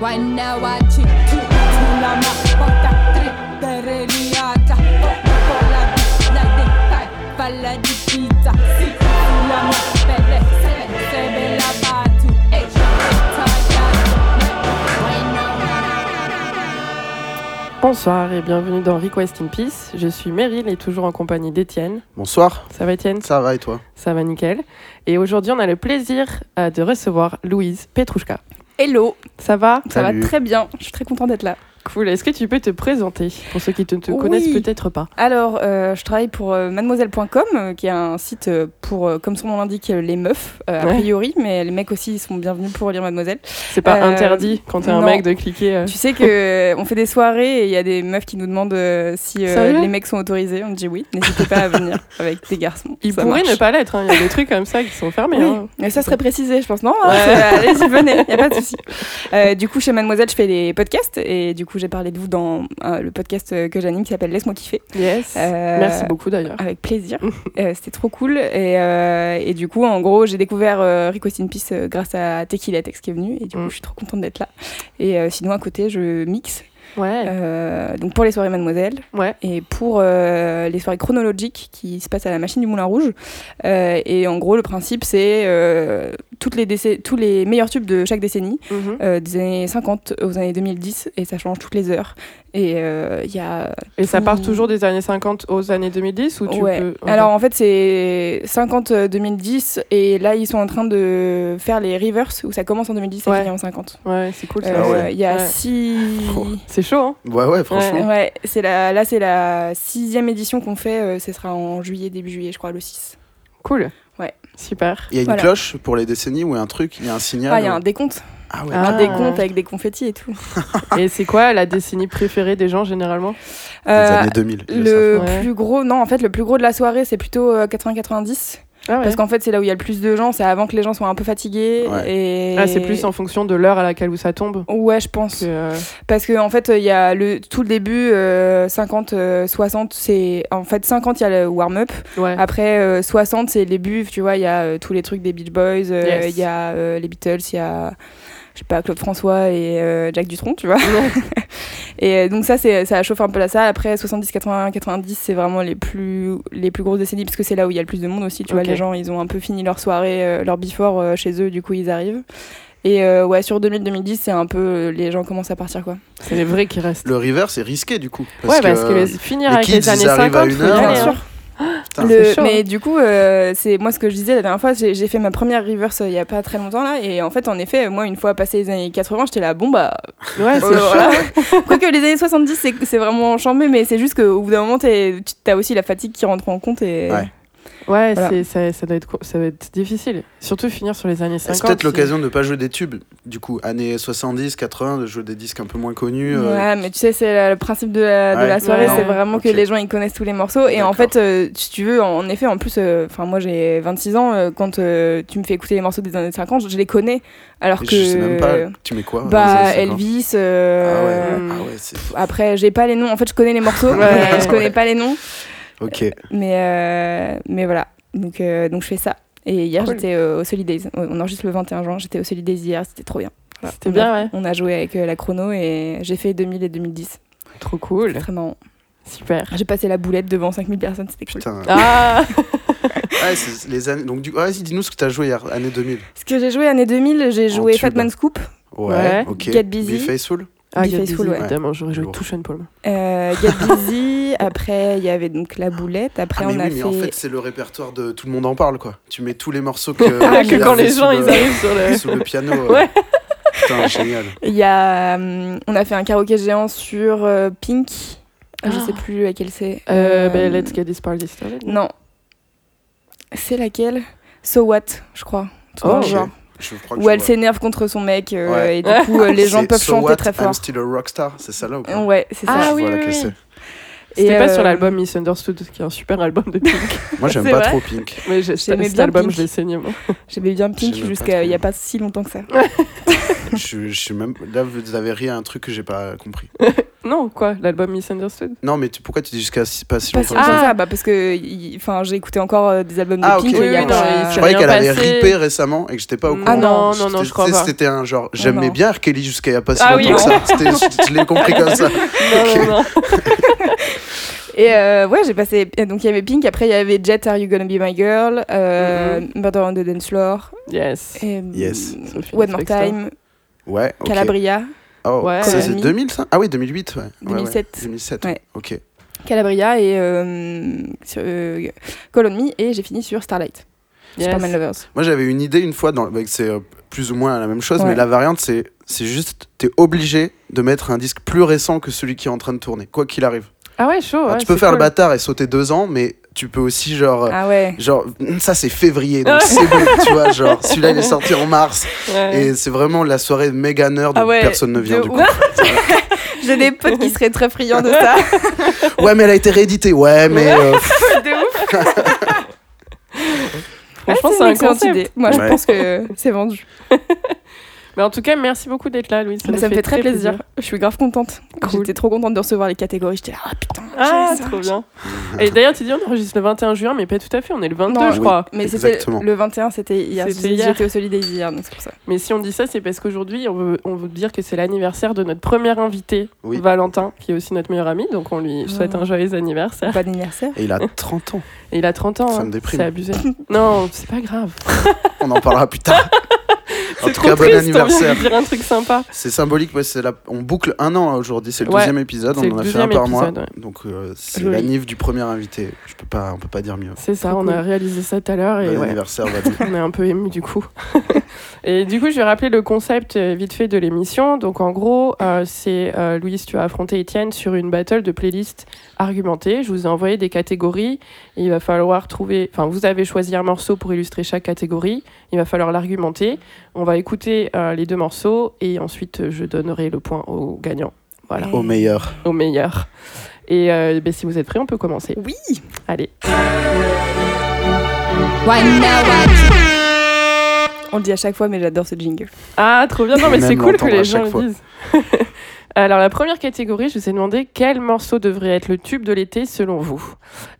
La Si Sebe la batu Bonsoir et bienvenue dans Request in Peace. Je suis Meryl et toujours en compagnie d'Étienne. Bonsoir, Ça va Étienne? Ça va et toi? Ça va nickel. Et aujourd'hui, on a le plaisir euh, de recevoir Louise Petrouchka. Hello, Ça va ça va très bien. Je suis très contente d'être là. Cool. Est-ce que tu peux te présenter pour ceux qui ne te Oui. connaissent peut-être pas? Alors, euh, je travaille pour euh, mademoiselle.com, euh, qui est un site pour, comme son nom l'indique, les meufs, a priori, mais les mecs aussi ils sont bienvenus pour lire Mademoiselle. C'est pas interdit quand t'es un non. mec de cliquer. Tu sais que on fait des soirées et il y a des meufs qui nous demandent si les mecs sont autorisés. On dit oui, n'hésitez pas à venir avec des garçons. Ils ça pourraient marche. ne pas l'être. hein. Il y a des trucs comme ça qui sont fermés. Oui, hein. mais ça serait précisé, je pense. Non, hein, Ouais. allez-y, venez, il a pas de souci. Du coup, chez Mademoiselle, je fais des podcasts et du coup, j'ai parlé de vous dans euh, le podcast euh, que j'anime qui s'appelle Laisse-moi kiffer. Yes. Euh, Merci beaucoup d'ailleurs. Avec plaisir. C'était trop cool. Et, et du coup, en gros, j'ai découvert Rico in Peace grâce à Tequila Tex qui est venu. Et du coup, Mm. je suis trop contente d'être là. Et sinon, à côté, je mixe. Ouais. euh, donc pour les soirées Mademoiselle Ouais. et pour euh, les soirées chronologiques qui se passent à la machine du Moulin Rouge. Euh, et en gros, le principe, c'est euh, toutes les tous les meilleurs tubes de chaque décennie, Mhm. euh, des années 50 aux années 2010, et ça change toutes les heures. Et il y a Et ça part toujours des années 50 aux années 2010 ou tu ouais. peux. Alors en fait c'est 50-2010 et là ils sont en train de faire les reverse où ça commence en 2010 et finit en 50. Ouais, c'est cool ça. Euh, Ah ouais. Il y a Ouais. six... Oh. C'est chaud, hein Ouais, ouais, franchement. Ouais, c'est la, là c'est la sixième édition qu'on fait, euh, ce sera en juillet, début juillet je crois, le 6. Cool. Ouais. Super. Il y a une Voilà. cloche pour les décennies ou un truc, il y a un signal. Ah il y a ou- un décompte, Ah ouais. Ah. un décompte avec des confettis et tout. Et c'est quoi la décennie préférée des gens généralement? Les Euh, années 2000. ils le plus gros, non en fait le plus gros de la soirée c'est plutôt euh, 80-90 Ah ouais. parce qu'en fait c'est là où il y a le plus de gens, c'est avant que les gens soient un peu fatigués. Ouais. Et... Ah, c'est plus en fonction de l'heure à laquelle où ça tombe. Ouais, je pense. que, euh, Parce que en fait, il y a le tout le début euh, 50 euh, 60 c'est en fait 50 il y a le warm up. Ouais. Après euh, 60 c'est les buves, tu vois, il y a euh, tous les trucs des Beach Boys, euh, il Yes. y a euh, les Beatles, il y a je sais pas Claude François et euh, Jack Dutronc, tu vois. et euh, donc ça c'est ça chauffe un peu la salle. Après 70 80 90 c'est vraiment les plus les plus grosses décennies parce que c'est là où il y a le plus de monde aussi, tu vois, les gens ils ont un peu fini leur soirée euh, leur before euh, chez eux, du coup ils arrivent. Et euh, ouais, sur 2000-2010, c'est un peu. euh, Les gens commencent à partir, quoi. c'est les vrais qui restent. Le river, c'est risqué du coup. ouais, parce que les- finir les avec kids, les années ils arrivent à 50, une faut y heure, aller, Bien hein. sûr. Putain, Le- c'est chaud, mais hein. du coup, euh, c'est moi ce que je disais la dernière fois, j'ai j'ai fait ma première reverse euh, il y a pas très longtemps là, et en fait, en effet, moi une fois passé les années 80, j'étais là, bon bah, Ouais, c'est euh, chaud. voilà. Quoique les années 70, c'est c'est vraiment chambé, mais c'est juste qu'au bout d'un moment, t'es- tu as aussi la fatigue qui rentre en compte et. Ouais. Ouais, Voilà. c'est- ça, ça, doit être, ça va être difficile. Surtout finir sur les années 50. C'est peut-être si- l'occasion de ne pas jouer des tubes. Du coup, années 70, 80, de jouer des disques un peu moins connus. euh, Ouais, mais tu sais, c'est le principe de la, de Ouais. la soirée, Ouais. c'est vraiment que les gens ils connaissent tous les morceaux. Et en fait, euh, si tu veux, en effet, en plus, euh, enfin moi j'ai 26 ans, euh, quand euh, tu me fais écouter les morceaux des années 50, je les connais. Alors et que. Je sais même pas, tu mets quoi Bah, années 50? Elvis. Ah ouais, ah ouais, c'est. Après, j'ai pas les noms. En fait, je connais les morceaux, Ouais. mais je connais pas les noms. Ok. Mais, euh, mais voilà. Donc, euh, donc, je fais ça. Et hier, Cool. j'étais euh, au Solidays. On enregistre le 21 juin. J'étais au Solidays hier. C'était trop bien. Voilà. C'était bien, a- ouais. On a joué avec euh, la chrono et j'ai fait 2000 et 2010. Trop cool. Marrant. Super. J'ai passé la boulette devant 5000 personnes. C'était cool. Putain. Ah Ouais, c'est les années. Donc, du... ouais, vas-y, dis-nous ce que t'as joué hier, année 2000. Ce que j'ai joué année 2000, j'ai joué. Fatman Scoop, Ouais, Ouais. ok. Get Busy. Be Faithful. Ah, Be Get Faithful, ouais. évidemment, j'aurais joué tout Sean Paul. euh, Get Busy. Après, il y avait donc la boulette. Après, Ah, mais on a oui, mais fait. en fait, c'est le répertoire de tout le monde en parle, quoi. Tu mets tous les morceaux que. Ah, que quand les gens le- ils arrivent sur le. Sous le piano. euh. Ouais. Putain, génial. Il y a, hum, on a fait un karaoké géant sur euh, Pink. Ah, Je sais plus laquelle c'est. Euh, Euh, ben, let's get this party started. Non. C'est laquelle? So What, je crois. Tout Oh, genre. Je crois que Où je elle s'énerve contre son mec euh, Ouais. et du coup euh, les gens peuvent So chanter What, très fort. I'm still a rockstar, c'est ça là ou pas Ouais, c'est ça. Ah Je oui, vois oui, oui. C'était pas euh, sur l'album Misunderstood, qui est un super album de Pink. Moi, j'aime pas vrai trop Pink. Mais j'ai- J'aimais cet bien album, Pink. je l'ai saigné. J'aimais bien Pink jusqu'à il y a pas si longtemps que ça. je, je suis même. Là, vous avez ri à un truc que j'ai pas compris. Non, quoi L'album Misunderstood Non, mais tu- pourquoi tu dis jusqu'à si- pas si longtemps que longtemps ça bah parce que enfin j'ai écouté encore euh, des albums de Ah, ok. Pink Oui, il y a oui, pas- non, il Je croyais qu'elle avait ripé récemment et que j'étais pas au Mm, courant. non, non, non, je crois pas. C'était un genre. Ah, J'aimais non. bien R. Kelly jusqu'à il y a pas si Ah longtemps oui, que ça. Je, je l'ai compris comme ça. Non, non, non. Et euh, ouais, j'ai passé. Donc il y avait Pink, après il y avait Jet, Are You Gonna Be My Girl, euh, Murder on the Dance Floor, Yes. et, Yes. mm, One More. Time, Ouais. Calabria. Oh, Ouais. c'est Colony. 2000 ça? Ah oui, 2008, ouais. Ouais, ouais. 2007. 2007, Ouais. ok. Calabria et euh, sur, euh, Call on Me, et j'ai fini sur Starlight. Yes. Superman Lovers. Moi, j'avais une idée une fois, dans, c'est euh, plus ou moins la même chose, mais la variante, c'est c'est juste, t'es obligé de mettre un disque plus récent que celui qui est en train de tourner, quoi qu'il arrive. Ah ouais, chaud. Alors, tu peux faire le bâtard et sauter deux ans, mais tu peux aussi, genre. Ah ouais. Genre, ça c'est février, donc c'est bon, tu vois, genre, celui-là il est sorti en mars, Ouais. et c'est vraiment la soirée méga nerd Ah ouais, personne ne vient de du coup. J'ai des potes qui seraient très friands de ça. Ouais, mais elle a été rééditée, ouais, mais. euh, de ouf. Franchement, Ouais, c'est un une excellente concept. idée. Moi, je pense que c'est vendu. Mais en tout cas, merci beaucoup d'être là, Louise. Ça, nous me fait très plaisir. Je suis grave contente. Cool. J'étais trop contente de recevoir les catégories. J'étais là, ah putain. Ah, ça. trop bien. Et d'ailleurs, tu dis on enregistre le 21 juin, mais pas tout à fait, on est le 22, Non, je oui. crois. Mais c'était Exactement. le 21, c'était hier. C'était J'étais au Solidays hier, donc c'est pour ça. Mais si on dit ça, c'est parce qu'aujourd'hui, on veut, on veut dire que c'est l'anniversaire de notre premier invité, Oui. Valentin, qui est aussi notre meilleur ami. Donc on lui souhaite Oh. un joyeux anniversaire. Bon anniversaire. Et il a 30 ans. Et il a 30 ans. Ça hein. me déprime. C'est abusé. non, c'est pas grave. On en parlera plus tard. En C'est tout trop cas, bon triste, anniversaire. On vient de dire un truc sympa. C'est symbolique, ouais, c'est la... on boucle un an aujourd'hui, c'est le Ouais, deuxième épisode, on en a fait un par mois. ouais. Donc euh, c'est la nif du premier invité. Je peux pas, on peut pas dire mieux. C'est ça, on cool. a réalisé ça tout à l'heure. Et Bon anniversaire. On est un peu ému du coup. et du coup, je vais rappeler le concept euh, vite fait de l'émission. Donc, en gros, euh, c'est euh, Louise, tu as affronté Étienne sur une battle de playlist argumentée. Je vous ai envoyé des catégories. Et il va falloir trouver. Enfin, vous avez choisi un morceau pour illustrer chaque catégorie. Il va falloir l'argumenter. On va écouter euh, les deux morceaux et ensuite, euh, je donnerai le point au gagnant. Voilà, Au meilleur. au meilleur. Et euh, ben, si vous êtes prêts, on peut commencer. Oui. Allez. On le dit à chaque fois, mais j'adore ce jingle. Ah, trop bien. Non, mais c'est cool que les gens le disent. Alors, la première catégorie, je vous ai demandé quel morceau devrait être le tube de l'été selon vous.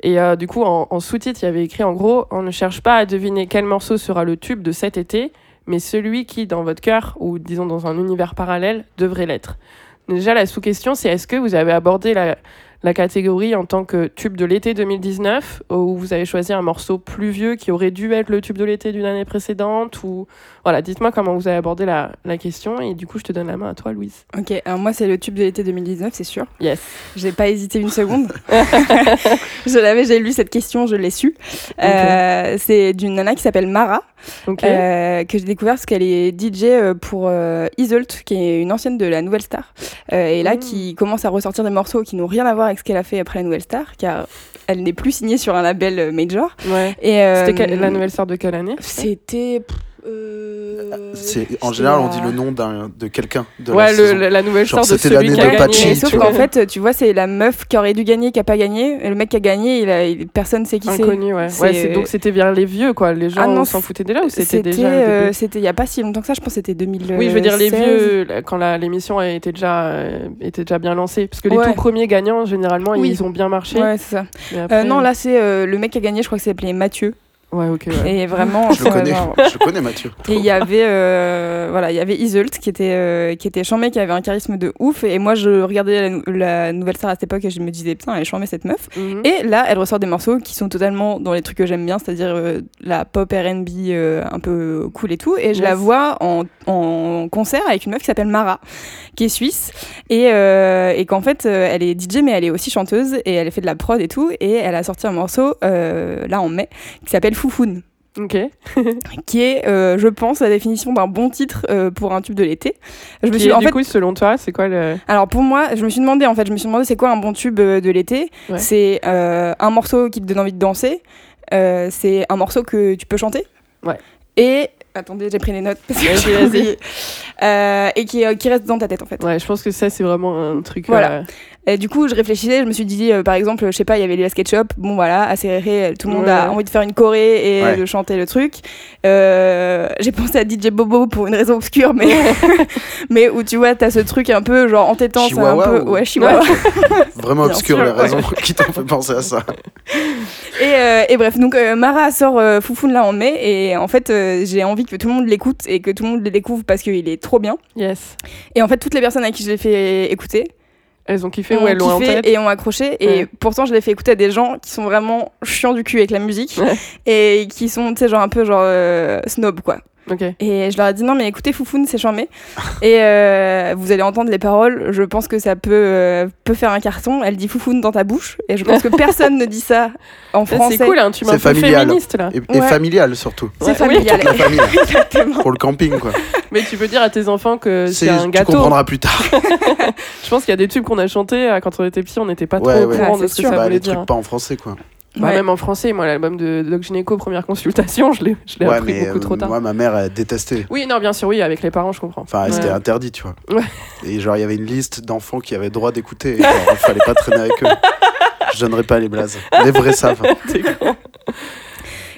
Et euh, du coup, en, en sous-titre, il y avait écrit en gros on ne cherche pas à deviner quel morceau sera le tube de cet été, mais celui qui, dans votre cœur, ou disons dans un univers parallèle, devrait l'être. Déjà, la sous-question, c'est est-ce que vous avez abordé la, catégorie en tant que tube de l'été 2019, ou vous avez choisi un morceau plus vieux qui aurait dû être le tube de l'été d'une année précédente ou... Voilà, dites-moi comment vous avez abordé la, la question, et du coup, je te donne la main à toi, Louise. Ok, alors moi, c'est le tube de l'été 2019, c'est sûr. Yes. J'ai pas hésité une seconde. je l'avais, j'ai lu cette question, je l'ai su. Euh, c'est d'une nana qui s'appelle Mara, Ok. euh, que j'ai découvert parce qu'elle est DJ euh, pour euh, Isolt, qui est une ancienne de la Nouvelle Star. Et là, Mm. qui commence à ressortir des morceaux qui n'ont rien à voir avec ce qu'elle a fait après la Nouvelle Star, car elle n'est plus signée sur un label major. ouais. Et, C'était la nouvelle star de quelle année C'était? Euh, C'est en général on dit le nom d'un de quelqu'un de Ouais, la le- saison. la nouvelle Genre, star de c'était celui l'année qui a de gagné. Sauf qu'en fait, tu vois, c'est la meuf qui aurait dû gagner, qui a pas gagné. Et le mec qui a gagné, il a, il- personne sait qui c'est. Inconnu, ouais. Donc c'était bien les vieux, quoi. Les gens Ah non, s'en foutaient déjà ou c'était C'était déjà. euh, c'était il y a pas si longtemps que ça, je pense que c'était 2000. Oui, je veux dire les vieux, là, quand la- l'émission été déjà, euh, était déjà bien lancée. Parce que les Ouais. tout premiers gagnants, généralement, Oui. ils ont bien marché. Ouais, c'est ça. Euh, après- non, là, c'est euh, le mec qui a gagné, je crois que c'est s'appelait Mathieu. Ouais, ok. ouais. Et vraiment, Je le connais, genre, je le connais Mathieu. Et il y avait, euh, voilà, il y avait Isolt qui était, euh, qui était chambé, qui avait un charisme de ouf. Et moi, je regardais la, nou- la nouvelle star à cette époque et je me disais, putain, elle est chambée cette meuf. Mhm. Et là, elle ressort des morceaux qui sont totalement dans les trucs que j'aime bien, c'est-à-dire euh, la pop RB euh, un peu cool et tout. Et je la vois en, en concert avec une meuf qui s'appelle Mara, qui est suisse. Et, euh, et qu'en fait, euh, elle est DJ, mais elle est aussi chanteuse. Et elle fait de la prod et tout. Et elle a sorti un morceau, euh, là en mai, qui s'appelle Foufoune Ok. qui est, euh, je pense, la définition d'un bon titre euh, pour un tube de l'été. Je me Qui suis, est, en du fait, coup, selon toi, c'est quoi le. alors pour moi, je me suis demandé, en fait, je me suis demandé c'est quoi un bon tube euh, de l'été? Ouais. C'est euh, un morceau qui te donne envie de danser. c'est un morceau que tu peux chanter? Ouais. Et attendez, j'ai pris des notes. Parce que j'ai euh, et qui, euh, qui reste dans ta tête en fait. Ouais, je pense que ça, c'est vraiment un truc. Voilà. euh, Et du coup, je réfléchissais, je me suis dit, euh, par exemple, je sais pas, il y avait les SketchUp, bon voilà, assez réré, tout le monde Ouais. a envie de faire une choré et Ouais. de chanter le truc. Euh, J'ai pensé à DJ Bobo pour une raison obscure, mais, mais où tu vois, t'as ce truc un peu genre entêtant, c'est un peu. ou- Ouais, chihuahua. Vraiment Bien obscur sûr, les ouais. raisons qui t'ont fait penser à ça. Et, euh, et bref, donc euh, Mara sort euh, Foufoune là en mai, et en fait, euh, j'ai envie que tout le monde l'écoute et que tout le monde le découvre parce qu'il est trop bien. Yes. Et en fait, toutes les personnes à qui je l'ai fait écouter Elles ont kiffé ont ou elles l'ont en kiffé tête. et ont accroché. Et Ouais. pourtant, je l'ai fait écouter à des gens qui sont vraiment chiants du cul avec la musique Ouais. et qui sont, tu sais, genre un peu genre euh, snob quoi. Et je leur ai dit non, mais écoutez Foufoune, c'est charmé. et euh, vous allez entendre les paroles. Je pense que ça peut, euh, peut faire un carton. Elle dit Foufoune dans ta bouche. Et je pense que personne ne dit ça en Ça, français. C'est cool, hein, tu m'as féministe là. Et, et Ouais. familial surtout. C'est Ouais, familial. La famille, Exactement. pour le camping quoi. Mais tu peux dire à tes enfants que c'est un tu gâteau. comprendras plus tard. Je pense qu'il y a des tubes qu'on a chantés euh, quand on était petits, on n'était pas Ouais, trop au courant de ce que ça Bah, voulait les dire. trucs pas en français quoi. Bah, Ouais. Même en français, moi, l'album de Doc Gynéco, première consultation, je l'ai je l'ai Ouais, appris mais beaucoup euh, trop tard. moi ma mère elle détestait. Oui, non, bien sûr, oui, avec les parents, je comprends. Enfin, Ouais. c'était interdit, tu vois. Ouais. Et genre, il y avait une liste d'enfants qui avaient le droit d'écouter. et genre, Il fallait pas traîner avec eux. Je donnerai pas les blazes. Les vrais savent.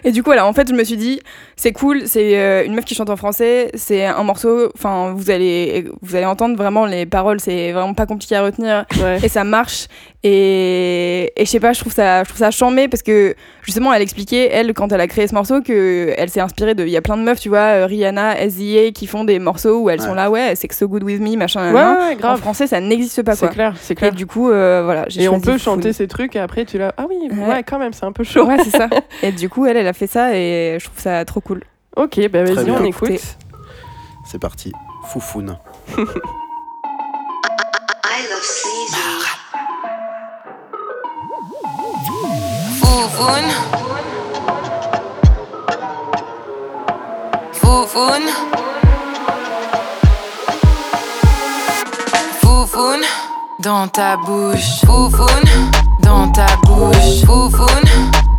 Et du coup, voilà, en fait, je me suis dit, c'est cool, c'est euh, une meuf qui chante en français, c'est un morceau, enfin, vous allez, vous allez entendre vraiment les paroles, c'est vraiment pas compliqué à retenir, Ouais. et ça marche. Et, et je sais pas, je trouve ça, je trouve ça charmé parce que justement, elle expliquait, elle, quand elle a créé ce morceau, que elle s'est inspirée de. Il y a plein de meufs, tu vois, euh, Rihanna, SZA, qui font des morceaux où elles Ouais. sont là, ouais, c'est que So Good With Me, machin, Ouais, ouais, En grave. français, ça n'existe pas, C'est quoi. clair, c'est Et clair. du coup, euh, voilà, j'ai Et on peut chanter ces trucs et après tu l'as. Ah oui, ouais. Ouais. quand même, c'est un peu chaud. Ouais, c'est ça. Et du coup, elle, elle a fait ça et je trouve ça trop cool. Ok, bah vas-y, on écoute. C'est parti. Foufoune. I love sleazy. Foufoune. Foufoune. Foufoune. Dans ta bouche. Foufoune. Dans ta bouche. Foufoune.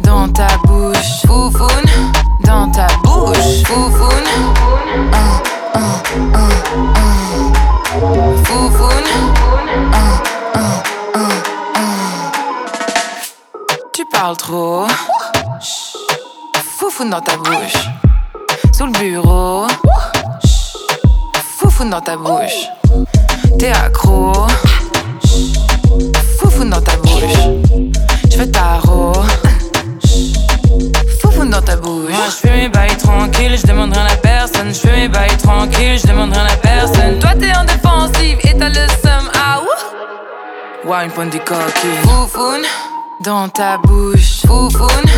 Dans ta bouche. Foufoune. Dans ta bouche. Foufoune. Un, un, un, un. Foufoune. Un, un, un, un. Tu parles trop. Foufoune dans ta bouche. Sous le bureau. Foufoune dans ta bouche. T'es accro. Foufoune dans ta bouche. Je veux tarot. Chut. Foufoune dans ta bouche. Moi, je fais mes bails tranquilles, je demande rien à personne. Je fais mes bails tranquilles, je demande rien à personne. Toi, t'es en défensive et t'as le seum. Ah, ouh. Wine pointe du coquille. Foufoune dans ta bouche. Foufoune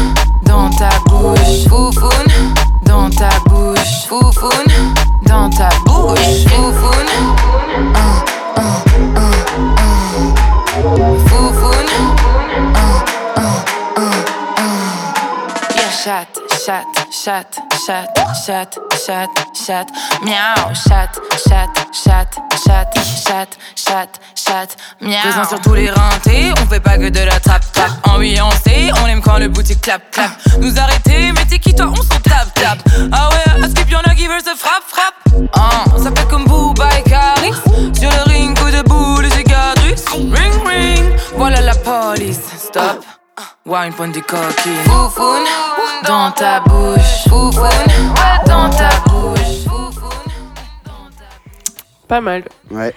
dans ta bouche. Foufoune dans ta bouche. Foufoune dans ta bouche. Foufoune. Un, un, un, un. Foufoune. Un, un, un, un. Yeah, chat, chat, chat, chat, chat, chat, chat, miaou, chat, chat, chat, chat, chat, chat, chat, miaou. Présent sur tous les rentés, on fait pas que de la trap trap. Ambiancé, on aime quand le boutique clap clap. Nous arrêter, mais t'es qui toi, on s'en tape tape. Ah ouais, à skip y'en a qui veulent se frappe frappe. Ah, ça fait comme Booba et Caris. Sur le ring, coup de boule, cicatrice. Ring ring, voilà la police. Stop. Wine pointe du coquille. Foufoune dans ta bouche. Foufoune dans ta bouche. Foufoune dans ta Pas mal. Ouais.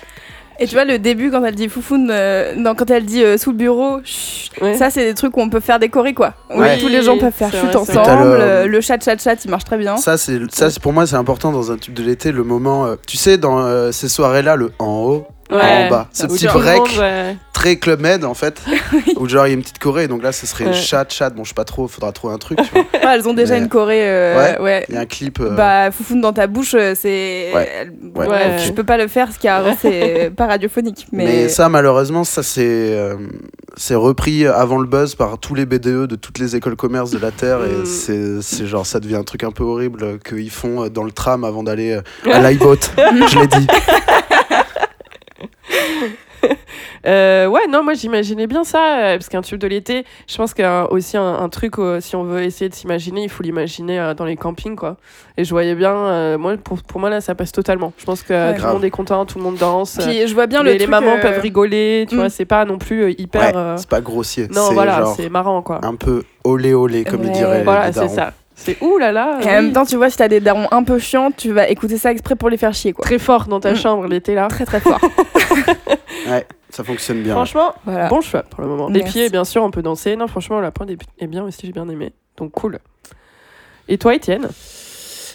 Et tu vois, le début, quand elle dit foufoune, euh, non, quand elle dit euh, sous le bureau, chut, Ouais. ça, c'est des trucs qu'on peut faire décorer, quoi. Ouais. Tous les gens peuvent faire chute ensemble. Le- euh, Le chat, chat, chat, il marche très bien. Ça, c'est, ça, c'est- pour moi, c'est important dans un tube de l'été, le moment. euh, tu sais, dans euh, ces soirées-là, le en haut, Ouais. en bas. Ce petit break monde, ouais. Très Club Med, en fait. où genre, il y a une petite choré. Donc là, ce serait Ouais. chat, chat. Bon, je sais pas trop, faudra trouver un truc. tu vois. Ouais, elles ont déjà Mais- une choré. euh, ouais. Il y a un clip. euh, Bah, foufoune dans ta bouche, euh, c'est. Ouais. Ouais. Je peux pas le faire, car c'est pas radiophonique. Mais, Mais... ça, malheureusement, ça c'est euh, c'est repris avant le buzz par tous les BDE de toutes les écoles commerce de la terre et Mm. c'est genre ça devient un truc un peu horrible euh, qu'ils font euh, dans le tram avant d'aller euh, à l'iBot. Je l'ai dit. Euh, ouais, non, moi j'imaginais bien ça, euh, parce qu'un tube de l'été, je pense qu'il y a aussi un, un truc, euh, si on veut essayer de s'imaginer, il faut l'imaginer euh, dans les campings, quoi. Et je voyais bien, euh, moi, pour, pour moi là, ça passe totalement. Je pense que Ouais. tout le monde est content, tout le monde danse. Puis je vois bien les, le les truc, mamans euh, peuvent rigoler, tu mm. vois, c'est pas non plus euh, hyper. Ouais, c'est pas grossier. Non, voilà, c'est marrant, quoi. un peu olé olé, comme ils Ouais. diraient. Voilà, les c'est ça. C'est ouh là là. Et en même temps, tu vois, si t'as des darons un peu chiants, tu vas écouter ça exprès pour les faire chier, quoi. Très fort dans ta Mm. chambre l'été là. Très très fort. Ouais, ça fonctionne bien. Franchement, voilà. bon choix pour le moment. Merci. Et puis, bien sûr, on peut danser. Non, franchement, la pointe est bien aussi, j'ai bien aimé. Donc, cool. Et toi, Étienne?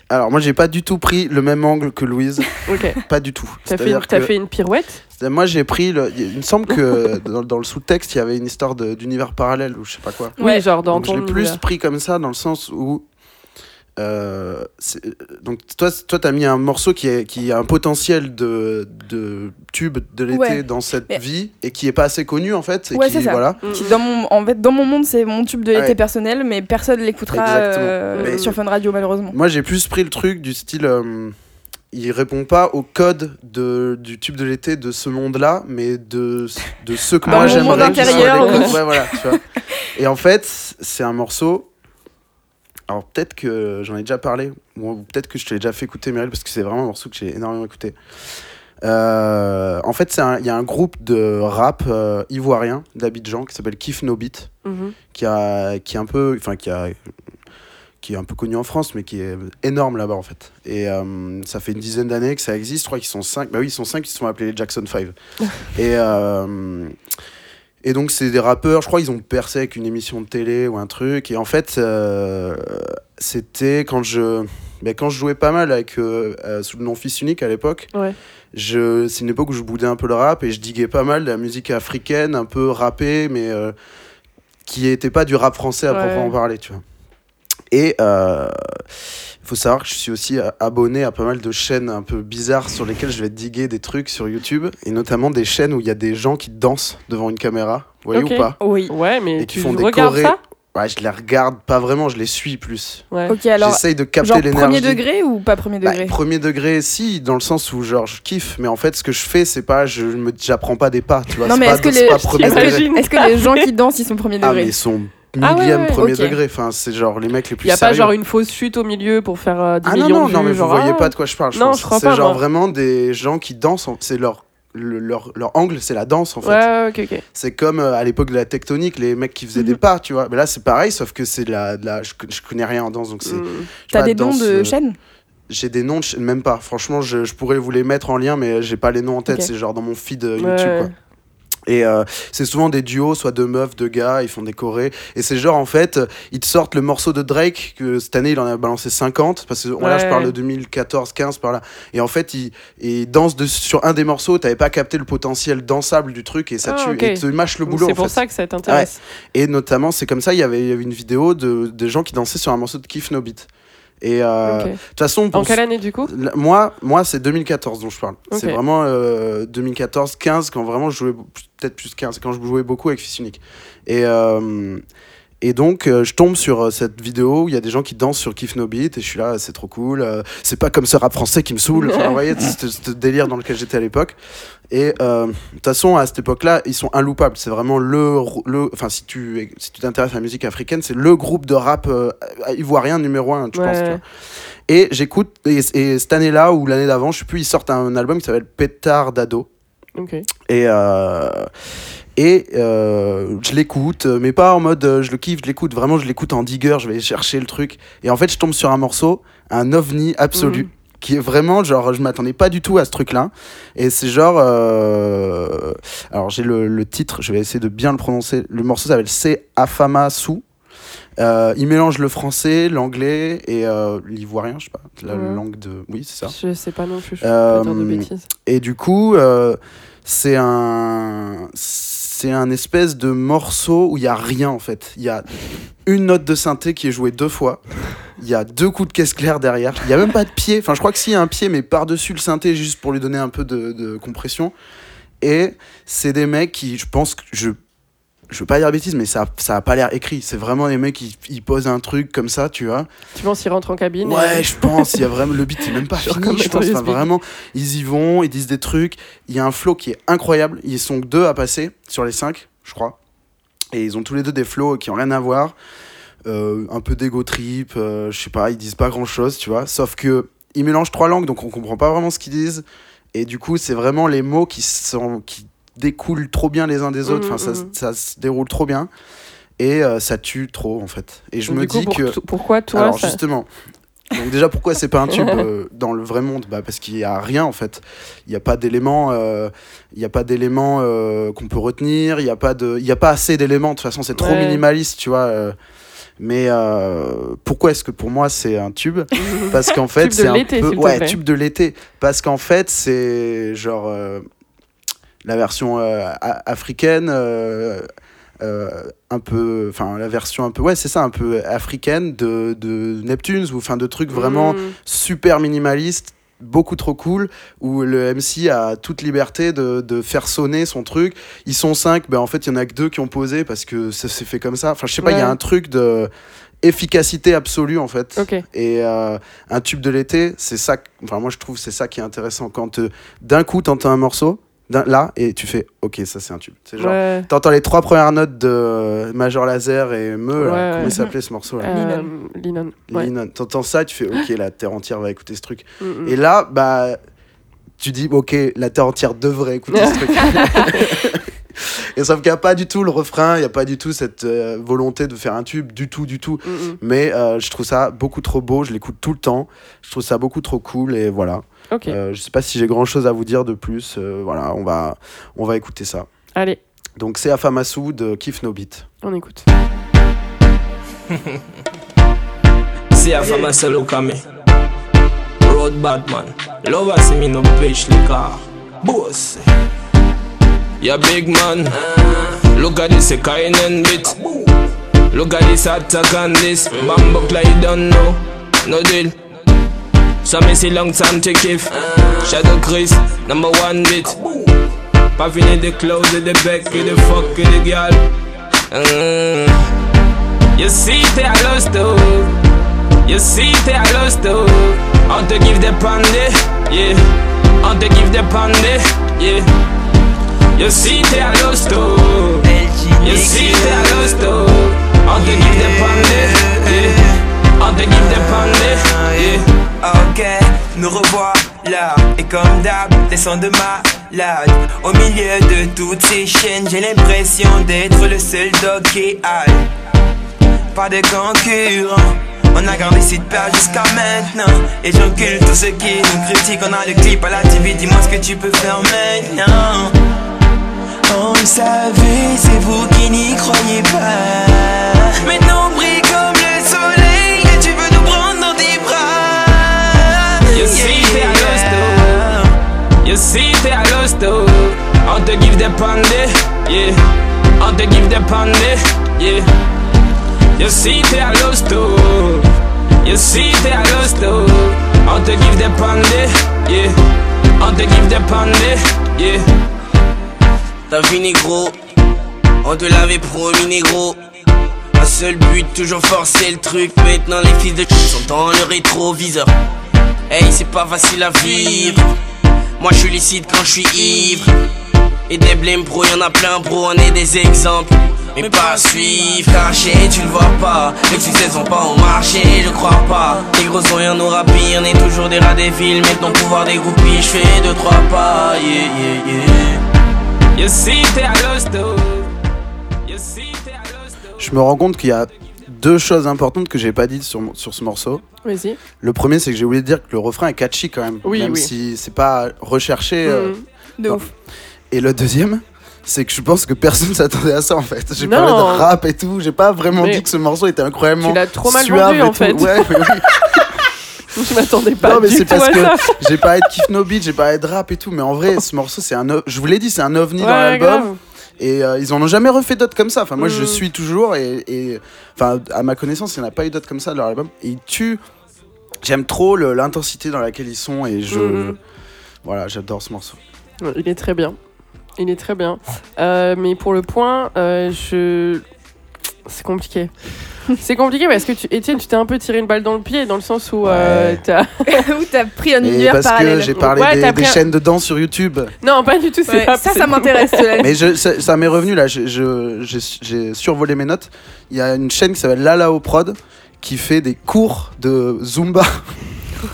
Alors, moi, j'ai pas du tout pris le même angle que Louise. Ok. pas du tout. T'as fait, que- fait une pirouette? Moi, j'ai pris. Le... Il me semble que dans, dans le sous-texte, il y avait une histoire d'univers parallèle ou je sais pas quoi. Oui, genre dans Donc, je ton l'ai plus univers. pris comme ça dans le sens où. Euh, c'est- donc toi, toi, t'as mis un morceau qui, est, qui a un potentiel de, de tube de l'été Ouais. dans cette Mais- vie et qui est pas assez connu en fait. et Ouais, qui. Voilà. Qui, dans mon, en fait, dans mon monde, c'est mon tube de l'été Ouais. personnel, mais personne l'écoutera euh, sur Fun Radio, malheureusement. Moi, j'ai plus pris le truc du style. euh, il répond pas au code de, du tube de l'été de ce monde-là, mais de, de ce que Dans moi mon monde j'aimerais intérieur. Ouais, voilà, tu vois. Et en fait, c'est un morceau. Alors peut-être que j'en ai déjà parlé, ou peut-être que je te l'ai déjà fait écouter, Meryl, parce que c'est vraiment un morceau que j'ai énormément écouté. Euh, en fait, il y a un groupe de rap euh, ivoirien d'Abidjan qui s'appelle Kif No Beat Mhm. qui a qui est un peu enfin qui a qui est un peu connu en France mais qui est énorme là-bas en fait et euh, ça fait une dizaine d'années que ça existe je crois qu'ils sont cinq bah oui ils sont cinq ils se sont appelés les Jackson 5 et euh, et donc c'est des rappeurs je crois ils ont percé avec une émission de télé ou un truc et en fait euh, c'était quand je mais quand je jouais pas mal avec euh, euh, sous le nom Fils Unique à l'époque Ouais. je c'est une époque où je boudais un peu le rap et je diguais pas mal de la musique africaine un peu rappée mais qui était pas du rap français à Ouais. proprement parler tu vois et euh, il faut savoir que je suis aussi euh, abonné à pas mal de chaînes un peu bizarres sur lesquelles je vais diguer des trucs sur YouTube. Et notamment des chaînes où il y a des gens qui dansent devant une caméra. Vous voyez ou pas? Oui. Ouais, mais Et qui tu font des regardes chorés. ça? Ouais je les regarde pas vraiment je les suis plus. Ouais. Ok, alors, j'essaye de capter l'énergie premier degré ou pas premier bah, degré? premier degré, si, dans le sens où genre je kiffe, mais en fait ce que je fais, c'est pas, je me, j'apprends pas des pas, tu vois. Non, mais est-ce que les- que, gens qui dansent, ils sont premier Ah mais degré ils sont Ah ouais, millième ouais, premier ok. degré. Enfin c'est genre les mecs les plus Il y a pas sérieux. genre une fausse chute au milieu pour faire euh, 10 Ah non millions non de non vues, mais vous genre, voyez ah. pas de quoi je parle. je Non, pense. je crois C'est genre moi. vraiment des gens qui dansent. en- C'est leur le- leur, leur angle, c'est la danse en fait. Ouais, ouais, ok, ok. C'est comme euh, à l'époque de la tectonique, les mecs qui faisaient des Mhm. pas, tu vois. Mais là c'est pareil, sauf que c'est de la, de la je, je connais rien en danse, donc c'est. Mm. T'as des noms de euh, chaînes? J'ai des noms, de chaînes, même pas. Franchement, je, je pourrais vous les mettre en lien, mais j'ai pas les noms en tête. Ok. C'est genre dans mon feed euh, Ouais. YouTube. Quoi. Et euh, c'est souvent des duos, soit de meufs, de gars, ils font des chorés. Et c'est genre, en fait, ils te sortent le morceau de Drake, que cette année, il en a balancé 50, parce que là, je Ouais. parle de 2014, 15, par là. Et en fait, ils il dansent de- sur un des morceaux, t'avais pas capté le potentiel dansable du truc, et ça Ah, tue, ok. et te mâche le boulot. C'est pour fait. ça que ça t'intéresse. Et notamment, c'est comme ça, il y avait, il y avait une vidéo de, de gens qui dansaient sur un morceau de Kiff No Beat. Et euh, de toute façon, pour En quelle année du coup Moi, moi c'est 2014 dont je parle. C'est vraiment 2014-15 quand vraiment je jouais, peut-être plus 15, quand je jouais beaucoup avec Fils Unique. Et, euh, et donc, euh, je tombe sur euh, cette vidéo où il y a des gens qui dansent sur Kiff No Beat et je suis là, c'est trop cool. euh, c'est pas comme ce rap français qui me saoule. Enfin, vous voyez, ce ce délire dans lequel j'étais à l'époque. Et de toute façon, à cette époque-là, ils sont inloupables. C'est vraiment le. le enfin, si tu si tu t'intéresses à la musique africaine, c'est le groupe de rap ivoirien numéro un, je Ouais. pense. tu vois. Et j'écoute, et, et cette année-là ou l'année d'avant, je sais plus, ils sortent un album qui s'appelle Pétard d'ado. Ok. Et, euh, et euh, je l'écoute, mais pas en mode euh, je le kiffe, je l'écoute, vraiment je l'écoute en digger, je vais chercher le truc. Et en fait, je tombe sur un morceau, un ovni absolu. Mhm. Qui est vraiment genre, je m'attendais pas du tout à ce truc-là. Et c'est genre. euh, Alors j'ai le, le titre, je vais essayer de bien le prononcer. Le morceau s'appelle C'est Afama Sou. Euh, il mélange le français, l'anglais et euh, l'ivoirien, je sais pas, la Ouais. langue de. Oui, c'est ça. Je sais pas non plus, je Euh, pas de bêtises. Et du coup, euh, c'est un, c'est un espèce de morceau où il y a rien en fait. Il y a une note de synthé qui est jouée deux fois. Il y a deux coups de caisse claire derrière. Il y a même pas de pied. Enfin, je crois que s'il y a un pied, mais par-dessus le synthé, juste pour lui donner un peu de, de compression. Et c'est des mecs qui, je pense que je je veux pas dire bêtises, mais ça, ça a pas l'air écrit. C'est vraiment les mecs qui ils posent un truc comme ça, tu vois. Tu penses qu'ils rentrent en cabine et- Ouais, je pense. Il y a vraiment le beat, c'est même pas Genre fini. Je pense Enfin, vraiment. Ils y vont, ils disent des trucs. Il y a un flow qui est incroyable. Ils sont deux à passer sur les cinq, je crois. Et ils ont tous les deux des flows qui ont rien à voir. Euh, un peu d'ego trip, euh, je sais pas. Ils disent pas grand chose, tu vois. Sauf que ils mélangent trois langues, donc on comprend pas vraiment ce qu'ils disent. Et du coup, c'est vraiment les mots qui sont qui découlent trop bien les uns des autres. Mhm, Enfin, ça, mhm. ça se déroule trop bien. Et euh, ça tue trop, en fait. Et je Donc, me coup, dis pour- que. pourquoi toi Alors ça- justement, donc déjà pourquoi c'est pas un tube euh, dans le vrai monde? Bah, Parce qu'il y a rien en fait. Il n'y a pas d'éléments, euh, il y a pas d'éléments qu'on peut retenir. Il n'y a pas de, y a pas assez d'éléments. De toute façon, c'est trop Ouais. minimaliste, tu vois. mais euh, pourquoi est-ce que pour moi c'est un tube? Parce qu'en fait c'est un peu, ouais, tube de l'été. Parce qu'en fait c'est genre euh, la version euh, a- africaine. euh, euh, un peu enfin la version un peu ouais c'est ça un peu africaine de, de Neptunes ou enfin de trucs vraiment Mm. super minimalistes beaucoup trop cool où le MC a toute liberté de, de faire sonner son truc. Ils sont cinq ben en fait il y en a que deux qui ont posé parce que ça s'est fait comme ça. Enfin je sais pas il y a un truc de efficacité absolue en fait. Et euh, un tube de l'été c'est ça enfin moi je trouve c'est ça qui est intéressant. Quand euh, d'un coup t'entends un morceau là et tu fais ok ça c'est un tube c'est genre Ouais. T'entends les trois premières notes de Major Laser et Me, là. Comment ouais. s'appelait ce morceau là Euh, Linon. Ouais. Linon. T'entends ça, tu fais ok, la terre entière va écouter ce truc. Mm, mm. Et là, bah, tu dis ok, la terre entière devrait écouter ce truc. Et sauf qu'il n'y a pas du tout le refrain, il n'y a pas du tout cette euh, volonté de faire un tube, du tout, du tout. Mm, mm. Mais euh, je trouve ça beaucoup trop beau, je l'écoute tout le temps. Je trouve ça beaucoup trop cool et voilà. Ok. Euh, je sais pas si j'ai grand chose à vous dire de plus. euh, voilà, on va, on va écouter ça. Allez, Donc c'est Afamasu de Kiff No Beat. on écoute. See a from a solo coming. Road bad man. Lover see me no bitch liquor. Boss. Yeah, big man. Look at this, a kind and bit. Look at this attack on this. Bamboo like don't know. No deal. So me see long time to give. Shadow Chris, number one bit. Pas fini de close the back, the fuck the girl. Mm. You see, are lost though. You see, are lost though. On te give the pandy, yeah. On te give the pandy, yeah. Lost though. You see, they are lost though. On te give the yeah. On te give the. Ok, nous revoilà Et comme d'hab, les sons de malade Au milieu de toutes ces chaînes J'ai l'impression d'être le seul dog qui aille Pas de concurrent On a grandi de peur jusqu'à maintenant Et j'encule tous ceux qui nous critiquent On a le clip à la TV, dis-moi ce que tu peux faire maintenant On le savait, c'est vous qui n'y croyez pas Maintenant on brille comme le soleil Et tu veux nous prendre dans tes bras You see, they are lost though. You see, they are lost though. On te give the pandy, yeah. On te give the pandy, yeah. You see, they are lost though. You see, they are lost though. On te give the pandy, yeah. On te give the pandy, yeah. T'as vu négro, on te l'avait promis négro. Un seul but, toujours forcer le truc. Maintenant les fils de sont dans le rétroviseur. Hey, c'est pas facile à vivre. Moi je suis lucide quand je suis ivre. Et des blèmes pro, y'en a plein bro, on est des exemples. Mais pas à suivre, caché, tu le vois pas. Les succès sont pas au marché, je crois pas. Les gros sont rien nous rapis, on est toujours des rats des villes. Maintenant pouvoir des groupies, je fais deux trois pas. Yeah, yeah, yeah. Je me rends compte qu'il y a deux choses importantes que j'ai pas dites sur, sur ce morceau. Vas-y. Le premier, c'est que j'ai oublié de dire que le refrain est catchy quand même, Oui, même oui. si c'est pas recherché. euh. Mm. De Non. ouf. Et le deuxième, c'est que je pense que personne s'attendait à ça en fait. J'ai Non. parlé de rap et tout, j'ai pas vraiment Mais dit que ce morceau était incroyablement. Tu l'as trop mal vendu en tout. fait. Ouais, mais oui. Je m'attendais pas Non, mais c'est parce que j'ai parlé de Kiff No Beat, j'ai parlé de rap et tout, mais en vrai, ce morceau, c'est un. Je vous l'ai dit, c'est un ovni dans l'album. Et euh, ils en ont jamais refait d'autres comme ça. Enfin, moi, je Mm. suis toujours. Et, enfin, à ma connaissance, il n'y en a pas eu d'autres comme ça de leur album. Et ils tuent. J'aime trop l'intensité dans laquelle ils sont. Et je. Mm. Voilà, j'adore ce morceau. Il est très bien. Il est très bien. Euh, mais pour le point, euh, je. C'est compliqué. C'est compliqué parce que, tu, Étienne, tu t'es un peu tiré une balle dans le pied, dans le sens où euh, Ouais. t'as- pris un univers parce parallèle. que j'ai parlé Ouais, des, t'as des pris un- chaînes de danse sur YouTube. Non, pas du tout, c'est Ouais, pas ça, c'est- ça m'intéresse. cela dit. Mais je, ça, ça m'est revenu là, je- je- j'ai j'ai survolé mes notes. Il y a une chaîne qui s'appelle Lalao Prod qui fait des cours de Zumba.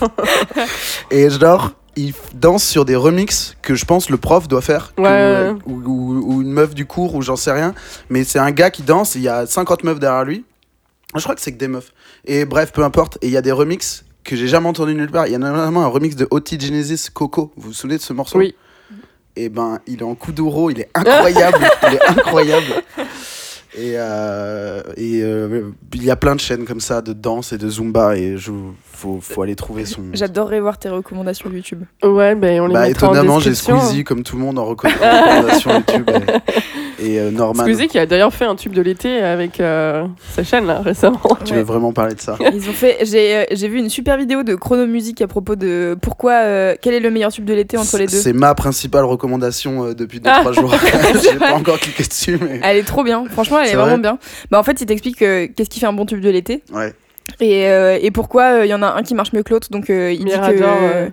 Et genre, ils dansent sur des remixes que je pense le prof doit faire. que- Ouais. ou, ou- ou une meuf du cours, ou j'en sais rien. Mais c'est un gars qui danse, il y a 50 meufs derrière lui. Je crois que c'est que des meufs. Et bref, peu importe. Et il y a des remixes que j'ai jamais entendu nulle part. Il y a notamment un remix de Oti Genesis Coco. Vous vous souvenez de ce morceau? Oui. et ben il est en kuduro, il est incroyable, il est incroyable. Et, euh, et euh, il y a plein de chaînes comme ça de danse et de zumba et je faut, faut aller trouver son. J'adorerais voir tes recommandations YouTube. Ouais, ben on les Bah mettra en étonnamment j'ai. Squeezie comme tout le monde en reco- recommandation YouTube et, et, euh, Norman. Squeezie qui a d'ailleurs fait un tube de l'été avec euh, sa chaîne là récemment. Tu Ouais. veux vraiment parler de ça Ils ont fait. J'ai euh, j'ai vu une super vidéo de Chrono Music à propos de pourquoi. euh, quel est le meilleur tube de l'été entre les deux C'est ma principale recommandation euh, depuis Ah. 2-3 jours. j'ai pas encore cliqué dessus mais Elle est trop bien. Franchement, elle est, vraiment vrai bien. Bah en fait, il t'explique euh, qu'est-ce qui fait un bon tube de l'été ouais. Et, euh, et pourquoi il y en a un qui marche mieux que l'autre. Donc euh, il Mirador, dit que. euh,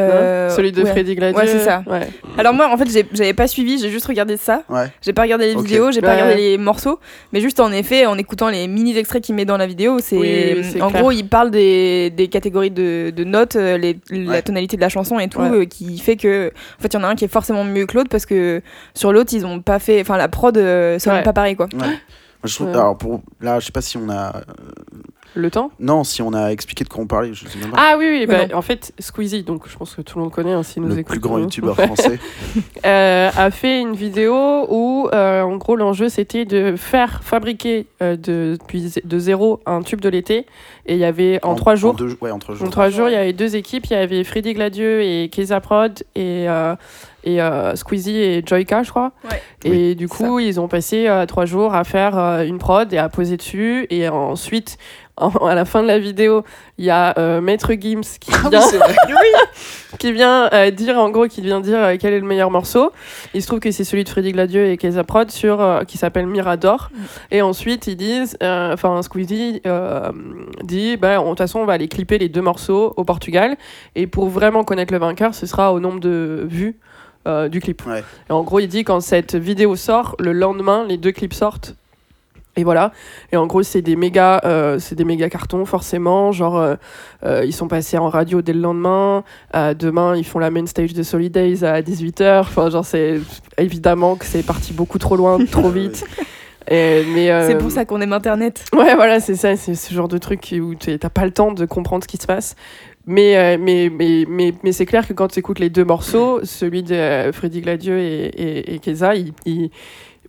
euh, Celui de ouais. Freddy Gladieux. Ouais, c'est ça. Ouais. Alors moi, en fait, j'avais pas suivi, j'ai juste regardé ça. Ouais. J'ai pas regardé les vidéos, j'ai pas regardé les morceaux, mais juste en effet, en écoutant les mini extraits qu'il met dans la vidéo, c'est Oui, en clair. gros, il parle des, des catégories de, de notes, euh, les- la tonalité de la chanson et tout, Ouais. euh, qui fait que en fait, il y en a un qui est forcément mieux que l'autre parce que sur l'autre, ils ont pas fait, enfin la prod, euh, ça Ouais. pas pareil quoi. Je trouve, alors pour, là, je sais pas si on a. Le temps Non, si on a expliqué de quoi on parlait, je sais même pas. Ah oui, bah, en fait, Squeezie, donc je pense que tout le monde connaît, hein, s'il nous le écoute. plus grand euh, youtubeur français. euh, a fait une vidéo où, euh, en gros, l'enjeu c'était de faire fabriquer euh, de, depuis zé- de zéro un tube de l'été. Et il y avait en, trois jours. deux- ouais, en trois jours. En trois jours, il y avait deux équipes. Il y avait Freddy Gladieux et Keza Prod et, euh, et euh, Squeezie et Joyka, je crois. Ouais. Et du coup, ils ont passé euh, trois jours à faire euh, une prod et à poser dessus. Et ensuite, en- à la fin de la vidéo, il y a euh, Maître Gims qui Ah oui, vient, qui vient euh, dire, en gros, qui vient dire euh, quel est le meilleur morceau. Il se trouve que c'est celui de Freddy Gladieux et Keza Prod sur, euh, qui s'appelle Mirador. Et ensuite, ils disent, euh, enfin, Squeezie euh, dit, bah, de toute façon, on va aller clipper les deux morceaux au Portugal. Et pour vraiment connaître le vainqueur, ce sera au nombre de vues euh, du clip. Ouais. Et en gros, il dit quand cette vidéo sort, le lendemain, les deux clips sortent. Et voilà. Et en gros, c'est des méga, euh, c'est des méga cartons forcément. Genre, euh, euh, ils sont passés en radio dès le lendemain. Euh, demain, ils font la main stage de Solidays à 18h. Enfin, genre, c'est évidemment que c'est parti beaucoup trop loin, trop vite. Et, mais euh, C'est pour ça qu'on aime Internet. Ouais, voilà, c'est ça, c'est ce genre de truc où t'as pas le temps de comprendre ce qui se passe. Mais, euh, mais, mais, mais, mais c'est clair que quand tu écoutes les deux morceaux, celui de euh, Freddy Gladieux et, et, et Keza, il, il-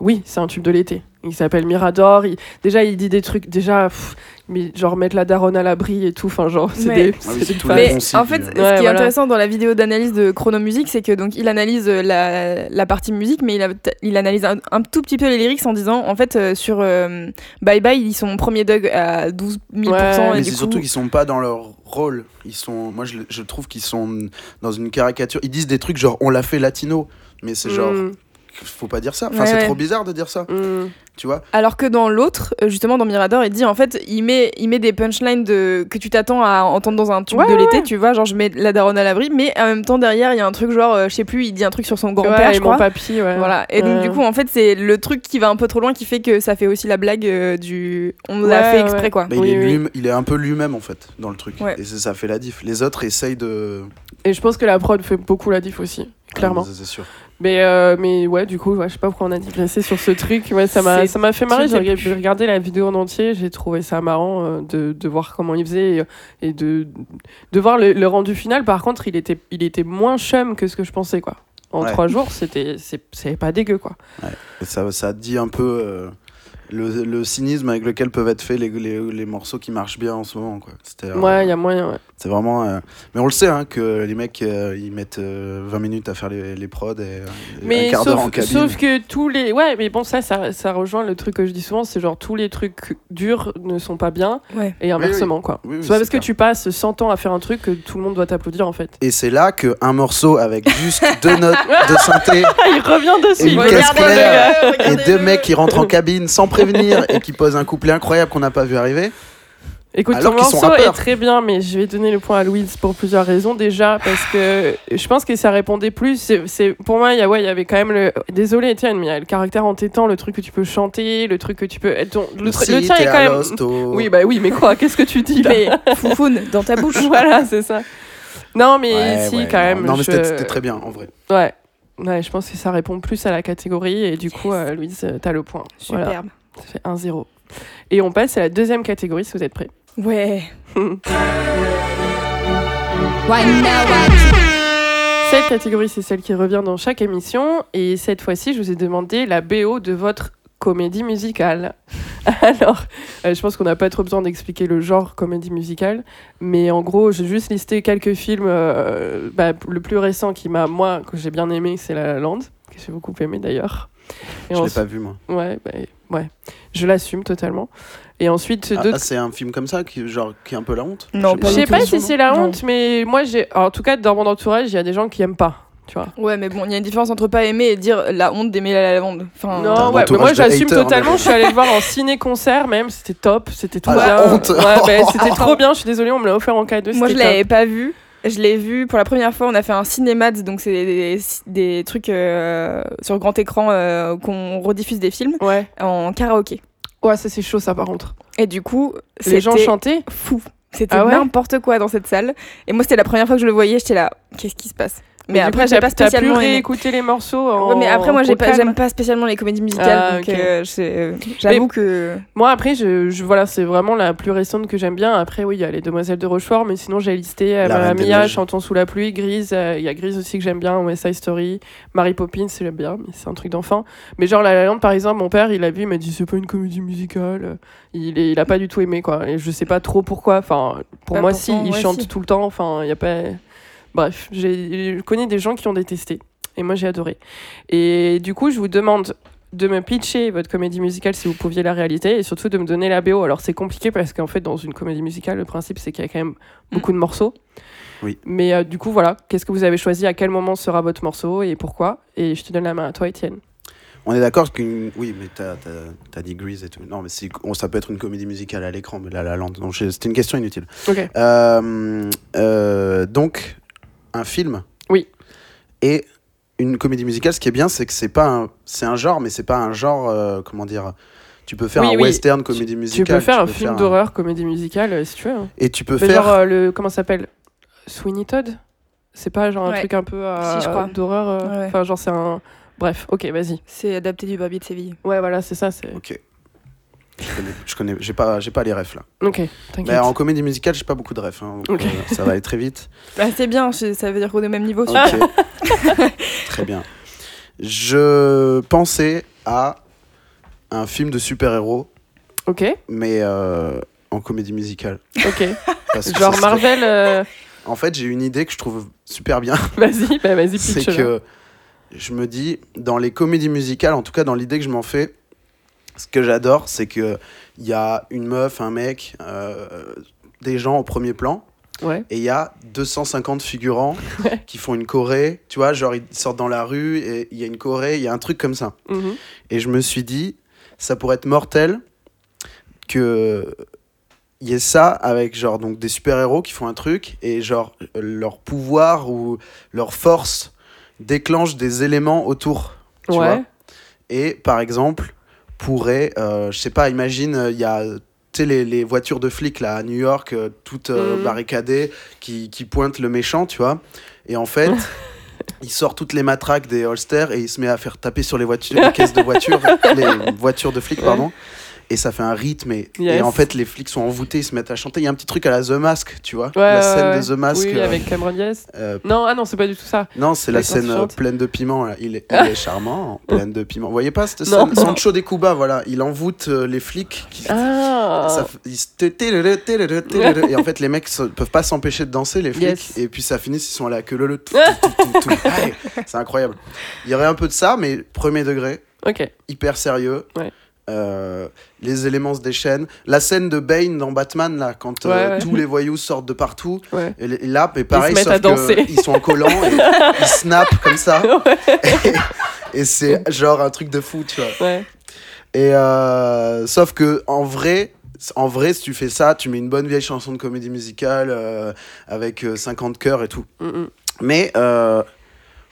oui, c'est un tube de l'été. Il s'appelle Mirador. il- déjà, il dit des trucs, déjà, pff, mais genre mettre la daronne à l'abri et tout. Enfin, genre, c'est Ouais. des. Ah oui, tout Mais en fait, euh. ce qui est voilà. intéressant dans la vidéo d'analyse de Chrono Music, c'est que donc il analyse euh, la, la partie musique, mais il, a- il analyse un, un tout petit peu les lyrics en disant, en fait, euh, sur euh, Bye Bye, ils sont premier Doug à 12 000 Ouais, et Mais du c'est coup, surtout qu'ils sont pas dans leur rôle. Ils sont, moi je, je trouve qu'ils sont dans une caricature. Ils disent des trucs genre on l'a fait latino, mais c'est genre Mm, faut pas dire ça. Enfin Ouais, c'est ouais. trop bizarre de dire ça, mm. tu vois. Alors que dans l'autre, euh, justement dans Mirador, il dit en fait, il met, il met des punchlines de, que tu t'attends à entendre dans un tube Ouais, de ouais, l'été, tu vois, genre je mets la daronne à l'abri, mais en même temps derrière, il y a un truc genre, euh, je sais plus, il dit un truc sur son grand-père, Ouais, je crois. papy, ouais. Voilà. Et donc du coup, en fait, c'est le truc qui va un peu trop loin qui fait que ça fait aussi la blague euh, du, on l'a fait exprès ouais. quoi. Mais Oui, il, est oui. lui- il est un peu lui-même en fait dans le truc. Ouais. Et ça fait la diff. Les autres essayent de. Et je pense que la prod fait beaucoup la diff aussi, clairement. Ça, C'est sûr. Mais, euh, mais ouais, du coup, ouais, je sais pas pourquoi on a digressé sur ce truc. Ouais, ça m'a C'est ça m'a fait marrer. J'ai regardé, la vidéo en entier. J'ai trouvé ça marrant euh, de, de voir comment il faisait et, et de, de voir le, le rendu final. Par contre, il était, il était moins chum que ce que je pensais, quoi. En Ouais. trois jours, c'était c'est- c'est pas dégueu, quoi. Ça, ça dit un peu euh, le, le cynisme avec lequel peuvent être faits les, les, les morceaux qui marchent bien en ce moment. Quoi. C'était, Ouais, il y a moyen, ouais. C'est vraiment. euh, Mais on le sait, hein, que les mecs, euh, ils mettent euh, 20 minutes à faire les, les prods et, et Mais un quart d'heure en sauf, cabine. sauf que tous les. Ouais, mais bon, ça, ça, ça rejoint le truc que je dis souvent c'est genre tous les trucs durs ne sont pas bien Ouais. et inversement, quoi. Oui, oui, c'est pas parce que tu passes 100 ans à faire un truc que tout le monde doit t'applaudir en fait. Et c'est là qu'un morceau avec juste deux notes de synthé Ah, il revient dessus. Et une caisse claire. et deux mecs qui rentrent en cabine sans prévenir et qui posent un couplet incroyable qu'on n'a pas vu arriver. Écoute, Alors ton morceau est très bien, mais je vais donner le point à Louise pour plusieurs raisons. Déjà, parce que je pense que ça répondait plus. C'est, pour moi, il y, a, ouais, il y avait quand même le. Désolé, Étienne, mais il y a le caractère entêtant, le truc que tu peux chanter, le truc que tu peux. ton- le, tr- Si le tien est quand même. Oui, bah oui, mais quoi Qu'est-ce que tu dis là? Mais foufoune dans ta bouche. Voilà, c'est ça. Non, mais Ouais, si, ouais, quand non. même. Non, mais je- c'était très bien en vrai. Ouais. Ouais, je pense que ça répond plus à la catégorie et du coup, euh, Louise, t'as le point. Voilà, Superbe. ça fait 1-0. Et on passe à la deuxième catégorie si vous êtes prêts. Ouais. Cette catégorie, c'est celle qui revient dans chaque émission. Et cette fois-ci, je vous ai demandé la BO de votre comédie musicale. Alors, euh, je pense qu'on n'a pas trop besoin d'expliquer le genre comédie musicale. Mais en gros, j'ai juste listé quelques films. euh, bah, le plus récent qui m'a, moi, que j'ai bien aimé, c'est La La Land, que j'ai beaucoup aimé d'ailleurs. Et Je l'ai ensuite- pas vu moi. Ouais, bah, ouais. Je l'assume totalement. Et ensuite, Ah, d'autres ah, c'est un film comme ça qui, genre, qui est un peu la honte Non, Je pas Je sais pas si c'est la Non. honte, mais moi, j'ai. En tout cas, dans mon entourage, il y a des gens qui aiment pas. Tu vois. Ouais, mais bon, il y a une différence entre pas aimer et dire la honte d'aimer la lavande. Enfin, Non, ouais, mais moi j'assume totalement. Je suis allée le voir en ciné-concert même, c'était top, c'était trop Ah, la bien. honte. Ouais, bah, c'était trop bien. Je suis désolée, on me l'a offert en cadeau. Moi, je l'avais pas vu. Je l'ai vu pour la première fois. On a fait un cinémat, donc c'est des, des trucs euh, sur grand écran euh, qu'on rediffuse des films. Ouais, en karaoké. ouais, ça c'est chaud ça par contre. Et du coup, Les gens c'était chantaient? fou. C'était Ah ouais? n'importe quoi dans cette salle. Et moi, c'était la première fois que je le voyais. J'étais là, qu'est-ce qui se passe? Mais, du après, j'ai pas pu spécialement réécouter les morceaux. En... Ouais, mais après, moi, j'ai au pas- j'aime pas spécialement les comédies musicales. Ah, donc, ok. euh, j'ai- j'avoue que. Moi après, je, je- voilà, c'est vraiment la plus récente que j'aime bien. Après, oui, il y a les Demoiselles de Rochefort, mais sinon j'ai listé euh, Mamma Mia. Chantons sous la pluie, Grise. euh, Il y a Grise aussi que j'aime bien, West Side Story, Mary Poppins, j'aime bien, mais c'est un truc d'enfant. Mais genre La La Land, par exemple, mon père, il a vu, il m'a dit c'est pas une comédie musicale. Il, est, il a pas du tout aimé quoi. Et je sais pas trop pourquoi. Enfin, pour moi, pourtant, si, il ouais, chante si. tout le temps. Enfin, il y a pas. Bref, j'ai- je connais des gens qui ont détesté. Et moi, j'ai adoré. Et du coup, je vous demande de me pitcher votre comédie musicale si vous pouviez la réalité et surtout de me donner la BO. Alors, c'est compliqué parce qu'en fait, dans une comédie musicale, le principe, c'est qu'il y a quand même beaucoup de morceaux. Oui. Mais euh, du coup, voilà, qu'est-ce que vous avez choisi? À quel moment sera votre morceau et pourquoi? Et je te donne la main à toi, Étienne. On est d'accord qu'une. Oui, mais t'as as, dit Grease et tout. Non, mais on- ça peut être une comédie musicale à l'écran, mais là, la lande. Donc, c'était une question inutile. Ok. Euh, euh, donc, un film. Oui. Et une comédie musicale, ce qui est bien, c'est que c'est pas un, c'est un genre, mais c'est pas un genre, euh, comment dire. Tu peux faire Oui, un oui. western comédie musicale. tu peux faire un peux film d'horreur, comédie musicale, euh, si tu veux. hein. Et tu peux Mais faire. genre, euh, le, comment ça s'appelle? Sweeney Todd? C'est pas genre un Ouais. truc un peu euh, Si, je crois. d'horreur euh, Ouais. Enfin, genre, c'est un. Bref, ok, vas-y. C'est adapté du Barbie de Séville. Ouais, voilà, c'est ça. c'est Ok. Je connais, je connais, j'ai pas, j'ai pas les refs là. Ok, Mais t'inquiète. en comédie musicale, j'ai pas beaucoup de refs, hein, euh, ça va aller très vite. Bah, c'est bien, ça veut dire qu'on est au même niveau. Ok. super. Très bien. Je pensais à un film de super-héros, Ok, mais euh, en comédie musicale. ok. Genre serait- Marvel. euh, En fait, j'ai une idée que je trouve super bien. Vas-y, bah, vas-y, C'est que je me dis, dans les comédies musicales, en tout cas dans l'idée que je m'en fais, ce que j'adore, c'est qu'il y a une meuf, un mec, euh, des gens au premier plan. Ouais. Et il y a 250 figurants qui font une choré, tu vois, genre ils sortent dans la rue et il y a une choré, il y a un truc comme ça. Mhm. Et je me suis dit, ça pourrait être mortel que il y ait ça avec genre donc des super-héros qui font un truc et genre leur pouvoir ou leur force déclenche des éléments autour. Tu Ouais. vois et par exemple, pourrait, euh, je sais pas, imagine, euh, il y a les, les voitures de flics là à New York, euh, toutes euh, Mhm. barricadées, qui, qui pointent le méchant, tu vois. Et en fait, il sort toutes les matraques des holsters et il se met à faire taper sur les voitures, les caisses de voitures, les voitures de flics, pardon. Et ça fait un rythme et, Yes. et en fait les flics sont envoûtés, ils se mettent à chanter. Il y a un petit truc à la The Mask, tu vois, Ouais, la scène ouais. de The Mask. Oui, euh, avec Cameron Diaz. euh, Non, ah non, c'est pas du tout ça. non, c'est la scène euh, pleine de piment. Là. Il, est, il est charmant, pleine de piment. Vous voyez pas cette scène? Sancho de Cuba, voilà. Il envoûte les flics. Qui, Ah ça ils se- et en fait, les mecs peuvent pas s'empêcher de danser, les flics. Yes. Et puis ça finit, ils sont là que le le. Ouais, c'est incroyable. Il y aurait un peu de ça, mais premier degré, Ok. hyper sérieux. Ouais. Euh, les éléments se déchaînent. La scène de Bane dans Batman, là, quand euh, Ouais, tous les voyous sortent de partout. Ouais. Et, et là, et pareil, sauf que ils sont en collant et ils snappent comme ça. Et, et c'est genre un truc de fou, tu vois. Et euh, sauf que en vrai, en vrai, si tu fais ça, tu mets une bonne vieille chanson de comédie musicale avec euh, 50 chœurs et tout. Mm, mm. Mais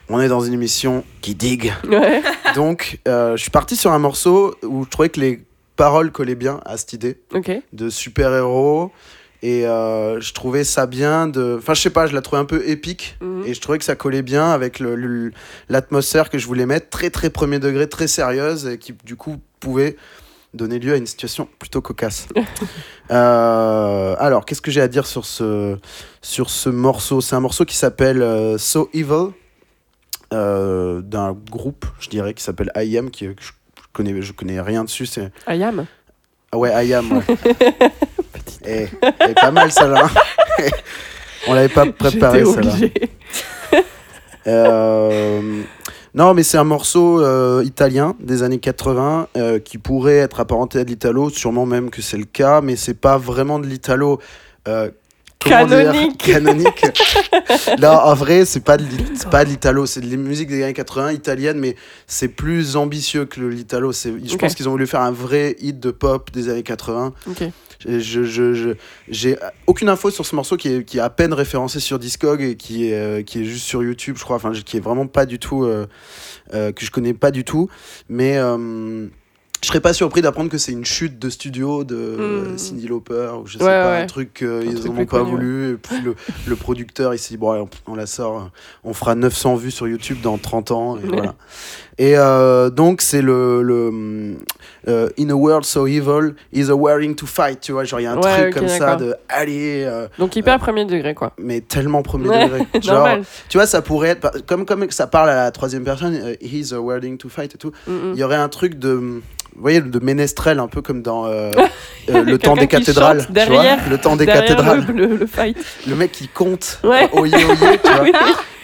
on est dans une émission qui digue. Ouais. Donc, euh, je suis parti sur un morceau où je trouvais que les paroles collaient bien à cette idée de super-héros. Et euh, je trouvais ça bien de. Enfin, je sais pas, je la trouvais un peu épique. Mhm. Et je trouvais que ça collait bien avec l'atmosphère que je voulais mettre, très très premier degré, très sérieuse, et qui du coup pouvait donner lieu à une situation plutôt cocasse. Euh, alors, qu'est-ce que j'ai à dire sur ce, sur ce morceau? C'est un morceau qui s'appelle So Evil, euh, d'un groupe, je dirais, qui s'appelle I Am, qui, je, connais, je connais rien dessus. C'est Ayam. ah ouais, I am, ouais. Eh, elle est pas mal celle-là. hein. On l'avait pas préparé obligée. Euh, non, mais c'est un morceau euh, italien des années 80 euh, qui pourrait être apparenté à de l'italo, sûrement même que c'est le cas, mais c'est pas vraiment de l'italo. Dire Canonique. Canonique. non, en vrai, c'est pas de pas l'italo, c'est de la musique des années 80 italienne, mais c'est plus ambitieux que l'italo. Je pense qu'ils ont voulu faire un vrai hit de pop des années 80. Ok. Je, je, je- je- j'ai aucune info sur ce morceau qui est, qui est à peine référencé sur Discog et qui est, euh, qui est juste sur YouTube, je crois, enfin, qui est vraiment pas du tout, euh, euh, que je connais pas du tout. Mais euh, je serais pas surpris d'apprendre que c'est une chute de studio de euh, Mm. Cindy Lauper ou je sais Ouais, pas, ouais. un truc qu'ils n'ont pas connu, voulu. Et puis le, le producteur, il s'est dit, bon, on, on la sort, on fera 900 vues sur YouTube dans 30 ans. Et voilà. Et euh, donc, c'est le. le euh, In a world so evil, is a wearing to fight. Tu vois, genre, il y a un Ouais, truc comme ça de. Allez. euh, Donc hyper premier degré, quoi. mais tellement premier Ouais, degré. Genre, tu vois, ça pourrait être. Comme, comme ça parle à la troisième personne, he's a wearing to fight et tout. Mm, mm. Il y aurait un truc de. Vous voyez, de ménestrel, un peu comme dans euh, euh, Le temps des cathédrales. tu vois le temps des cathédrales. Le, le, le fight. Le mec qui compte. Ouais. Tu vois. Oui.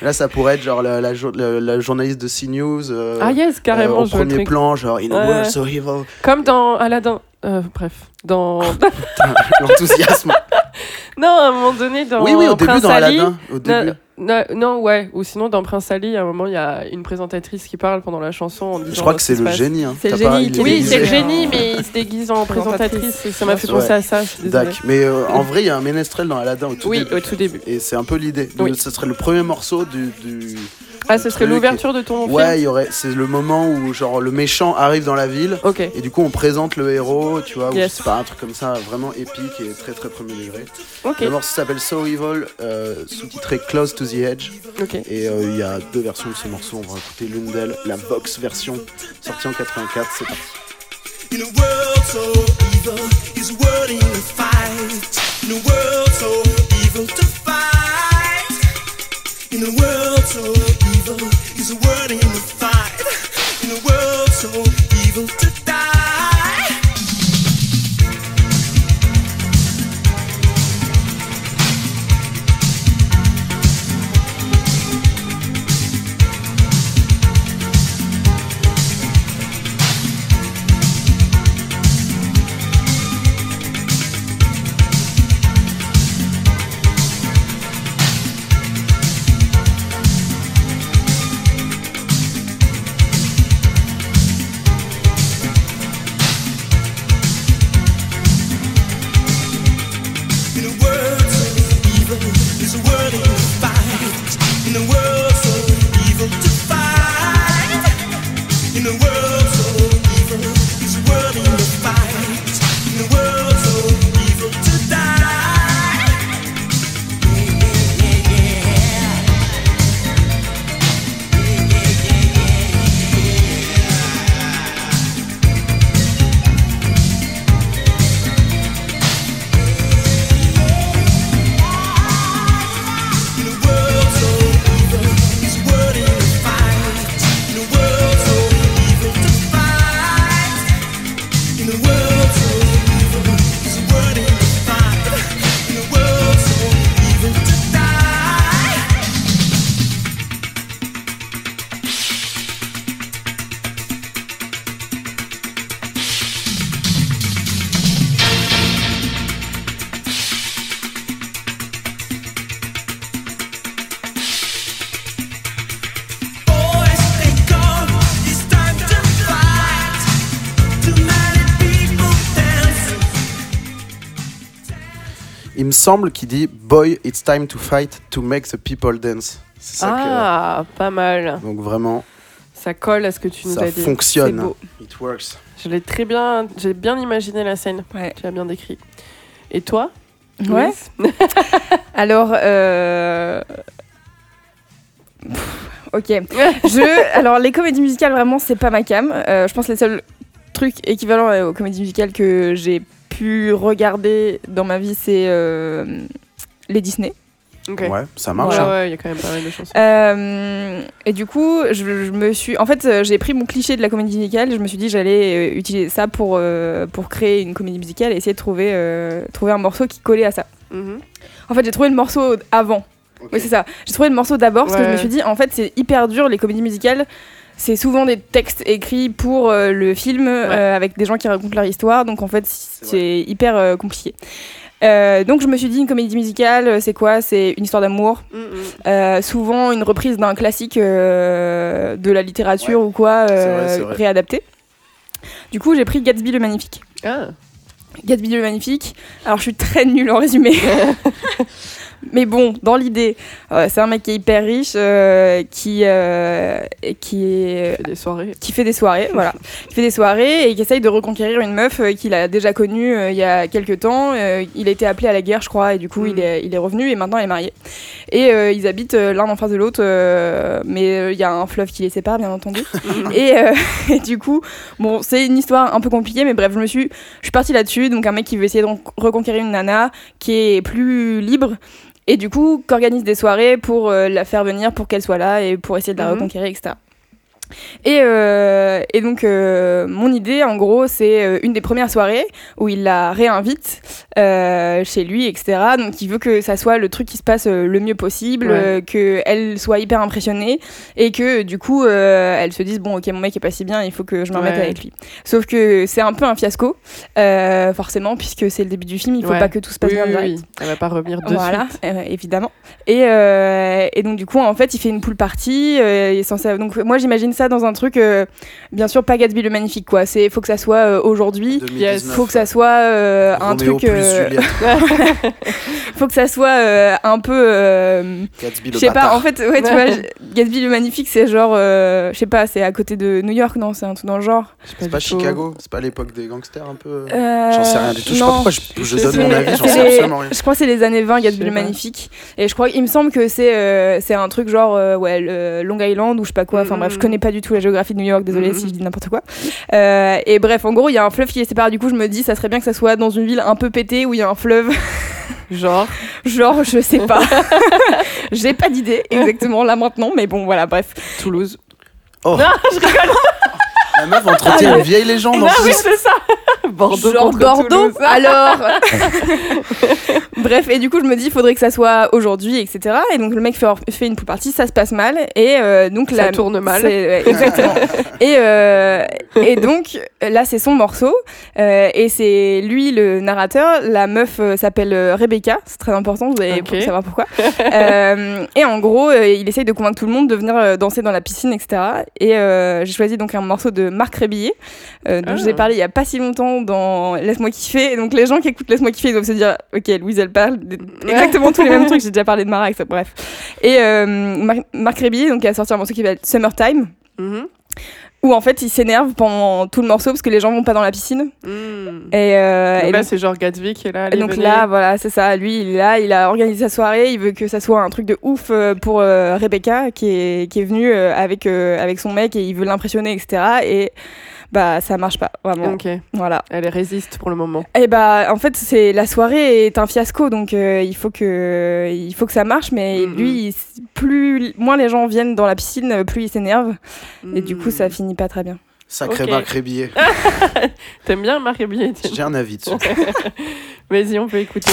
Là, ça pourrait être genre la, la, jour- la- la journaliste de CNews. euh, Ah yes, euh, carrément, au je vois le premier truc. plan, genre In a world so evil. Comme dans Aladdin. Euh, bref, dans... Putain, L'enthousiasme. non, à un moment donné, dans oui, oui, au début, Prince dans Ali, Aladdin. Au début. Non, ouais. Ou sinon, dans Prince Ali, à un moment, il y a une présentatrice qui parle pendant la chanson en disant. Je crois euh, que ce c'est le passe. génie. hein. C'est le pas- génie est Oui, c'est le génie, mais il se déguise en présentatrice et ça m'a fait Ouais. penser à ça. Je suis désolée. Dac. Mais euh, en vrai, il y a un ménestrel dans Aladdin au tout Oui, début. au tout début. Et c'est un peu l'idée. Oui. Ce serait le premier morceau du. du... Ah, ce serait truc l'ouverture de ton Ouais, film aurait. C'est le moment où genre le méchant arrive dans la ville. Ok. Et du coup, on présente le héros, tu vois, ou Yes. sais pas, un truc comme ça, vraiment épique et très très premier degré. Ok. Le morceau s'appelle So Evil, euh, sous-titré Close to the Edge. Ok. Et euh, il y a deux versions de ce morceau, on va écouter l'une d'elles, la Vox version, sortie en 84, c'est parti. In a world so evil, is a word in a fight. In a world so evil to fight. In a world so evil, is a word in the fight. Semble qu'il dit Boy, it's time to fight to make the people dance. Ça Ah, pas mal. Donc vraiment, Ça colle à ce que tu nous ça as dit. C'est fonctionne. beau. It works. Je l'ai très bien, j'ai bien imaginé la scène. Ouais. Tu as bien décrit. Et toi Ouais. Alors, euh... ok. Je, alors, les comédies musicales, vraiment, c'est pas ma cam. Euh, je pense que les seuls trucs équivalents euh, aux comédies musicales que j'ai pu regarder dans ma vie, c'est euh, les Disney. Ouais, ça Ouais, marche. hein. ouais, il y a quand même pas mal de chansons. Euh, et du coup, je, je me suis. En fait, euh, j'ai pris mon cliché de la comédie musicale. Je me suis dit, j'allais euh, utiliser ça pour, euh, pour créer une comédie musicale et essayer de trouver, euh, trouver un morceau qui collait à ça. Mhm. En fait, j'ai trouvé le morceau avant. Oui, c'est ça. J'ai trouvé le morceau d'abord parce que je me Ouais. suis dit, en fait, c'est hyper dur, les comédies musicales. C'est souvent des textes écrits pour euh, le film euh, avec des gens qui racontent leur histoire. Donc, en fait, c'est hyper euh, compliqué. Euh, donc, je me suis dit, une comédie musicale, c'est quoi? C'est une histoire d'amour. Mhm. Euh, souvent, une reprise d'un classique euh, de la littérature ou quoi, vrai. réadapté. Du coup, j'ai pris Gatsby le Magnifique. Ah. Gatsby le Magnifique. Alors, je suis très nulle en résumé. Mais bon, dans l'idée, euh, c'est un mec qui est hyper riche, euh, qui, euh, qui, est, fait des soirées. qui fait des soirées, voilà. Qui fait des soirées et qui essaye de reconquérir une meuf qu'il a déjà connue il y a quelques temps. Il a été appelé à la guerre, je crois, et du coup, Mm. il, est, il est revenu et maintenant il est marié. Et ils habitent l'un en face de l'autre, mais il y a un fleuve qui les sépare, bien entendu. et, et du coup, bon, c'est une histoire un peu compliquée, mais bref, je me suis, je suis partie là-dessus. Donc, un mec qui veut essayer de reconquérir une nana qui est plus libre. Et du coup, qu'organise des soirées pour euh, la faire venir, pour qu'elle soit là et pour essayer de la Mhm. reconquérir, etc. Et, euh, et donc, euh, mon idée, en gros, c'est euh, une des premières soirées où il la réinvite euh, chez lui, etc. Donc, il veut que ça soit le truc qui se passe le mieux possible, Ouais. qu'elle soit hyper impressionnée et que du coup, elle se dise Bon, ok, mon mec est pas si bien, il faut que je me remette Ouais. avec lui. Sauf que c'est un peu un fiasco, forcément, puisque c'est le début du film, il faut Ouais. pas que tout se passe Oui, bien oui, direct. oui. Elle va pas revenir de Voilà, évidemment. Et, et donc du coup, en fait, il fait une pool party. il est censé... Donc moi, j'imagine ça dans un truc, euh, bien sûr, pas Gatsby le magnifique, quoi. C'est faut que ça soit euh, aujourd'hui. 2019, Faut que ça soit euh, un truc. faut que ça soit euh, un peu. euh, Gatsby je le sais pas, en fait, ouais, tu vois, Gatsby le magnifique, c'est genre, euh, je sais pas, c'est à côté de New York, non C'est un truc dans le genre. C'est pas Chicago, c'est pas l'époque des gangsters un peu. Euh, J'en sais rien du tout. Je sais pas non. pourquoi je, donne mon avis, j'en sais absolument rien. Je crois que c'est les années 20, Je Gatsby le. Magnifique. Et je crois, il me semble que c'est euh, c'est un truc genre euh, ouais, le Long Island ou je sais pas quoi. Enfin bref, je connais pas du tout la géographie de New York, désolé Mhm. si je dis n'importe quoi. Euh, et bref, en gros, il y a un fleuve qui les sépare. Du coup, je me dis, ça serait bien que ça soit dans une ville un peu pétée où il y a un fleuve. Genre. genre, je sais pas. J'ai pas d'idée exactement là maintenant, mais bon, voilà, bref. Toulouse. Oh. Non, je rigole. La meuf entretient une vieille légende en Ah oui, plus. c'est ça. Bordeaux genre Bordeaux, Toulouse. alors Bref, et du coup, je me dis, il faudrait que ça soit aujourd'hui, etc. Et donc, le mec fait, fait une pool party, ça se passe mal. Et euh, donc, Ça la- tourne mal. ouais, exactement. et, euh, et donc, là, c'est son morceau. euh, et c'est lui, le narrateur. La meuf euh, s'appelle Rebecca. C'est très important, vous allez Ok. pour savoir pourquoi. Euh, et en gros, euh, il essaye de convaincre tout le monde de venir danser dans la piscine, etc. Et euh, j'ai choisi donc un morceau de Marc Rébillet, euh, dont je vous ai Ah. parlé il y a pas si longtemps dans Laisse-moi kiffer. Et donc, les gens qui écoutent Laisse-moi kiffer, ils doivent se dire Ok, Louise, elle parle de- exactement tous les mêmes trucs. J'ai déjà parlé de Mara, etc. Bref. Et euh, Mar- Marc Rébillet, donc, a sorti un morceau qui s'appelle Summertime Mhm. Où en fait il s'énerve pendant tout le morceau parce que les gens vont pas dans la piscine. Mhm. Et, euh, Donc et là, c'est genre Gatsby qui est là. et allez, donc venez. là, voilà, c'est ça. Lui, il est là, il a organisé sa soirée. Il veut que ça soit un truc de ouf euh, pour euh, Rebecca qui est, qui est venue euh, avec, euh, avec son mec et il veut l'impressionner, etc. Et bah ça marche pas, vraiment. Ok. Voilà. Elle résiste pour le moment. Et bah en fait c'est la soirée est un fiasco donc euh, il faut que il faut que ça marche mais lui il- plus moins les gens viennent dans la piscine plus il s'énerve et du coup ça finit pas très bien. Sacré Ok. Marc Rébillet. T'aimes bien Marc Rébillet J'ai un avis dessus. Vas-y, on peut écouter.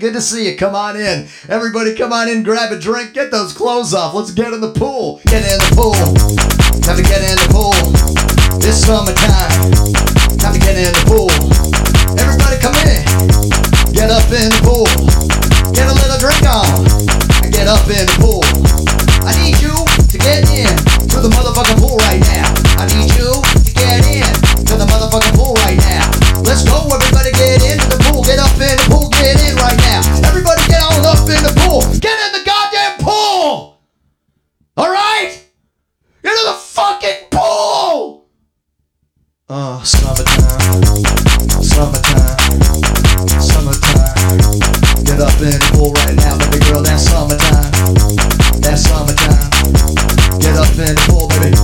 Good to see you. Come on in. Everybody, come on in, grab a drink, get those clothes off. Let's get in the pool. Get in the pool. Time to get in the pool. It's summertime. Time to get in the pool. Everybody, come in. Get up in the pool. Get a little drink on. Get up in the pool. I need you to get in to the motherfucking pool Alright? Into the fucking pool! Oh, summertime. Summertime. Summertime. Get up in the pool right now, baby girl. That's summertime. That's summertime. Get up in the pool, baby.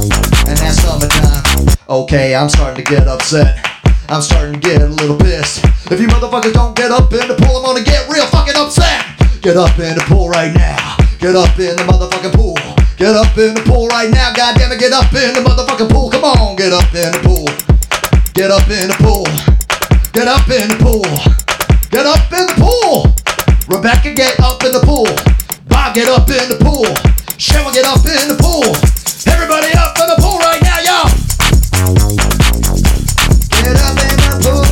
And that's summertime. Okay, I'm starting to get upset. I'm starting to get a little pissed. If you motherfuckers don't get up in the pool, I'm gonna get real fucking upset. Get up in the pool right now. Get up in the motherfucking pool. Get up in the pool right now. God damn it, get up in the motherfucking pool. Come on, get up in the pool. Get up in the pool. Get up in the pool. Get up in the pool. Rebecca, get up in the pool. Bob, get up in the pool. Cheryl, get up in the pool. Everybody up in the pool right now, y'all. Get up in the pool.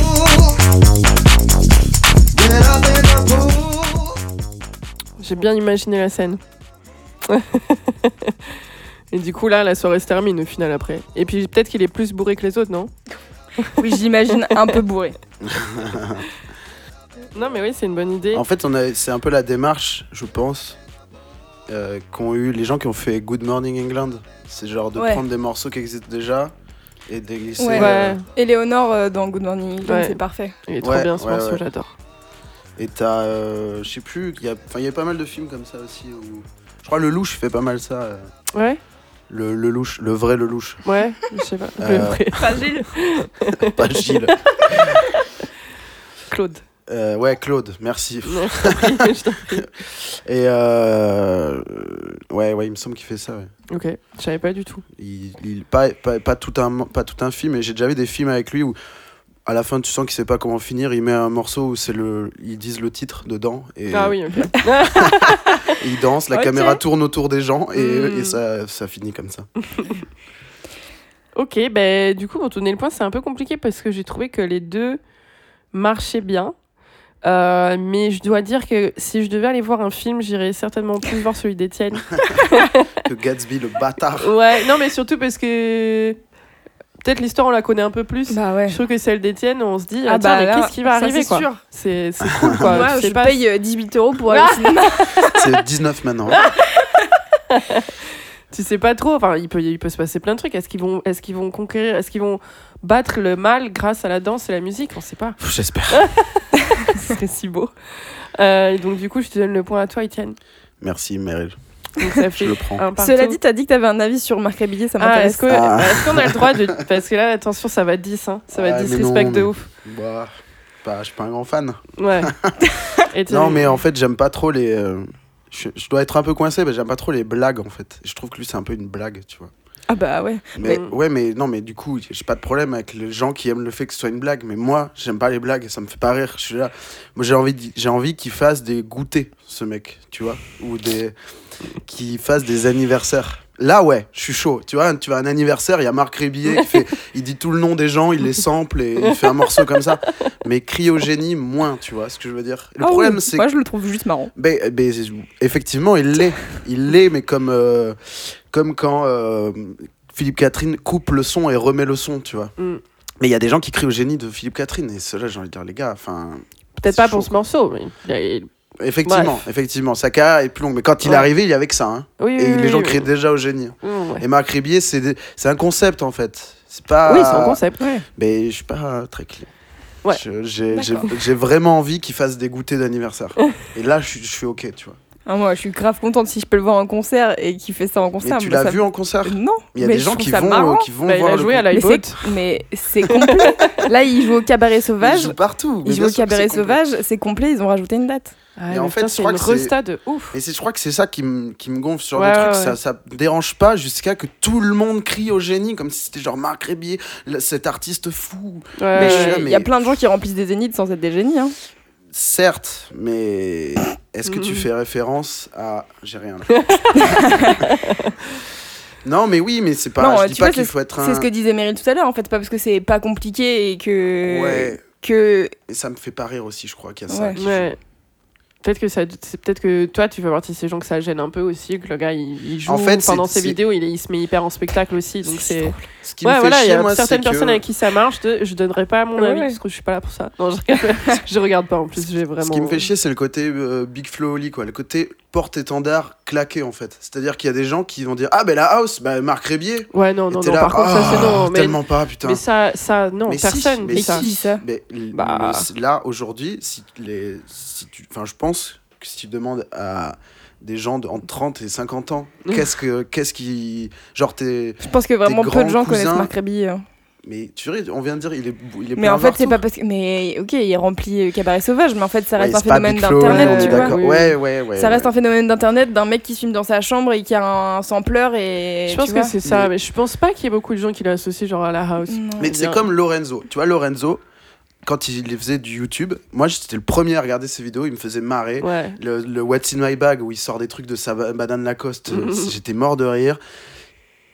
Get up in the pool. J'ai bien imaginé la scène. Et du coup, là, la soirée se termine au final après. Et puis peut-être qu'il est plus bourré que les autres, non? Oui, j'imagine un peu bourré. Non, mais oui, c'est une bonne idée. En fait, on a, c'est un peu la démarche, je pense, euh, qu'ont eu les gens qui ont fait Good Morning England. C'est genre de Ouais. prendre des morceaux qui existent déjà et de glisser. Ouais. euh, Ouais, Éléonore euh, dans Good Morning England, Ouais. c'est parfait. il est trop Ouais, bien ce ouais, morceau, ouais. j'adore. Et t'as, euh, je sais plus, il y a, enfin, il y a pas mal de films comme ça aussi. Où... Je crois le louche fait pas mal ça. euh, Ouais, Le, le louche, le vrai le louche. ouais, je sais pas. Euh, Le vrai. Fragile. pas Gilles. Claude. Euh, ouais, Claude, merci. Non, je t'en prie, je t'en prie. Et euh, ouais, ouais, il me semble qu'il fait ça. Ouais. Ok, je savais pas du tout. Il, il- pas, pas, pas tout un, pas tout un film, et j'ai déjà vu des films avec lui où à la fin tu sens qu'il sait pas comment finir. Il met un morceau où c'est le, ils disent le titre dedans et Ah oui, ok. il danse, la caméra tourne autour des gens et, Mm. et ça, ça finit comme ça. Ok, ben du coup, pour tourner le point, c'est un peu compliqué parce que j'ai trouvé que les deux marchaient bien. Euh, mais je dois dire que si je devais aller voir un film, j'irais certainement plus voir celui d'Étienne. Que Gatsby le bâtard. Ouais, non, mais surtout parce que peut-être l'histoire on la connaît un peu plus. Bah ouais. Je trouve que celle d'Étienne, on se dit, Ah ah, tiens, bah mais là, qu'est-ce qui va ça, arriver c'est quoi sûr. C'est c'est cool quoi. Moi, je pas- paye euh, 18 euros pour aller au cinéma. C'est 19 maintenant. tu sais pas trop. Enfin, il peut, il peut se passer plein de trucs. Est-ce qu'ils vont, est-ce qu'ils vont conquérir, est-ce qu'ils vont battre le mal grâce à la danse et la musique? On sait pas. J'espère. Ce serait si beau. Euh, et donc du coup, je te donne le point à toi, Étienne. Merci Meryl. Donc ça fait le prends. un. Cela dit, t'as dit que t'avais un avis sur Marc Rébillet, ça Ah, m'intéresse. est-ce que- Ah. est-ce qu'on a le droit de. Parce que là, attention, ça va 10. Hein. Ça va Ouais, mais disrespect non, de mais- ouf. Bah, bah, je suis pas un grand fan. Ouais. Non, mais en fait, j'aime pas trop les. euh, je, je dois être un peu coincé, mais j'aime pas trop les blagues en fait. Je trouve que lui, c'est un peu une blague, tu vois. Ah bah ouais. Mais ouais, mais non, mais du coup, j'ai pas de problème avec les gens qui aiment le fait que ce soit une blague. Mais moi, j'aime pas les blagues, ça me fait pas rire. Je suis là. Moi, j'ai envie, j'ai envie qu'il fasse des goûters, ce mec, tu vois, ou des, qu'il fasse des anniversaires. Là, ouais, je suis chaud. Tu vois, tu vois un anniversaire, il y a Marc Rébillet qui fait, il dit tout le nom des gens, il les sample et il fait un morceau comme ça. Mais cryogénie, moins, tu vois ce que je veux dire. Le Ah problème, oui, c'est Moi, je le trouve juste marrant. ben, ben, effectivement, il l'est. Il l'est, mais comme, euh, comme quand euh, Philippe Catherine coupe le son et remet le son, tu vois. Mm. Mais il y a des gens qui crient au génie de Philippe Catherine, et cela, j'ai envie de dire, les gars, enfin. Peut-être pas pour ce morceau. Mais... il il- Effectivement, effectivement, sa carrière est plus longue. Mais quand il est Ouais. arrivé, il y avait que ça. hein. Oui, Et oui, les oui, gens criaient déjà au génie. Ouais. Et Marc Rébillet, c'est des- un concept, en fait. C'est pas. Oui, c'est un concept. Mais je suis pas euh, très. Ouais. Je- J'ai vraiment envie qu'il fasse des goûters d'anniversaire. et là, je suis, je suis OK, tu vois. Ah, moi, je suis grave contente si je peux le voir en concert et qu'il fait ça en Mais concert. tu l'as ça- vu en concert Non. Il y a mais des gens trouve qui vont, euh, qui vont Bah, il a le joué à la Mais c'est- Mais c'est complet. Là, il joue au Cabaret Il Sauvage. joue partout. Il joue au Cabaret. Sauvage, c'est complet, ils ont rajouté une date. Ah, Et en fait, putain, je c'est crois une que de ouf. Et c'est, je crois que c'est ça qui me, qui me gonfle sur Ouais, le truc. ouais, Ça, ouais. ça me dérange pas jusqu'à que tout le monde crie au génie comme si c'était genre Marc Rébillet, le- cet artiste fou. Ouais. Il mais- y a plein de gens qui remplissent des zéniths sans être des génies. Hein. certes, mais est-ce que tu Mhm. fais référence à. J'ai rien là. non, mais oui, mais c'est pas. Non, je dis pas qu'il faut être un. c'est ce que disait Meryl tout à l'heure, en fait, pas parce que c'est pas compliqué et que. Ouais, que et ça me fait pas rire aussi, je crois qu'il y a ça. Ouais. qui- Ouais. Peut-être que ça, c'est peut-être que toi, tu fais partie de ces gens que ça gêne un peu aussi, que le gars il, il joue En fait, pendant ses vidéos, il, se met hyper en spectacle aussi, donc c'est. Ce qui Ouais, me fait voilà, il y chier, a moi, certaines c'est que- personnes avec qui ça marche, je, je donnerai pas mon Ouais, avis ouais. parce que je suis pas là pour ça. Non, je regarde, je regarde pas en plus, j'ai vraiment. Ce qui me fait chier, c'est le côté euh, Big Flow Oli, quoi. Le côté porte-étendard claqué, en fait. C'est-à-dire qu'il y a des gens qui vont dire Ah, ben la house, bah, Marc Rébier. Ouais, non, non, non, là, par contre, ça c'est Ah, non. Mais, Tellement pas, putain. mais ça, ça, non, Mais si, personne mais dit si. ça. Qui dit ça Mais, l- Bah. mais là, aujourd'hui, si les, si tu, enfin, je pense que si tu demandes à des gens de, entre 30 et 50 ans, qu'est-ce que, qu'est-ce qui, genre, t'es, Je pense que vraiment peu de gens connaissent Marc Rébillet. hein. mais tu vois, on vient de dire, il est, il est Mais en fait, c'est pas parce que. Mais ok, il remplit euh, Cabaret Sauvage, mais en fait, ça Ouais, reste un phénomène d'internet, est tu vois. Ouais, ouais, ouais. Ça reste ouais. un phénomène d'internet d'un mec qui filme dans sa chambre et qui a un sampleur et. Je pense que c'est ça, Mais- mais je pense pas qu'il y ait beaucoup de gens qui l'associent genre à la house. Non. Mais c'est comme Lorenzo. Tu vois, Lorenzo, quand il faisait du YouTube, moi, j'étais le premier à regarder ses vidéos, il me faisait marrer. Ouais. Le, le What's in my bag où il sort des trucs de sa ba- banane Lacoste, j'étais mort de rire.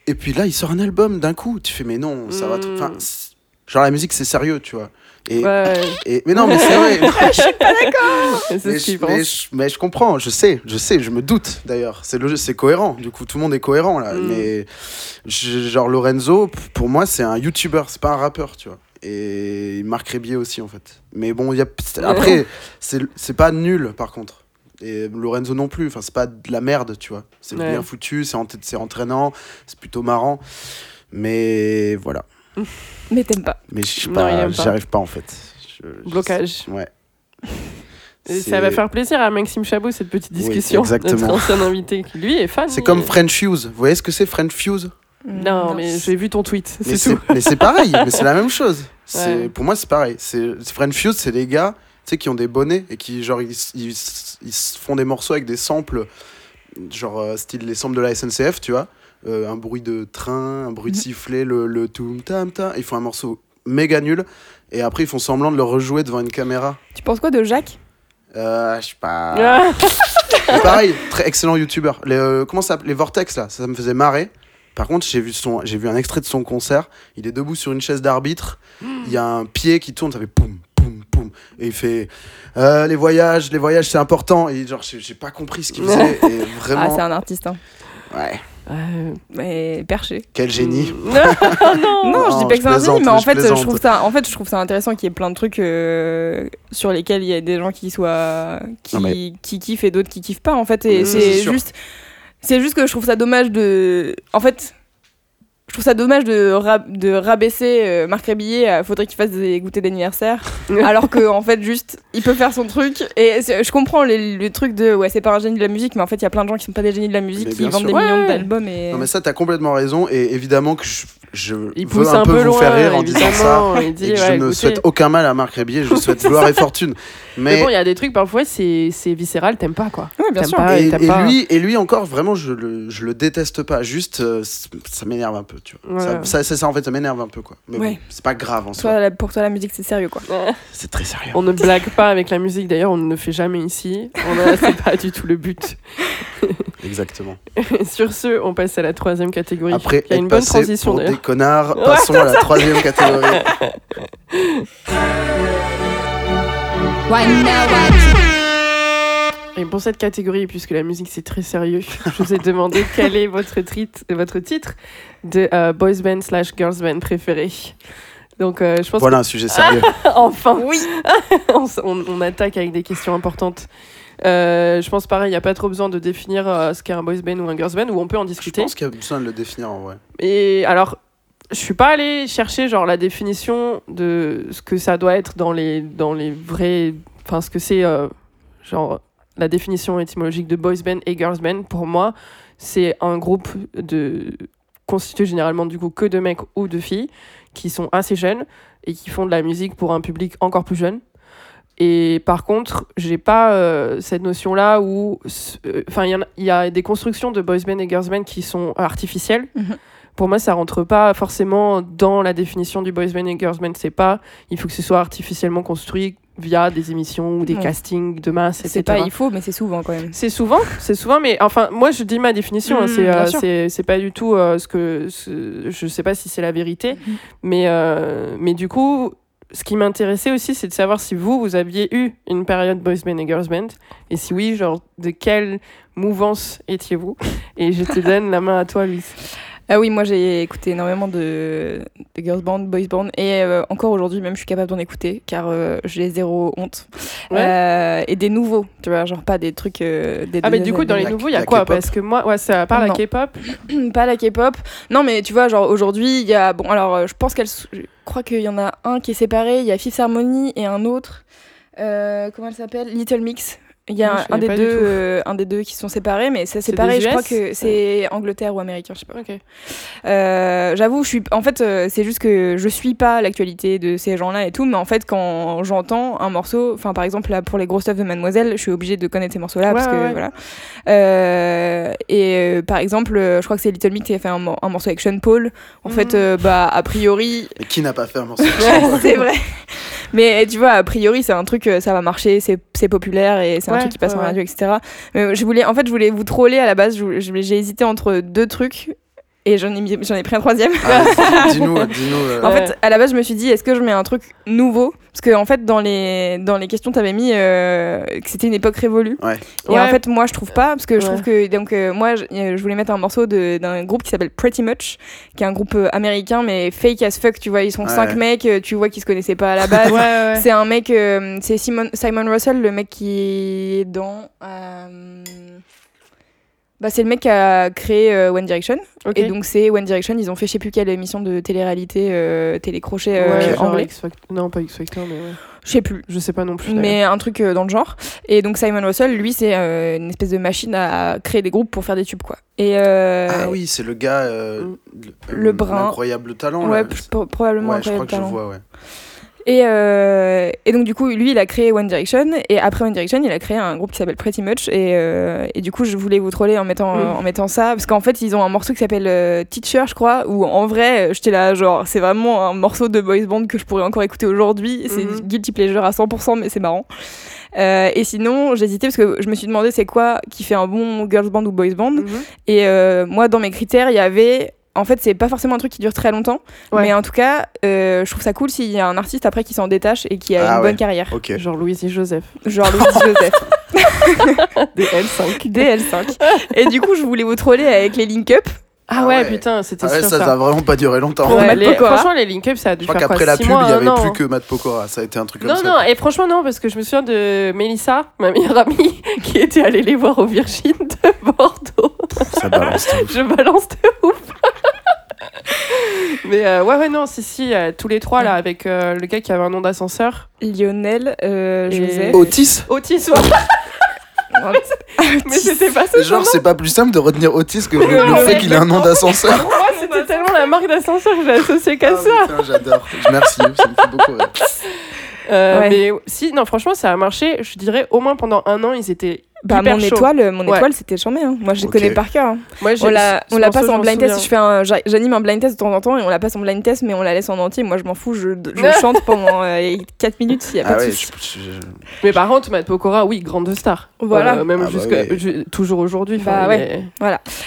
Et puis là, il sort un album d'un coup. Tu fais, mais non, ça va. trop-. Enfin, c'est- genre la musique, c'est sérieux, tu vois. Et, Ouais, et- mais non, mais c'est vrai. mais, je, mais, pense. je, mais je comprends, je sais, je sais, je me doute d'ailleurs. C'est cohérent. Du coup, tout le monde est cohérent là. Mm. Mais je- genre Lorenzo, pour moi, c'est un YouTuber, c'est pas un rappeur, tu vois. Et Marc Rébier aussi en fait. Mais bon, y a, après, c'est pas nul par contre. Et Lorenzo non plus. Enfin, c'est pas de la merde, tu vois. C'est Ouais. bien foutu, c'est c'est entraînant, c'est plutôt marrant. Mais voilà. Mais t'aimes pas. Mais j'y arrive pas en fait. Je- je- Blocage. Ouais. Ça va faire plaisir à Maxime Chabot cette petite Oui, discussion. exactement. Notre ancien invité qui lui est fan. C'est comme French Fuse. Vous voyez ce que c'est French Fuse? Non, mais j'ai vu ton tweet, Mais c'est tout. mais c'est pareil, mais c'est la même chose. C'est- Ouais. Pour moi, c'est pareil. C'est Fuse, c'est des gars tu sais, qui ont des bonnets et qui genre, ils, ils font des morceaux avec des samples, genre euh, style les samples de la SNCF, tu vois. Euh, un bruit de train, un bruit de sifflet, le, le toum tam tam. Ils font un morceau méga nul et après ils font semblant de le rejouer devant une caméra. Tu penses quoi de Jacques? Euh, je sais pas. Ah, pareil, très excellent youtubeur. Les, euh, comment ça s'appelle? Les Vortex, là, ça me faisait marrer. Par contre, j'ai vu, son, j'ai vu un extrait de son concert. Il est debout sur une chaise d'arbitre. Il y a un pied qui tourne, ça fait poum, poum, poum. Et il fait euh, Les voyages, les voyages, c'est important. Et genre, j'ai, j'ai pas compris ce qu'il faisait. et Ah, c'est un artiste, hein. ouais, euh, Mais perché. quel génie. Non, non. Non, je dis pas que c'est un génie, mais en fait, je trouve ça, en fait, je trouve ça intéressant qu'il y ait plein de trucs euh, sur lesquels il y a des gens qui soient qui, mais- qui kiffent et d'autres qui kiffent pas. En fait, et Mmh, c'est c'est sûr. C'est juste que je trouve ça dommage de, en fait. Je trouve ça dommage de, rab- de rabaisser euh, Marc Rébillet à faudrait qu'il fasse des goûters d'anniversaire alors que en fait juste il peut faire son truc et je comprends le truc de ouais c'est pas un génie de la musique mais en fait il y a plein de gens qui sont pas des génies de la musique Mais qui vendent sûr. des Ouais. millions d'albums et Non, mais ça, t'as complètement raison. Et évidemment que je, je Il veux pousse un, un peu peu vous loin, faire rire en disant ça. évidemment. Il dit, Et que je ne écoutez. souhaite aucun mal à Marc Rébier. Je souhaite gloire et fortune. Mais Mais, bon, il y a des trucs parfois, c'est c'est viscéral, t'aimes pas quoi. Ouais, bien T'aimes sûr. pas, et, t'aimes et pas. lui, et lui encore, vraiment, je le, je le déteste pas. Juste, euh, ça m'énerve un peu, tu vois. Ouais. Ça, ça, c'est ça, en fait, ça m'énerve un peu, quoi. Mais Ouais. bon, c'est pas grave en soi. Toi, la- pour toi la musique c'est sérieux quoi C'est très sérieux. On ne blague pas avec la musique, d'ailleurs, on ne le fait jamais ici. C'est pas du tout le but. Exactement. Sur ce, on passe à la troisième catégorie. Après, il y a une bonne transition d'ailleurs. Connards, Ouais, passons à la troisième catégorie. Et pour cette catégorie, puisque la musique c'est très sérieux, je vous ai demandé quel est votre, votre titre de euh, boys band slash girls band préféré. Donc euh, je pense Voilà un sujet sérieux. enfin, oui, on, s- on- on attaque avec des questions importantes. Euh, je pense pareil, il n'y a pas trop besoin de définir euh, ce qu'est un boys band ou un girls band, où on peut en Je discuter. pense qu'il y a besoin de le définir en vrai. Et alors, je suis pas allée chercher genre la définition de ce que ça doit être dans les dans les vrais, enfin ce que c'est euh, genre la définition étymologique de boys band et girls band. Pour moi, c'est un groupe de constitué généralement du coup que de mecs ou de filles qui sont assez jeunes et qui font de la musique pour un public encore plus jeune. Et par contre, j'ai pas euh, cette notion-là où, euh, enfin, il y a des constructions de boys band et girls band qui sont artificielles. Mhm. Pour moi, ça rentre pas forcément dans la définition du boys band et girls band. C'est pas, il faut que ce soit artificiellement construit via des émissions ou des Ouais. castings de masse, C'est etc. pas il faut, mais c'est souvent quand même. C'est souvent, c'est souvent, mais enfin, moi je dis ma définition, hein, Mhm, c'est, euh, c'est, c'est pas du tout euh, ce que. ce- je sais pas si c'est la vérité, Mhm. mais, euh, mais du coup, ce qui m'intéressait aussi, c'est de savoir si vous, vous aviez eu une période boys band et girls band, et si oui, genre, de quelle mouvance étiez-vous? Et je te donne la main à toi, Louise. Ah oui, moi j'ai écouté énormément de, de girls band, boys band, et euh, encore aujourd'hui même je suis capable d'en écouter car euh, j'ai zéro honte. Ouais. Euh, et des nouveaux, tu vois, genre pas des trucs. euh, des Ah, mais des- du coup, dans les nouveaux, il y a quoi. Parce que moi, ouais, ça part la. K-pop. pas la K-pop. Non, mais tu vois, genre aujourd'hui, il y a. Bon, alors je pense qu'elle. Je crois qu'il y en a un qui est séparé, il y a Fifth Harmony et un autre. euh, comment elle s'appelle? Little Mix. Il y a Non, un, des deux, euh, un des deux qui sont séparés, mais c'est des Je crois que c'est Angleterre ou américain, je sais pas. Euh, J'avoue, je suis. En fait, euh, c'est juste que je suis pas l'actualité de ces gens-là et tout, mais en fait, quand j'entends un morceau, enfin, par exemple, là, pour les gros stuff de Mademoiselle, je suis obligée de connaître ces morceaux-là Ouais, parce que ouais, voilà. Euh, et euh, par exemple, euh, je crois que c'est Little Mix qui a fait un, mor- un morceau avec Sean Paul. En fait, euh, bah, a priori, Et qui n'a pas fait un morceau c'est vrai. Mais tu vois, a priori, c'est un truc, euh, ça va marcher, c'est populaire et c'est un truc qui passe ouais, en radio, etc. Mais je voulais, en fait, je voulais vous troller à la base. J'ai hésité entre deux trucs et j'en ai, mis- j'en ai pris un troisième. Ah, Dis-nous, dis-nous. euh, En fait, à la base, je me suis dit, est-ce que je mets un truc nouveau? Parce que en fait, dans les dans les questions, t'avais mis euh, que c'était une époque révolue. Ouais. Et Ouais. en fait, moi, je trouve pas, parce que je Ouais. trouve que donc euh, moi, je, je voulais mettre un morceau de- d'un groupe qui s'appelle Pretty Much, qui est un groupe américain, mais fake as fuck. Tu vois, ils sont Ouais. cinq mecs. Tu vois qu'ils se connaissaient pas à la base. Ouais, ouais, ouais. C'est un mec, euh, c'est Simon, Simon Russell, le mec qui est dans. Bah, c'est le mec qui a créé euh, One Direction. Et donc, c'est One Direction. Ils ont fait je sais plus quelle émission de télé-réalité, euh, télé-crochet euh, Ouais, genre anglais. X Factor- Non, pas X Factor, mais ouais. Je sais plus. Je sais pas non plus. Mais un truc euh, dans le genre. Et donc, Simon Russell, lui, c'est euh, une espèce de machine à créer des groupes pour faire des tubes, quoi. Et. euh, Ah oui, c'est le gars. euh, Mm. Le brun. Incroyable talent. Ouais, là. probablement Ouais, je crois incroyable que je talent. vois, ouais. Et, euh, et donc du coup, lui, il a créé One Direction. Et après One Direction, il a créé un groupe qui s'appelle Pretty Much. Et, euh, et du coup, je voulais vous troller en mettant, Mm. en mettant ça. Parce qu'en fait, ils ont un morceau qui s'appelle euh, Teacher, je crois. Où en vrai, j'étais là, genre, c'est vraiment un morceau de boys band que je pourrais encore écouter aujourd'hui. C'est Mhm. guilty pleasure à 100%, mais c'est marrant. Et sinon, j'hésitais parce que je me suis demandé c'est quoi qui fait un bon girls band ou boys band? Mhm. Et moi, dans mes critères, il y avait. En fait, c'est pas forcément un truc qui dure très longtemps, Ouais. mais en tout cas, euh, je trouve ça cool s'il y a un artiste après qui s'en détache et qui a Ah une ouais. bonne carrière. Genre Louise et Joseph. Genre Louis Joseph, Des L5. DL5. Et du coup, je voulais vous troller avec les link up. Ah Ah ouais, ouais. putain, c'était Ah ouais, sûr ça, ça. ça a vraiment pas duré longtemps. Pour Ouais, les- franchement, les link-up, ça a dû Je crois faire qu'après la pub, il y un avait plus que Matt Pokora. Ça a été un truc comme Non, ça. non, et franchement, non, parce que je me souviens de Mélissa, ma meilleure amie, qui était allée les voir au Virgin de Bordeaux. Ça balance. de ouf. Je balance de ouf. Mais euh, ouais, ouais, non, si, si, euh, tous les trois, là, avec euh, le gars qui avait un nom d'ascenseur. Lionel, euh, Et- Joseph. Otis Otis, ouais. Mais c'était pas ce Genre, c'est pas plus simple de retenir Otis que le, fait qu'il ait un nom d'ascenseur. Pour moi, c'était tellement la marque d'ascenseur que j'ai associé qu'à Ah, ça. putain, J'adore. Merci, ça me fait beaucoup rire. Euh, Ouais. Mais si, non, franchement, ça a marché. Je dirais au moins pendant un an, ils étaient Bah, hyper mon étoile, mon Ouais. étoile, c'était chambé. Hein. Moi, je les connais par cœur. hein. Moi, j'ai- On la, on la passe en blind test. Je fais un, j'a- j'anime un blind test de temps en temps et on la passe en blind test, mais on la laisse en entier. Moi, je m'en fous. Je, je chante pendant 4 minutes. Il y a pas Ah de souci. je- Mais par contre, Matt Pokora, oui, grande star. Voilà. Euh, même Ah bah jusqu'à oui. ju- toujours aujourd'hui. Bah ouais.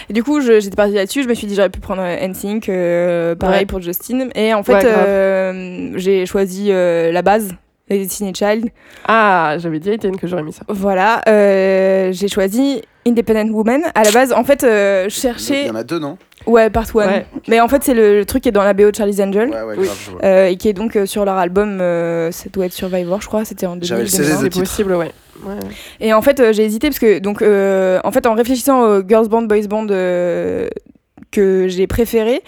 Et du coup, je- j'étais partie là-dessus. Je me suis dit, j'aurais pu prendre euh, NSYNC, euh, pareil Ouais. pour Justin. Et en fait, euh, j'ai choisi euh, la base, les Destiny Child. Ah, j'avais dit à Étienne que j'aurais mis ça. Voilà, euh, j'ai choisi Independent Woman. À la base, en fait, euh, je Il cherchais. y en a deux, non? Ouais, Part One. Ouais. Mais en fait, c'est le, le truc qui est dans la BO de Charlie's Angel. Ouais, ouais, Oui. grave, je vois. euh, et qui est donc euh, sur leur album, euh, ça doit être Survivor, je crois, c'était en J'avais le 2000, CD 2001. de C'est titre. possible, ouais. ouais. Et en fait, euh, j'ai hésité parce que, donc, euh, en fait, en réfléchissant aux girls band, boys band euh, que j'ai préféré,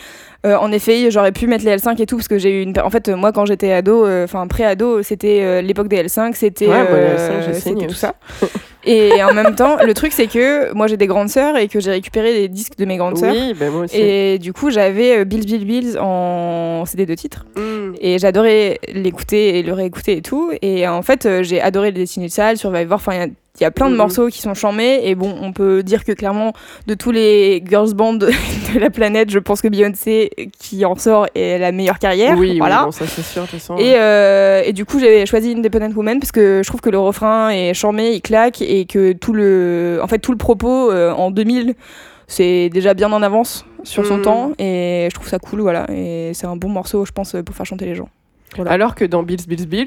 euh, en effet, j'aurais pu mettre les L5 et tout parce que j'ai eu une. En fait, moi, quand j'étais ado, euh, enfin pré-ado, c'était euh, l'époque des L5, c'était Ouais, moi, les euh, L5, j'ai c'était tout ça. et en même temps, le truc, c'est que moi, j'ai des grandes sœurs et que j'ai récupéré les disques de mes grandes sœurs. Oui, ben moi aussi. Et du coup, j'avais Bills Bills Bills en CD de titre. Mm. Et j'adorais l'écouter et le réécouter et tout. Et en fait, j'ai adoré les Destiny Child, Survivor. Enfin, il y a- il y a plein de Mhm. morceaux qui sont chambés et bon, on peut dire que clairement de tous les girls bands de la planète, je pense que Beyoncé qui en sort est la meilleure carrière. Oui, voilà. oui, bon, ça c'est sûr, de toute façon. Et, euh, et du coup, j'avais choisi Independent Woman parce que je trouve que le refrain est charmé, il claque et que tout le, en fait, tout le propos euh, en 2000, c'est déjà bien en avance sur son Mhm. temps et je trouve ça cool, voilà. Et c'est un bon morceau, je pense, pour faire chanter les gens. Voilà. Alors que dans Bills, Bills, Bills,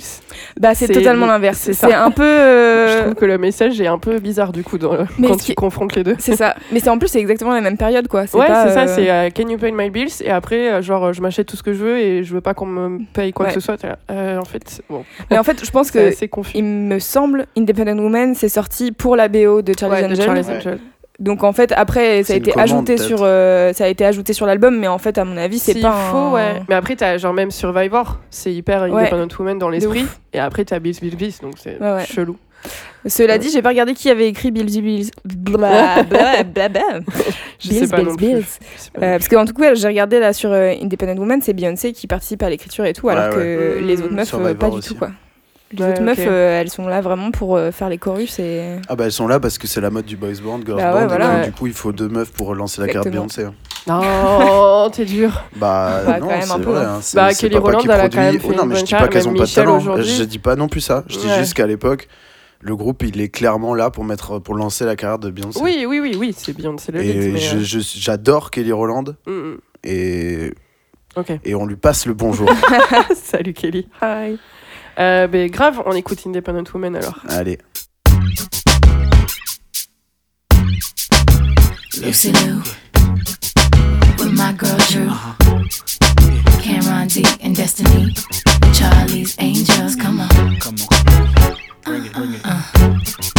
Bah, c'est totalement l'inverse. c'est un peu. je euh, trouve que le message est un peu bizarre du coup dans le- Mais quand tu qui- confrontes les deux. C'est ça. Mais c'est en plus, c'est exactement la même période, quoi. Ouais, c'est ça, euh, c'est euh, Can you pay my bills? Et après, genre, je m'achète tout ce que je veux et je veux pas qu'on me paye quoi Ouais. que ce soit. Euh, en fait, bon, Mais en fait, je pense c'est que. assez confus. Il me semble, Independent Woman, c'est sorti pour la BO de Charlie's Ouais, de. Charlie's Ouais. Angels. Donc en fait, après, ça a été commande, ajouté sur, euh, ça a été ajouté sur l'album, mais en fait, à mon avis, c'est pas faut, un- ouais. Mais après, t'as genre même Survivor, c'est hyper Ouais. Independent Woman dans l'esprit. Et après, t'as Bills, Bills, Bills, donc c'est Ouais, ouais. chelou. Cela dit, j'ai pas regardé qui avait écrit Bills Bills. Bla, bla, bla, bla. Je Bills, sais pas Bills, non plus. Bills. Pas Euh, parce qu'en tout cas, j'ai regardé là sur euh, Independent Woman, c'est Beyoncé qui participe à l'écriture et tout, Ouais, alors que les autres Mmh, meufs, Survivor pas du aussi. tout quoi. Les Ouais, autres meufs, euh, elles sont là vraiment pour euh, faire les chorus et. Ah bah elles sont là parce que c'est la mode du boys band, girls Bah ouais, band. voilà, ouais. Du coup, il faut deux meufs pour lancer la carte Exactement. Beyoncé. hein. Non, t'es dur. Bah, Bah, non, quand même c'est un peu, vrai. hein. hein, c'est- Bah, Kelly qui elle a produit. quand même Oh, fait non, une mais je bonne dis pas carrière, qu'elles ont pas de Michel talent. aujourd'hui. Je dis pas non plus ça. Je dis Ouais. juste qu'à l'époque, le groupe, il est clairement là pour mettre, pour lancer la carrière de Beyoncé. Oui, oui, oui, oui, c'est Beyoncé le. Et euh, je- j'adore Kelly Rowland mm, mm. et, et on lui passe le bonjour. Salut Kelly. Hi. Euh, ben, grave, on écoute Independent Woman alors. Allez. Lucy Lou with my girl Drew. Cameron D and Destiny. Charlie's Angels, come on. Come on. Bring it, bring it.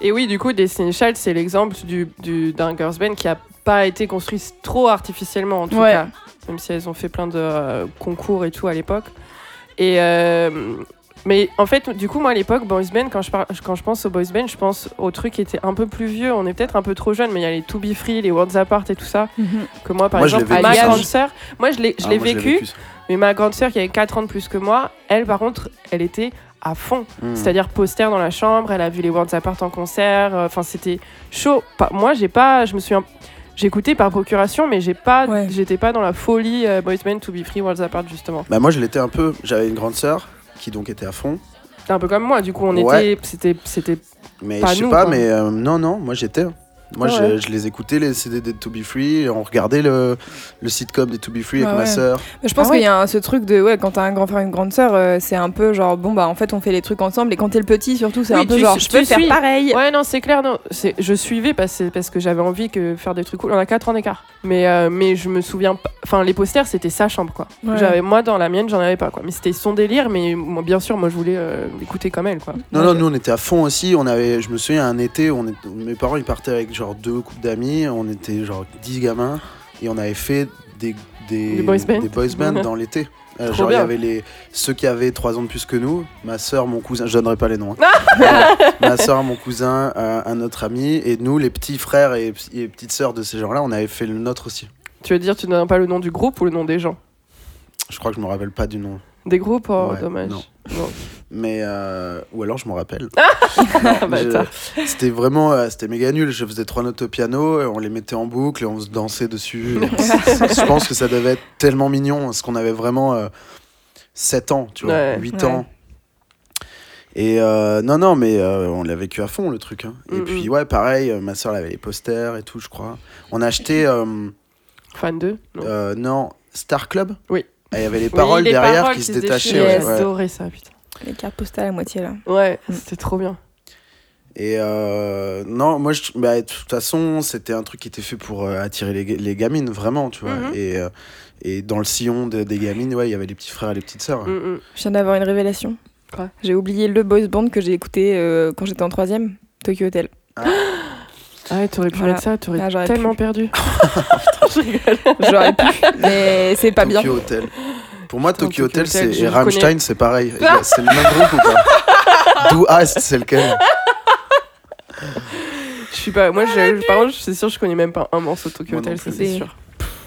Et oui, du coup, Destiny Child, c'est l'exemple du, du- d'un girls band qui a pas été construit trop artificiellement, en tout Ouais. cas. Même si elles ont fait plein de euh, concours et tout à l'époque. Et euh, mais en fait, du coup, moi à l'époque, boys band, quand je, par- quand je pense aux boys band, je pense aux trucs qui étaient un peu plus vieux. On est peut-être un peu trop jeunes, mais il y a les To Be Free, les Worlds Apart et tout ça. Que moi, par Moi, exemple, vécu, ma grande sœur, moi je l'ai, je Ah, vécu, ça. mais ma grande sœur qui avait 4 ans de plus que moi, elle par contre, elle était à fond. Hmm. C'est-à-dire poster dans la chambre, elle a vu les Worlds Apart en concert, euh, enfin c'était chaud. Pas- moi j'ai pas, je me souviens, j'écoutais par procuration, mais j'ai pas, Ouais. j'étais pas dans la folie euh, Boys Band to be free Worlds Apart justement. Bah moi je l'étais un peu, j'avais une grande sœur qui donc était à fond, C'était un peu comme moi, du coup on Ouais. était, c'était, c'était, mais je sais nous, pas, quoi. mais euh, non non, moi j'étais. Moi Ah je, ouais. je les écoutais les CD de To Be Free, on regardait le, le sitcom des To Be Free avec Ah ma sœur. Je pense Ah ouais. qu'il y a un- ce truc de ouais quand t'as un grand frère une grande sœur euh, c'est un peu genre bon bah en fait on fait les trucs ensemble et quand t'es le petit surtout c'est Oui, un peu genre je peux faire suis. pareil Ouais, non, c'est clair, non. Je suivais parce, parce que j'avais envie que faire des trucs cool. On a 4 ans d'écart. Mais, euh, mais je me souviens pas. Enfin, les posters, c'était sa chambre, quoi. Ouais. J'avais, moi, dans la mienne, j'en avais pas, quoi. Mais c'était son délire, mais moi, bien sûr, moi, je voulais euh, l'écouter comme elle, quoi. Non non, nous on était à fond aussi, on avait, je me souviens un été, on est- mes parents ils partaient avec genre deux couples d'amis, on était genre 10 gamins et on avait fait des des, Des boys band des boys band dans l'été. Euh, genre, il y avait les, ceux qui avaient 3 ans de plus que nous, ma soeur, mon cousin, je donnerai pas les noms. hein. Ma soeur, mon cousin, euh, un autre ami, et nous, les petits frères et, et petites sœurs de ces gens-là, on avait fait le nôtre aussi. Tu veux dire, tu ne donnes pas le nom du groupe ou le nom des gens? Je crois que je me rappelle pas du nom. Des groupes Oh, Ouais, dommage. non. Bon. Mais euh, ou alors je me rappelle. Ah, je- bâtard. c'était vraiment euh, c'était méga nul. Je faisais trois notes au piano, et on les mettait en boucle et on se dansait dessus. je pense que ça devait être tellement mignon parce qu'on avait vraiment euh, 7 ans, tu vois, Ouais. 8 Ouais. ans. Et euh, non, non, mais euh, on l'a vécu à fond le truc. hein. Et Mm, puis mm. ouais, pareil, euh, ma soeur avait les posters et tout, je crois. On a acheté, euh, Fan 2 non. euh, non, Star Club Oui. Et Il y avait les Oui, paroles les derrière paroles qui se se détachaient. ça, putain. Les cartes postales à moitié là. Ouais, Mm. c'était trop bien. Et euh, non, moi, je, bah, de toute façon, c'était un truc qui était fait pour euh, attirer les, ga- les gamines, vraiment, tu vois. Mhm. et, euh, et dans le sillon de- des gamines, ouais, il y avait les petits frères et les petites sœurs. Mm. Je viens d'avoir une révélation. Quoi? J'ai oublié le boys band que j'ai écouté euh, quand j'étais en troisième, Tokyo Hotel. Ah ouais, t'aurais pu Voilà. mettre ça, t'aurais Ah, j'aurais tellement pu. perdu. Je rigole. J'aurais pu, mais c'est pas bien. Tokyo Hotel. Pour moi, Tokyo Hotel, Hotel, et Rammstein, c'est pareil. c'est le même groupe ou pas Do Hast, c'est lequel Je suis pas. Moi, je, par contre, c'est sûr, je connais même pas un morceau de Tokyo Moi Hotel, ça c'est sûr.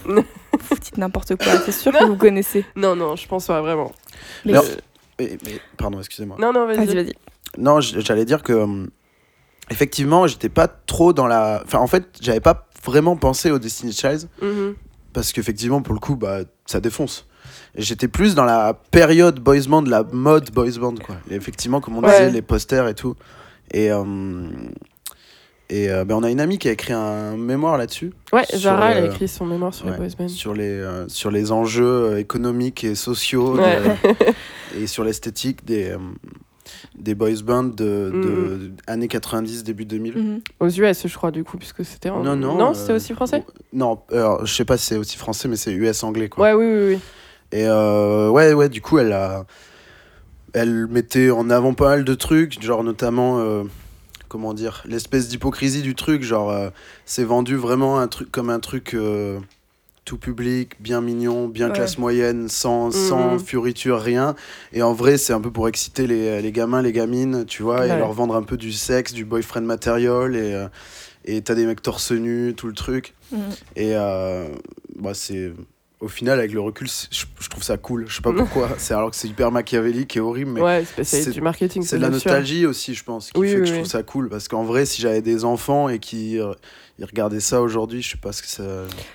Vous dites n'importe quoi, c'est sûr que vous connaissez. Non, non, je pense pas vraiment. Mais- Non. Mais- mais- Pardon, excusez-moi. Non, non, Vas-y, vas-y. vas-y. Non, j'allais dire que hum, effectivement, j'étais pas trop dans la. Enfin, en fait, j'avais pas vraiment pensé au Destiny Child Mhm. parce qu'effectivement, pour le coup, bah, ça défonce. J'étais plus dans la période boys band, la mode boys band, quoi. Et effectivement, comme on Ouais. disait, les posters et tout. Et, euh, et euh, ben, on a une amie qui a écrit un mémoire là-dessus. Ouais, Zara, elle a écrit son mémoire sur Ouais, les boys bands. sur les, euh, sur les enjeux économiques et sociaux de- Ouais. et sur l'esthétique des, euh, des boys bands de, de années 90, début 2000. Mhm. Aux US, je crois, du coup, puisque c'était en. Non, non. Non, euh, c'était aussi français Non, alors, je sais pas si c'est aussi français, mais c'est US anglais. Quoi. Ouais, oui, oui, oui. Et euh, ouais, ouais, du coup, elle a. Elle mettait en avant pas mal de trucs, genre notamment. euh, comment dire L'espèce d'hypocrisie du truc, genre. euh, c'est vendu vraiment un truc comme un truc. tout public, bien mignon, bien Ouais. classe moyenne, sans, sans Mhm. fioriture, rien. Et en vrai, c'est un peu pour exciter les, les gamins, les gamines, tu vois, et leur vendre un peu du sexe, du boyfriend material, et et t'as des mecs torse nu, tout le truc. Mhm. Et bah, c'est. Au final, avec le recul, je, je trouve ça cool. Je sais pas pourquoi. c'est alors que c'est hyper machiavélique et horrible, mais ouais, c'est du marketing. c'est de la sûr. nostalgie aussi, je pense, qui Oui, fait que oui, je trouve ça cool. Parce qu'en vrai, si j'avais des enfants et qui euh, ils regardaient ça aujourd'hui, je sais pas ce que ça.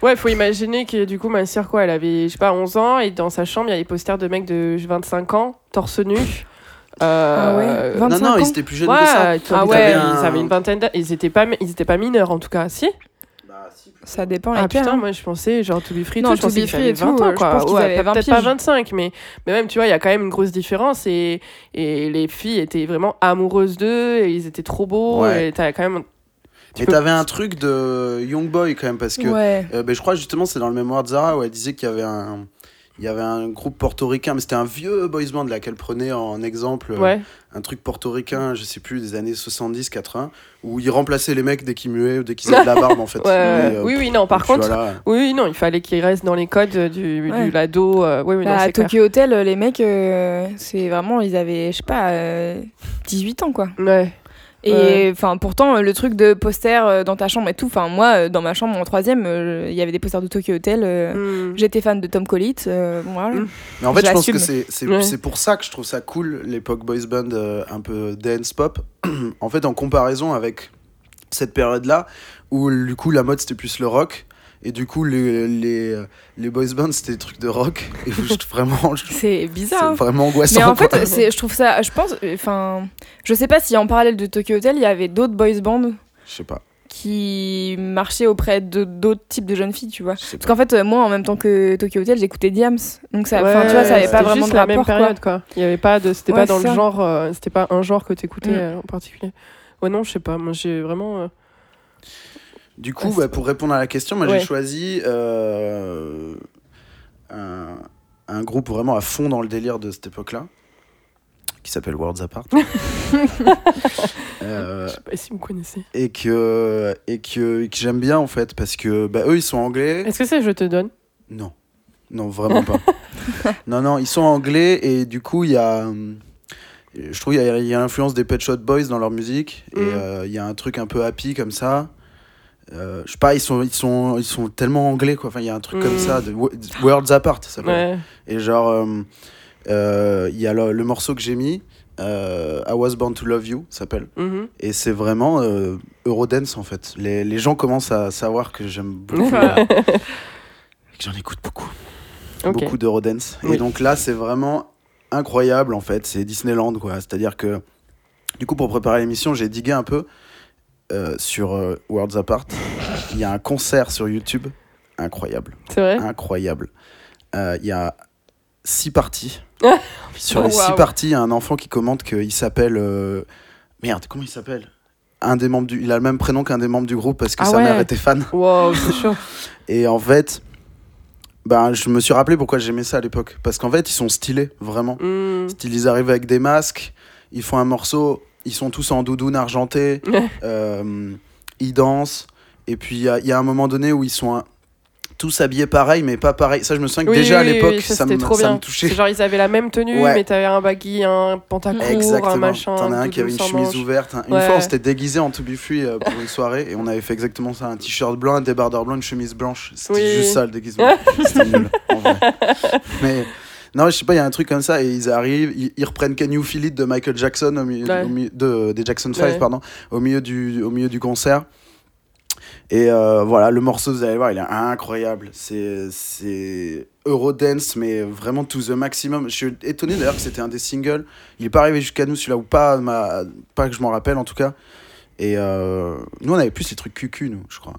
Ouais, faut imaginer que du coup, ma sœur, quoi, elle avait, je sais pas, 11 ans, et dans sa chambre, il y a des posters de mecs de 25 ans, torse nu. Euh, Ah ouais, 25 non, non, ans ils étaient plus jeunes Ouais, que ça. ah ouais, un- ils avaient une vingtaine d'années. Ils étaient pas, ils étaient pas mineurs en tout cas, si. Ça dépend Ah putain, hein. moi je pensais genre To Be Free, Non, tout, je pensais et 20 tout, ans euh, je quoi. pense Ouais, avaient 20 peut-être pas piges. 25, mais, mais même tu vois, il y a quand même une grosse différence et, et les filles étaient vraiment amoureuses d'eux et ils étaient trop beaux Ouais. et t'as quand même. tu peux- t'avais un truc de Young Boy quand même, parce que Ouais. euh, ben, je crois justement c'est dans le mémoire de Zara où elle disait qu'il y avait un. Il y avait un groupe portoricain, mais c'était un vieux boys band là qu'elle prenait en exemple. euh, Ouais. un truc portoricain, je sais plus, des années 70-80, où ils remplaçaient les mecs dès qu'ils muaient ou dès qu'ils avaient de la barbe en fait. Ouais, euh, oui, oui, non, par puis contre, voilà. oui, oui, non, il fallait qu'ils restent dans les codes du, Ouais. du lado. euh, oui, oui, non, à. Tokyo Hotel, les mecs, euh, c'est vraiment, ils avaient, je sais pas, euh, 18 ans quoi. Ouais. Et enfin, pourtant, le truc de poster euh, dans ta chambre et tout, enfin, moi, euh, dans ma chambre en troisième, euh, il y avait des posters de Tokyo Hotel. euh, Hmm. J'étais fan de Tom euh, voilà. Mm. Mais en fait, je pense que c'est c'est Ouais. c'est pour ça que je trouve ça cool, l'époque boys band euh, un peu dance pop. en fait, en comparaison avec cette période-là, où du coup la mode c'était plus le rock. Et du coup, les, les, les boys bands, c'était des trucs de rock. Et vraiment, C'est c'est bizarre. hein. vraiment angoissant. Mais en fait, c'est- je trouve ça, je pense, enfin, je sais pas si en parallèle de Tokyo Hotel, il y avait d'autres boys bands Je sais pas. qui marchaient auprès de d'autres types de jeunes filles, tu vois. Parce qu'en fait, euh, moi, en même temps que Tokyo Hotel, j'écoutais Diams. Donc ça, enfin, Ouais, tu vois, ça avait pas vraiment juste de la rapport. même quoi. période quoi. Il y avait pas de, c'était Ouais, pas dans c'est le ça. genre, euh, c'était pas un genre que t'écoutais Mm. euh, en particulier. Ouais non, je sais pas. Moi j'ai vraiment. euh, Du coup, bah, pour répondre à la question, moi Ouais. j'ai choisi euh, un, un groupe vraiment à fond dans le délire de cette époque-là, qui s'appelle Worlds Apart. Euh, Je sais pas si vous me connaissez. et que, et que, et que j'aime bien en fait, parce que bah, eux ils sont anglais. Est-ce que c'est Je te donne? Non. Non, vraiment pas. non, non, ils sont anglais et du coup, il y a. Je trouve qu'il y a, l'influence des Pet Shop Boys dans leur musique et Mhm. euh, il y a un truc un peu happy comme ça. Euh, je sais pas, ils sont, ils, sont, ils sont tellement anglais quoi. Enfin, il y a un truc comme Mhm. ça, de wo- Worlds Apart, ça s'appelle. Ouais. Et genre, euh, euh, il y a le, le morceau que j'ai mis, euh, I Was Born to Love You, s'appelle. Mhm. Et c'est vraiment Eurodance en fait. Les, les gens commencent à savoir que j'aime beaucoup. Et que j'en écoute beaucoup. Beaucoup d'Eurodance. Oui. Et donc là, c'est vraiment incroyable en fait. C'est Disneyland quoi. C'est-à-dire que, du coup, pour préparer l'émission, j'ai digué un peu euh, sur euh, Worlds Apart. Il y a un concert sur YouTube incroyable. C'est vrai? Incroyable. Euh, Il y a six parties. Ah, sur les six Waouh. parties, il y a un enfant qui commente qu'il s'appelle. euh, Merde, comment il s'appelle? Un des membres du... Il a le même prénom qu'un des membres du groupe parce que Ah sa ouais. mère était fan. Wow, c'est chaud. Et en fait, ben, je me suis rappelé pourquoi j'aimais ça à l'époque. Parce qu'en fait, ils sont stylés, vraiment. Hmm. Ils arrivent avec des masques, ils font un morceau, ils sont tous en doudoune argentée, euh, ils dansent. Et puis, il y a, il y a un moment donné où ils sont un- tous habillés pareil, mais pas pareil. Ça, je me souviens que Oui, déjà à l'époque, oui, ça, ça me touchait. Genre, ils avaient la même tenue, Ouais. mais t'avais un baggy, un pantacourt, un machin. T'en as un qui avait une chemise ouverte. un- Une Ouais. fois, on s'était déguisé en To Be Free euh, pour une soirée et on avait fait exactement ça. Un t-shirt blanc, un débardeur blanc, une chemise blanche. C'était juste ça le déguisement. C'était nul, en vrai. Mais non, je sais pas, il y a un truc comme ça et ils arrivent, ils, ils reprennent Can You Feel It de Michael Jackson, au milieu, Ouais. au milieu- de, des Jackson 5, Ouais. pardon, au milieu, du, au milieu du concert. Et euh, voilà, le morceau, vous allez voir, il est incroyable. C'est c'est Eurodance, mais vraiment to the maximum. Je suis étonné d'ailleurs que c'était un des singles. Il est pas arrivé jusqu'à nous, celui-là, ou pas, ma- pas que je m'en rappelle en tout cas. Et euh, nous, on avait plus ces trucs cucu, nous, je crois.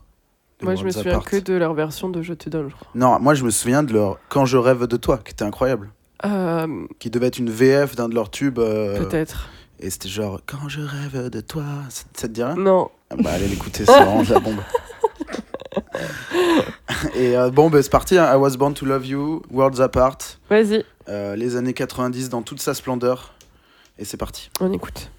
Moi, je me souviens Apart. que de leur version de Je te donne, je crois. Non, moi, je me souviens de leur Quand je rêve de toi, qui était incroyable. Euh, Qui devait être une VF d'un de leurs tubes. euh, Peut-être. Et c'était genre Quand je rêve de toi. Ça, ça te dit rien? Non. Ah Bah, allez l'écouter, c'est vraiment la bombe. Et euh, bon, bah, c'est parti. hein. I was born to love you, Worlds Apart. Vas-y, les années 90 dans toute sa splendeur. Et c'est parti. on écoute.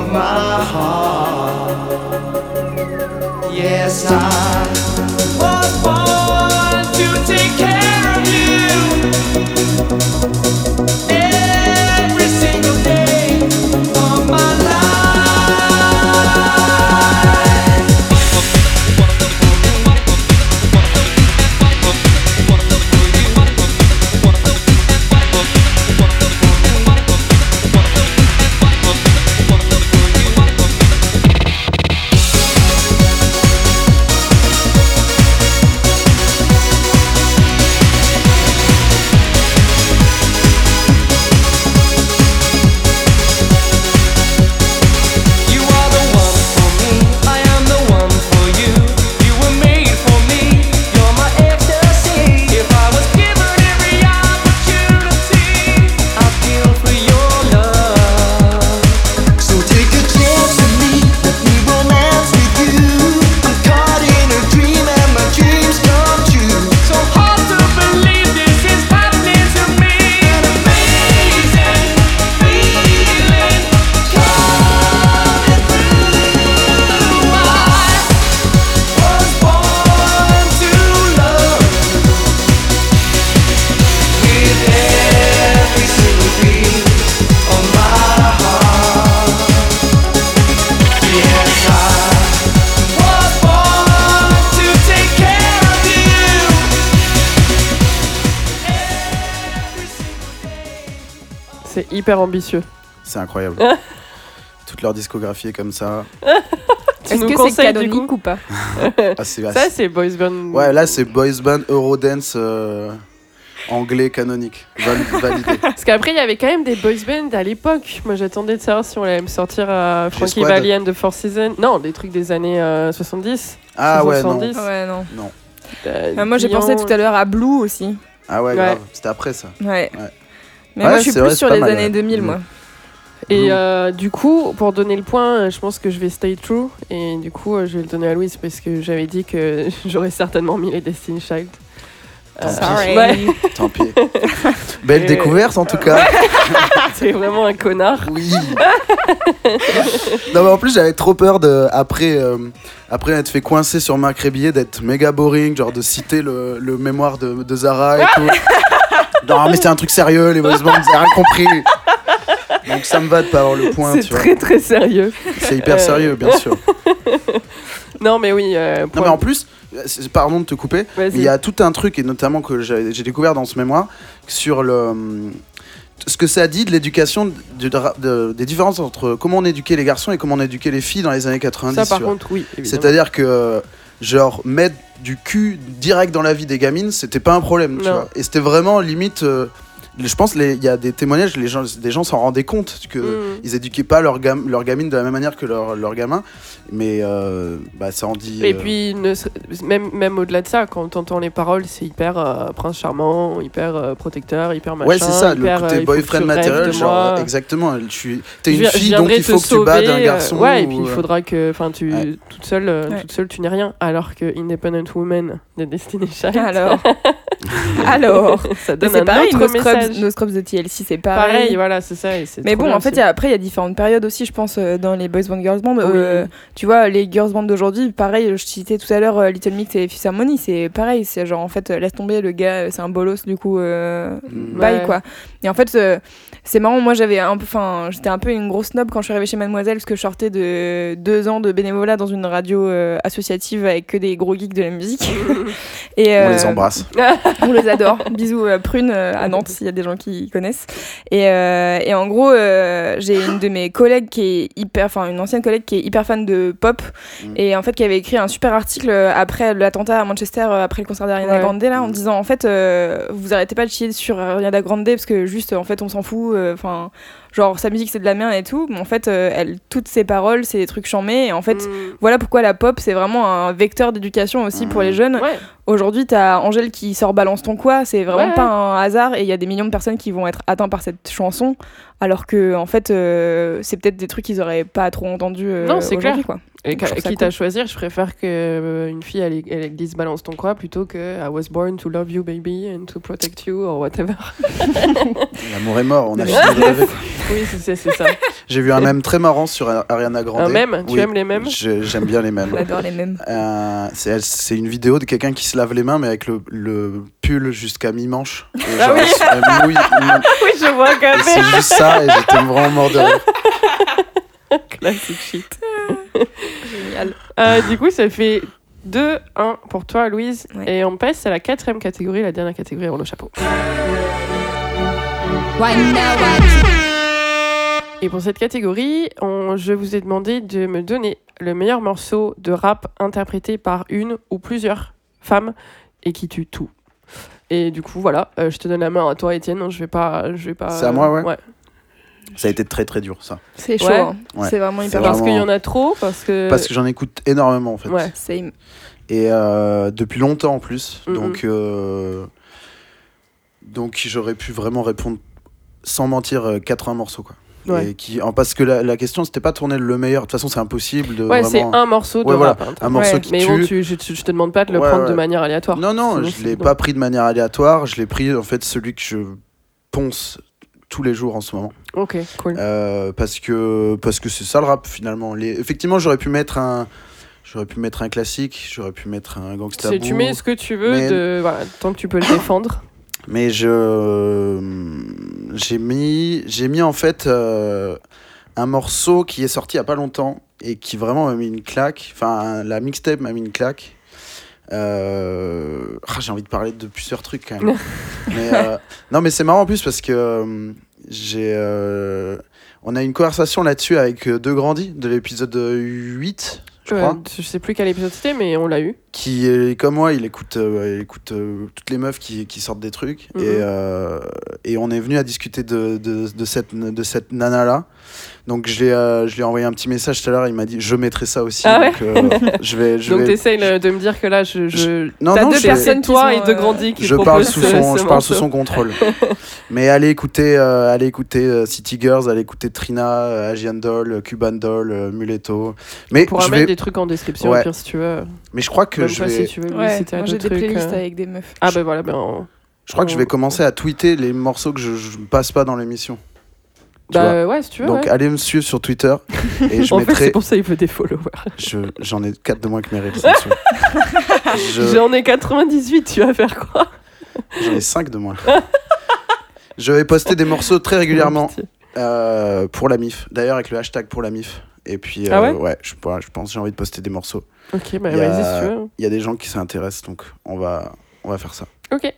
Of my heart. Yes, I ambitieux. C'est incroyable. Toute leur discographie est comme ça. Est-ce que c'est canonique ou pas Ah, c'est- ah, Ça, c'est- Boys Band. Ouais, là, c'est Boys Band Eurodance euh, anglais canonique. Val- validé. Parce qu'après, il y avait quand même des boys bands à l'époque. Moi, j'attendais de savoir si on allait me sortir à Frankie Squad. Valli and the Four Seasons. Non, des trucs des années euh, 70. Ah ouais, non. 70. Ouais, non. Non. Euh, Ah, moi, j'ai pensé tout à l'heure à Blue aussi. Ah ouais, Ouais. grave. C'était après ça. Ouais. Ouais. Mais Ouais, moi, je suis plus vrai, sur les mal, années ouais. 2000, Mm. moi. Et euh, du coup, pour donner le point, euh, je pense que je vais stay true. Et du coup, euh, je vais le donner à Louise parce que j'avais dit que j'aurais certainement mis les Destiny Child. Tant pis. Sorry. Ouais. Tant pis. Belle Et- découverte en tout cas. C'est vraiment un connard. Oui. non mais en plus j'avais trop peur de après euh, après être fait coincer sur Marc Rébillet d'être méga boring, genre de citer le, le mémoire de, de Zara et tout. Non mais c'est un truc sérieux, les boys bands, vous avez rien compris. Donc ça me va de pas avoir le point, C'est vois. très très sérieux. C'est hyper Euh, sérieux, bien sûr. Non, mais oui. euh, Non mais en plus, pardon de te couper, mais il y a tout un truc et notamment que j'ai découvert dans ce mémoire sur le hum, ce que ça dit de l'éducation de- des différences entre comment on éduquait les garçons et comment on éduquait les filles dans les années 90. Ça, par contre, oui. C'est-à-dire que genre mettre du cul direct dans la vie des gamines, c'était pas un problème, tu vois. Et c'était vraiment limite euh, je pense les- il y a des témoignages, les gens, des gens s'en rendaient compte que Mm. ils éduquaient pas leur, gam, leur gamine de la même manière que leur, leur gamin, mais euh, bah, ça en dit. Et euh, puis, ne même, même au-delà de ça, quand t'entends les paroles, c'est hyper euh, prince charmant, hyper euh, protecteur, hyper machin. Ouais, c'est ça, le hyper, côté euh, faut que boyfriend tu matériel, genre, exactement. T'es Je une je fille, donc il te faut que tu bades sauver, un garçon. ouais, et puis il faudra que, enfin, tu, Ouais. toute seule, Ouais. toute seule, tu n'es rien. Alors que Independent Woman de Destiny Child. Alors. Alors. ça donne c'est un pareil, autre nos message. scrubs, nos scrubs de TLC, c'est pareil. Pareil, voilà, c'est ça. et Mais bon, bien en fait, y a- après, il y a différentes périodes aussi, je pense, euh, dans les boys band, girls band. Euh, tu vois, les girls band d'aujourd'hui, pareil, je citais tout à l'heure euh, Little Mix et Fifth Harmony, c'est pareil, c'est genre, en fait, euh, laisse tomber, le gars, c'est un bolos, du coup, euh, bye, quoi. Et en fait, euh, c'est marrant, moi, j'avais un peu, enfin, j'étais un peu une grosse snob quand je suis arrivée chez Mademoiselle, parce que je sortais de deux ans de bénévolat dans une radio euh, associative avec que des gros geeks de la musique. et, On les embrasse. on les adore. Bisous euh, Prune euh, à Nantes s'il y a des gens qui connaissent. Et, euh, et en gros, euh, j'ai une de mes collègues qui est hyper, enfin une ancienne collègue qui est hyper fan de pop Mm. et en fait qui avait écrit un super article après l'attentat à Manchester, après le concert d'Ariana Ouais. Grande là, en Mm. disant en fait euh, vous arrêtez pas de chier sur Ariana Grande parce que juste en fait on s'en fout. euh, Enfin. Genre sa musique c'est de la merde et tout, mais en fait euh, elle, toutes ses paroles c'est des trucs chambés et en fait Mm. voilà pourquoi la pop c'est vraiment un vecteur d'éducation aussi pour les jeunes. Ouais. Aujourd'hui, t'as Angèle qui sort Balance ton quoi, c'est vraiment Ouais. pas un hasard et il y a des millions de personnes qui vont être atteints par cette chanson, alors que en fait, euh, c'est peut-être des trucs qu'ils auraient pas trop entendus. euh, Non, c'est clair. Quoi. Et quitte cool. à choisir, je préfère que euh, une fille elle, elle dise balance ton quoi plutôt que I was born to love you baby and to protect you or whatever. L'amour est mort, on a fini de rêver. oui, c'est ça. J'ai vu un mème très marrant sur Ariana Grande. Un mème? Tu aimes les mèmes? J'aime bien les mèmes. J'adore les mêmes. Euh, c'est c'est une vidéo de quelqu'un qui se lave les mains mais avec le, le pull jusqu'à mi-manche. Ah oui. elle- mouille- oui, je vois quand et c'est même. juste ça et j'étais vraiment mort de rire. Classic shit. Génial. Euh, du coup, ça fait 2-1 pour toi, Louise. Ouais. Et on passe à la quatrième catégorie, la dernière catégorie, Rollo Chapeau. Et pour cette catégorie, on- je vous ai demandé de me donner le meilleur morceau de rap interprété par une ou plusieurs femmes et qui tue tout. Et du coup, voilà, euh, je te donne la main à toi, Étienne. Je vais pas, je vais pas. C'est à moi, ouais. ouais. Ça a été très très dur ça. C'est chaud, Ouais. hein. Ouais. c'est vraiment hyper Parce vraiment- qu'il y en a trop, parce que. Parce que j'en écoute énormément en fait. Ouais. Same. Et euh, depuis longtemps en plus. Donc, euh, donc j'aurais pu vraiment répondre sans mentir euh, 80 morceaux quoi. Ouais. Et qui, en, parce que la, la question c'était pas tourner le meilleur. De toute façon c'est impossible de Ouais, c'est un morceau de Ouais, voilà, hein, un morceau Ouais. qui Mais tue. bon, tu, je, je- je te demande pas de le Ouais, prendre de manière aléatoire. Non, non, Sinon, je l'ai non. pas pris de manière aléatoire. Je l'ai pris en fait celui que je ponce tous les jours en ce moment. Ok, cool. Euh, parce que parce que c'est ça le rap finalement. Les... Effectivement, j'aurais pu mettre un j'aurais pu mettre un classique, j'aurais pu mettre un gangsta C'est- tu mets ce que tu veux, mais- de, voilà, tant que tu peux le défendre. mais je j'ai mis j'ai mis en fait euh, un morceau qui est sorti il y a pas longtemps et qui vraiment m'a mis une claque. Enfin, la mixtape m'a mis une claque. Euh, ah, j'ai envie de parler de plusieurs trucs quand même. mais, euh, non, mais c'est marrant en plus parce que euh, j'ai, on a eu une conversation là-dessus avec De Grandi de l'épisode 8, je crois, je sais plus quel épisode c'était, mais on l'a eu. Qui est comme moi, il écoute, euh, il écoute euh, toutes les meufs qui, qui sortent des trucs. Mhm. et, euh, et on est venu à discuter de, de, de cette, de cette nana-là. Donc je euh, je lui ai envoyé un petit message tout à l'heure, il m'a dit je mettrai ça aussi. Ah ouais donc, euh, je vais, je Donc vais- t'essayes de me dire que là, je, je... Non, t'as non, deux je- personnes, toi et de euh, Grandi, qui je parle sous son, ce je parle sous son contrôle. Mais allez écouter, euh, allez écouter euh, City Girls, allez écouter Trina, euh, Asian Doll, euh, Cuban Doll, euh, Muletto. Mais On pourra je mettre vais, des trucs en description, Ouais. au pire, si tu veux. mais je crois que que je vais. si tu veux Ouais, j'ai des trucs, playlists euh. avec des meufs. Ah bah voilà, ben. on- Je crois que je vais commencer à tweeter les morceaux que je, je passe pas dans l'émission. Bah ouais, si tu veux. Donc ouais. allez me suivre sur Twitter et je en fait, c'est mettrai. pour ça qu'il faut des followers. je- J'en ai 4 de moins que Meryl. sûr. Je- J'en ai 98, tu vas faire quoi? J'en ai 5 de moins. je vais poster des morceaux très régulièrement Pitié. euh, pour la MIF. D'ailleurs avec le hashtag pour la MIF. Et puis Ah euh, ouais? je, ouais, je pense que j'ai envie de poster des morceaux. Ok, bah Il y a- vas-y si tu veux. Il y a des gens qui s'intéressent donc on va on va faire ça. Ok.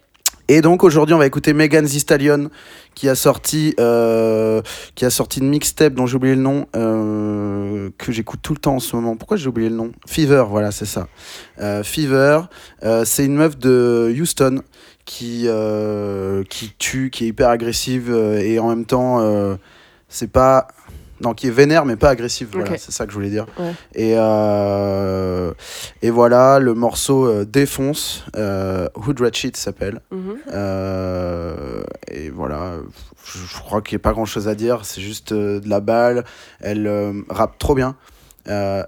Et donc aujourd'hui, on va écouter Megan Thee Stallion qui a sorti euh, qui a sorti une mixtape dont j'ai oublié le nom euh, que j'écoute tout le temps en ce moment. Pourquoi j'ai oublié le nom? Fever, voilà, c'est ça. Euh, Fever, c'est une meuf de Houston qui qui tue, qui est hyper agressive et en même temps c'est pas non, qui est vénère mais pas agressive. Voilà, c'est ça que je voulais dire. Ouais. Et, euh, et voilà, le morceau euh, défonce. Euh, Hood Ratchet s'appelle. Mhm. Euh, et voilà, je, crois qu'il n'y a pas grand chose à dire. C'est juste de la balle. Elle rappe trop bien.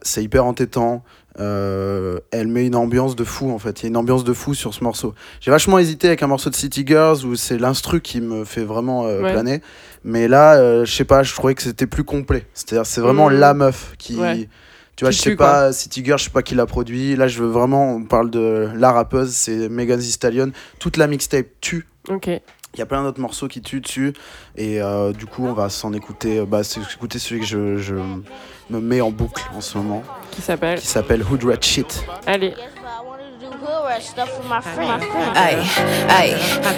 C'est hyper entêtant. Euh, elle met une ambiance de fou en fait. Il y a une ambiance de fou sur ce morceau. J'ai vachement hésité avec un morceau de City Girls où c'est l'instru qui me fait vraiment euh, Ouais. planer. Mais là, euh, je sais pas, je trouvais que c'était plus complet. C'est-à-dire, c'est vraiment Mhm. la meuf qui. Ouais. Tu vois, je sais pas, City Girl, je sais pas qui l'a produit. Là, je veux vraiment, on parle de la rappeuse, c'est Megan Thee Stallion. Toute la mixtape tue. Ok. Il y a plein d'autres morceaux qui tuent dessus. Et euh, du coup, on va s'en écouter. euh, Bah, c'est écouter celui que je, je me mets en boucle en ce moment, Qui s'appelle qui s'appelle Hood Rat Shit. Allez. Ay, ay,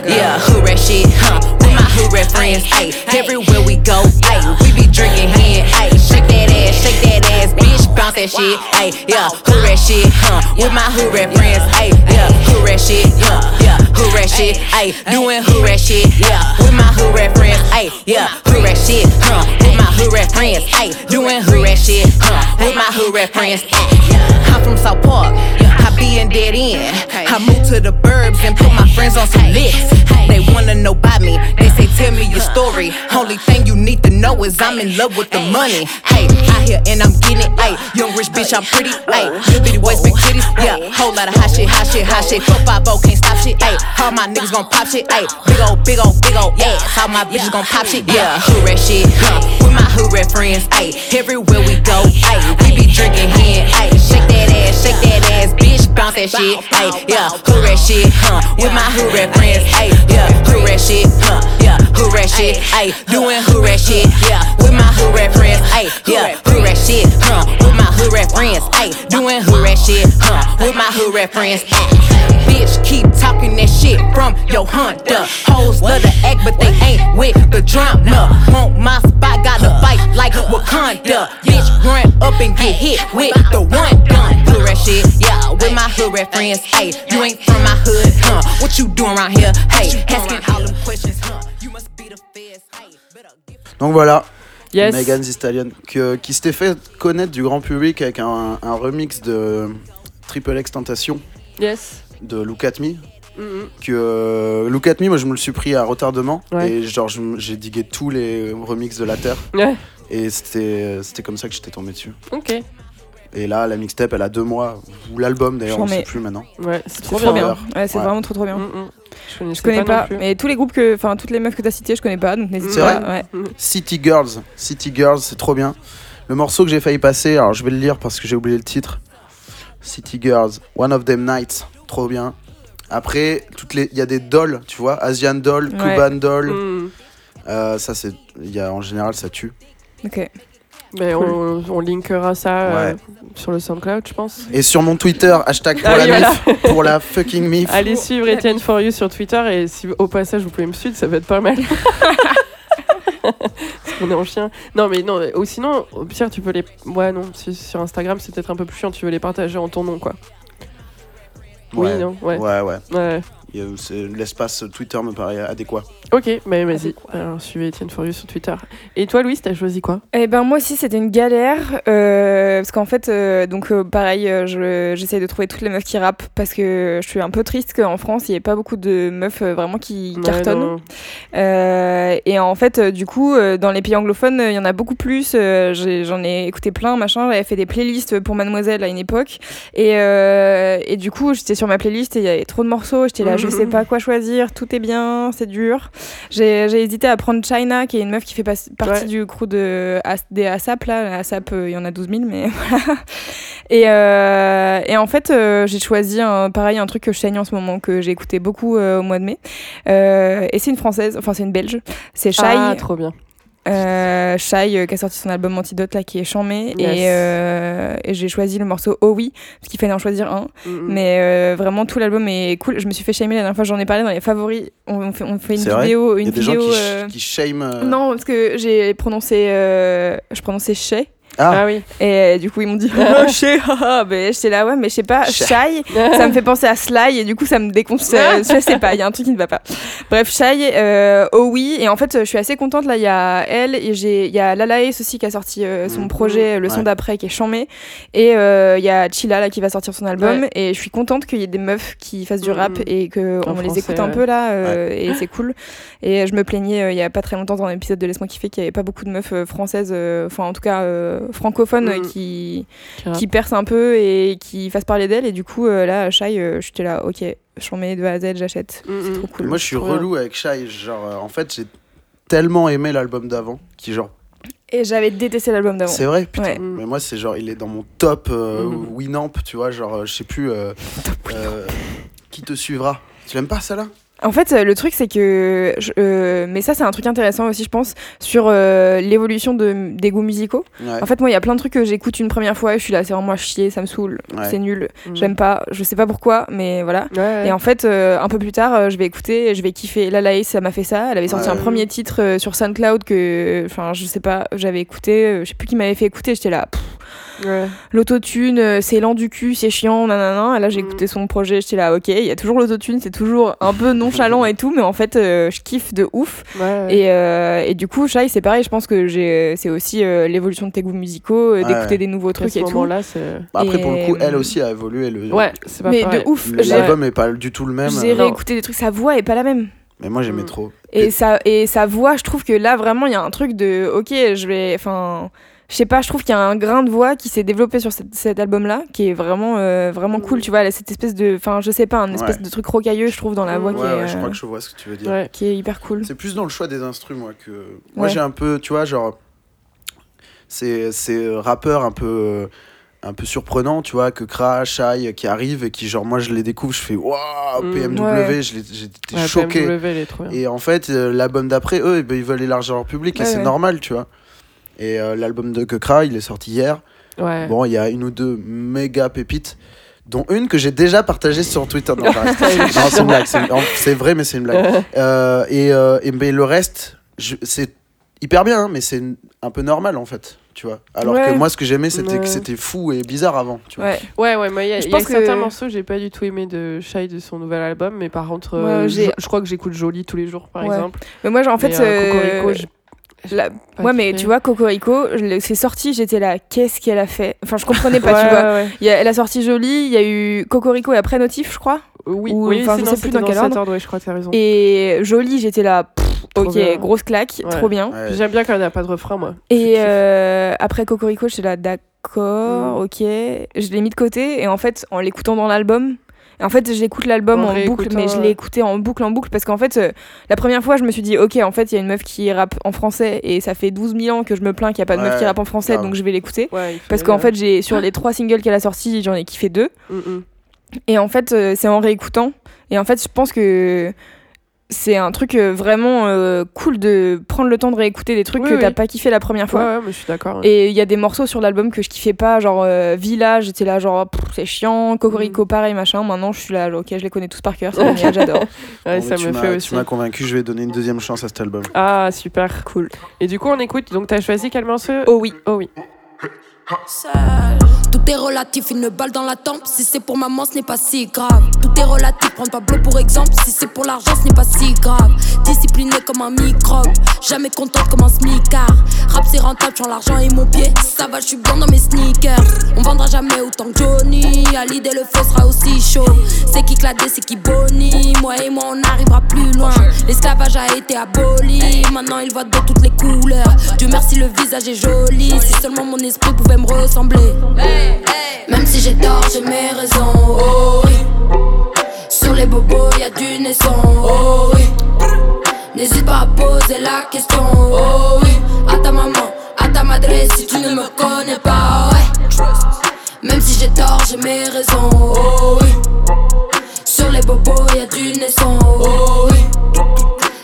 yeah, hood rat shit, huh? With my hood rat friends, ay, everywhere we go, ay, we be drinking hen, ay, shake that ass, shake that ass, bitch, bounce that shit, ay, yeah, hood rat shit, huh? With my hood rat friends, ay, yeah, hood rat shit, huh? Yeah, hood rat shit, ay, doing hood rat shit, yeah, with my hood rat friends, ay, yeah, hood rat shit, huh? With my hood rat friends, ay, doing hood rat shit, huh? With my hood rat friends, ay, I'm from South Park, I be in dead end. I moved to the burbs and put my friends on some licks. They wanna know about me. They say, tell me your story. Only thing you need to know is I'm in love with the money. Hey, out here and I'm getting it. Hey, young rich bitch, I'm pretty. Hey, little bitty waist, big titties. Whole lot of hot shit, hot shit, hot shit. Four five oh can't stop shit. Hey, all my niggas gon' pop shit. Hey, big old, big old, big old ass. All my bitches gon' pop shit. Yeah, hood rat shit. Huh, with my hood rat friends. Hey, everywhere we go. Hey, we be drinking hen. Hey, shake that ass, shake that ass, bitch, bounce that shit. Hey, yeah, hood rat shit. Huh, with my hood rat friends. Hey, yeah, hood rat shit. Huh, yeah, hood rat shit. Hey, doing hood rat shit. Yeah, with my hood rat friends. Hey, yeah, hood rat shit. Huh, with my hood rat friends. Hey, doing hood rat shit. Huh, with my hood rat friends. Ay, bitch, keep talking that shit from your hunter. Hoes love to act, but they ain't with the drama. Want my spot, gotta fight like Wakanda. Bitch, run up and get hit with the one gun. Hood rat shit, yeah, with my hood rat friends. Hey, you ain't from my hood, huh? What you doing around here? Hey, asking all them questions, huh? You must be the feds. Hey, better get Donc voilà, Yes. Megan Thee Stallion, que- qui s'était fait connaître du grand public avec un, un remix de Triple X Tentation Yes. de Look At Me. Mhm. Que euh, Look At Me, moi je me le suis pris à retardement Ouais. et genre j'ai digué tous les remixes de la Terre Ouais. et c'était c'était comme ça que j'étais tombé dessus. Ok. Et là, la mixtape, elle a deux mois, ou l'album d'ailleurs, on sait ai- plus maintenant. Ouais, c'est trop Trop bien. Ouais, c'est Ouais. vraiment trop trop bien. Mm, mm. Je, Je connais pas, mais tous les groupes que, enfin toutes les meufs que t'as citées, je connais pas, donc n'hésite C'est pas. vrai ouais. City Girls, City Girls, c'est trop bien. Le morceau que j'ai failli passer, alors je vais le lire parce que j'ai oublié le titre. City Girls, One of Them Nights, trop bien. Après, toutes les, il y a des dolls, tu vois, Asian doll, Ouais. Cuban doll. Mm. Euh, ça c'est, il y a en général ça tue. Ok. Mais on, on linkera ça euh, Ouais. sur le SoundCloud, je pense. Et sur mon Twitter, hashtag pour Ah la voilà. mif, pour la fucking mif. Allez suivre Etienne For You sur Twitter et si au passage vous pouvez me suivre, ça va être pas mal. Parce qu'on est en chien. Non, mais non, mais- ou sinon, au pire, tu peux les. Ouais, non, si- sur Instagram, c'est peut-être un peu plus chiant, tu veux les partager en ton nom, quoi. Oui, non, ouais. Ouais, ouais. Ouais. L'espace Twitter me paraît adéquat. Ok, bah vas-y. Alors, suivez Etienne For You sur Twitter. Et toi, Louise, t'as choisi quoi? Eh ben moi aussi c'était une galère euh, parce qu'en fait euh, donc euh, pareil euh, je- j'essaye de trouver toutes les meufs qui rappent parce que je suis un peu triste qu'en France il n'y ait pas beaucoup de meufs euh, vraiment qui Ouais, cartonnent. Euh, et en fait euh, du coup euh, dans les pays anglophones euh, il y en a beaucoup plus euh, j'en ai écouté plein machin j'avais fait des playlists pour Mademoiselle à une époque et, euh, et du coup j'étais sur ma playlist et il y avait trop de morceaux j'étais là je sais pas quoi choisir tout est bien c'est dur j'ai hésité à prendre China, qui est une meuf qui fait pas- partie Ouais. du crew de, As- des ASAP. Là. ASAP, euh, il y en a 12 000, mais voilà. Et, euh, et en fait, euh, j'ai choisi un, pareil un truc que je saigne en ce moment, que j'ai écouté beaucoup euh, au mois de mai. Euh, et c'est une française, enfin c'est une belge. C'est Shai. Ah, trop bien. Euh, Shai euh, qui a sorti son album Antidote là qui est Yes. et, euh, et j'ai choisi le morceau Oh oui parce qu'il fallait en choisir un Mm, mm. mais euh, vraiment tout l'album est cool je me suis fait shamer la dernière fois j'en ai parlé dans les favoris on, on fait, on fait une vidéo y une a des gens vidéo qui, ch- euh, qui shame. euh, non parce que j'ai prononcé euh, je prononçais Shay Ah, Ah oui. et du coup ils m'ont dit oh, Shay haha ben j'étais là ouais mais je sais pas. Shy ça me fait penser à Sly et du coup ça me déconseille je sais pas il y a un truc qui ne va pas bref Shy euh, oh oui et en fait je suis assez contente là il y a elle et j'ai il y a Lala Ace aussi qui a sorti euh, son Mhm. projet le son Ouais. d'après qui est chambé et euh, il y a Chila là qui va sortir son album Ouais. et je suis contente qu'il y ait des meufs qui fassent du rap Mhm. et que En on les français, écoute un ouais. peu là euh, et c'est cool et je me plaignais euh, il y a pas très longtemps dans l'épisode de Laisse-moi kiffer qu'il y avait pas beaucoup de meufs euh, françaises euh, enfin en tout cas euh, francophones euh, Mhm. qui Qui percent un peu et qui fassent parler d'elle. Et du coup, euh, là, Shai, euh, j'étais là, ok, j'en mets de A à Z, j'achète. Mm, C'est mm. trop cool. Moi, je suis bien. relou avec Shai. Genre, euh, en fait, j'ai tellement aimé l'album d'avant qui, genre, Et j'avais détesté l'album d'avant. c'est vrai, putain. Ouais. Mais moi, c'est genre, il est dans mon top euh. Winamp, tu vois. Genre, je sais plus. euh, euh, qui te suivra Tu l'aimes pas, ça là En fait, euh, le truc, c'est que. je- euh, mais ça, c'est un truc intéressant aussi, je pense, sur euh, l'évolution de, des goûts musicaux. Ouais. En fait, moi, il y a plein de trucs que j'écoute une première fois et je suis là, c'est vraiment à chier, ça me saoule, Ouais. c'est nul, Mhm. j'aime pas, je sais pas pourquoi, mais voilà. Ouais, ouais. Et en fait, euh, un peu plus tard, euh, je vais écouter, je vais kiffer. Lala Ace, ça m'a fait ça. Elle avait sorti Ouais. un premier titre euh, sur SoundCloud que, enfin, je sais pas, j'avais écouté. euh, je sais plus qui m'avait fait écouter. J'étais là, pff, Ouais. l'autotune, euh, c'est lent du cul, c'est chiant, nanana. Et là, j'ai Mm. écouté son projet. J'étais là, ok, il y a toujours l'autotune, c'est toujours un peu nonchalant et tout, mais en fait, euh, je kiffe de ouf. Ouais, ouais. Et, euh, et du coup, Shai, c'est pareil. Je pense que j'ai, c'est aussi euh, l'évolution de tes goûts musicaux, euh, Ouais. d'écouter des nouveaux trucs ce et tout. Bah, Après, pour le coup, Et- elle aussi a évolué. Le... Ouais, c'est pas Mais pareil. de ouf. L'album est pas du tout le même. J'ai réécouté des trucs, sa voix est pas la même. Mais moi, j'aimais Mm. trop. Et, sa, et sa voix, je trouve que là, vraiment, il y a un truc de. Ok, je vais. Enfin. Je sais pas, je trouve qu'il y a un grain de voix qui s'est développé sur cet, cet album-là, qui est vraiment, euh, vraiment cool. Tu vois, elle a cette espèce de. Enfin, je sais pas, un espèce Ouais. de truc rocailleux, je trouve, dans la voix Ouais, qui, est, ouais, je euh, crois que je vois ce que tu veux dire. Ouais. qui est hyper cool. C'est plus dans le choix des instruments, moi, que. Moi, Ouais. j'ai un peu, tu vois, genre. C'est c'est rappeur un peu. euh, un peu surprenant, tu vois, que Crash, Shai, qui arrive et qui, genre, moi, je les découvre, je fais waouh, Mm. PMW, Ouais. j'étais Ouais, choqué. PMW, elle est trop bien. Et en fait, euh, l'album d'après, eux, eh ben, ils veulent élargir leur public et Ouais, c'est normal, tu vois. Et euh, l'album de Kekra, il est sorti hier. Ouais. Bon, il y a une ou deux méga pépites, dont une que j'ai déjà partagée sur Twitter. Non, j'arrête. Non, c'est une blague. C'est c'est vrai, mais c'est une blague. Euh, et euh, et mais le reste, c'est hyper bien, hein, mais c'est un peu normal en fait. Tu vois. Alors Ouais. que moi, ce que j'aimais, c'était Ouais. que c'était fou et bizarre avant. Tu vois. Ouais. Ouais, ouais, moi, il y a, Je y a pense que- certains morceaux que j'ai pas du tout aimé de Shai de son nouvel album, mais par contre, Ouais, je, je crois que j'écoute Jolie tous les jours, par Ouais. exemple. Mais moi, genre, en fait. Mais, euh, Cocorico, la- Ouais, mais tu vois, Cocorico, c'est sorti, j'étais là, qu'est-ce qu'elle a fait? Enfin, je comprenais pas, Ouais, tu vois. ouais, ouais. Il y a- elle a sorti Jolie, il y a eu Cocorico et après Notif, je crois. Oui, Ou- oui, enfin, c'est je non, sais plus c'était dans quel ordre. ordre, ouais, je crois que t'as raison. Et Jolie, j'étais là, pff, ok, bien. grosse claque, Ouais. trop bien. Ouais. J'aime bien quand il n'y a pas de refrain, moi. Et euh, après Cocorico, j'étais là, d'accord, Mm. ok. Je l'ai mis de côté et en fait, en l'écoutant dans l'album, en fait, j'écoute l'album En en, boucle, mais je l'ai écouté en boucle, en boucle, parce qu'en fait, euh, la première fois, je me suis dit, ok, en fait, il y a une meuf qui rappe en français et ça fait 12 000 ans que je me plains qu'il n'y a pas de meuf qui rappe en français, grave. donc je vais l'écouter. Ouais, Parce qu'en fait, j'ai sur les trois singles qu'elle a sortis, j'en ai kiffé deux. Mm, mm. Et en fait, euh, c'est en réécoutant. Et en fait, je pense que c'est un truc euh, vraiment euh, cool de prendre le temps de réécouter des trucs Oui, que t'as oui. pas kiffé la première Ouais, fois. ouais, mais je suis d'accord. ouais. Et il y a des morceaux sur l'album que je kiffais pas, genre euh, Village, j'étais là, genre c'est chiant, Cocorico, Mm. pareil, machin. Maintenant, je suis là, genre, ok, je les connais tous par cœur, c'est génial, j'adore. Ouais, Bon, ça tu me m'as- fait aussi. Tu m'as convaincu, je vais donner une deuxième chance à cet album. Ah, super. Cool. Et du coup, on écoute. Donc, t'as choisi quel morceau? Oh oui. Oh oui. Tout est relatif, une balle dans la tempe. Si c'est pour maman, ce n'est pas si grave. Tout est relatif, prends Pablo pour exemple. Si c'est pour l'argent, ce n'est pas si grave. Discipliné comme un microbe, jamais contente comme un smicard. Rap c'est rentable, j'en l'argent et mon pied. Ça va, je suis bien dans mes sneakers. On vendra jamais autant que Johnny. À l'idée, le feu sera aussi chaud. C'est qui cladé, c'est qui boni. Moi et moi, on arrivera plus loin. L'esclavage a été aboli. Maintenant, il voit de toutes les couleurs. Dieu merci, le visage est joli. Si seulement mon esprit pouvait me ressembler. Même si j'ai tort, j'ai mes raisons. Oh oui. Sur les bobos, y a du naissant. Oh oui. N'hésite pas à poser la question. Oh oui. À ta maman, à ta madre, si tu ne me connais pas. Même si j'ai tort, j'ai mes raisons. Oh oui. Sur les bobos, y a du naissant. Oh oui.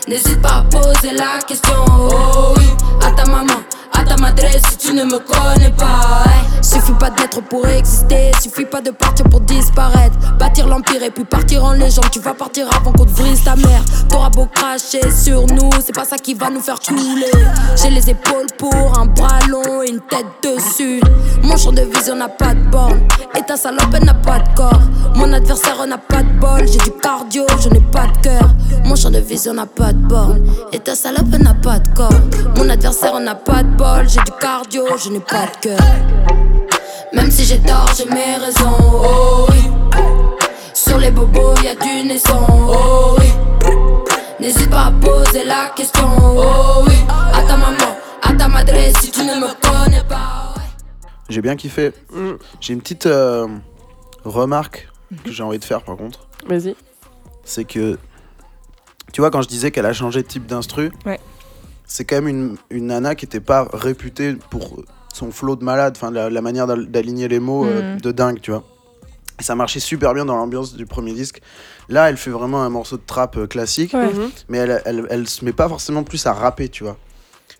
N'hésite pas à poser la question. Oh oui. À ta maman, ta madre, si tu ne me connais pas. Suffit pas d'être pour exister, suffit pas de partir pour disparaître. Bâtir l'empire et puis partir en légende. Tu vas partir avant qu'on te brise ta mère. T'auras beau cracher sur nous, c'est pas ça qui va nous faire couler. J'ai les épaules pour un bras long et une tête dessus. Mon champ de vision n'a pas de borne. Et ta salope, n'a pas de corps. Mon adversaire n'a pas de bol. J'ai du cardio, je n'ai pas de cœur. Mon champ de vision n'a pas de borne. Et ta salope, n'a pas de corps. Mon adversaire n'a pas de bol. J'ai du cardio, je n'ai pas de cœur. Même si j'ai tort, j'ai mes raisons. Oh oui. Sur les bobos, y a du naissant. Oh oui. N'hésite pas à poser la question. Oh oui. À ta maman, à ta madre, si tu ne me connais pas. J'ai bien kiffé. J'ai une petite euh, remarque que j'ai envie de faire par contre. Vas-y. C'est que, tu vois, quand je disais qu'elle a changé de type d'instru, Ouais. C'est quand même une, une nana qui était pas réputée pour son flow de malade, enfin la, la manière d'al- d'aligner les mots euh, Mhm. de dingue, tu vois. Et ça marchait super bien dans l'ambiance du premier disque. Là, elle fait vraiment un morceau de trap euh, classique, Ouais. Mhm. mais elle, elle, elle se met pas forcément plus à rapper, tu vois.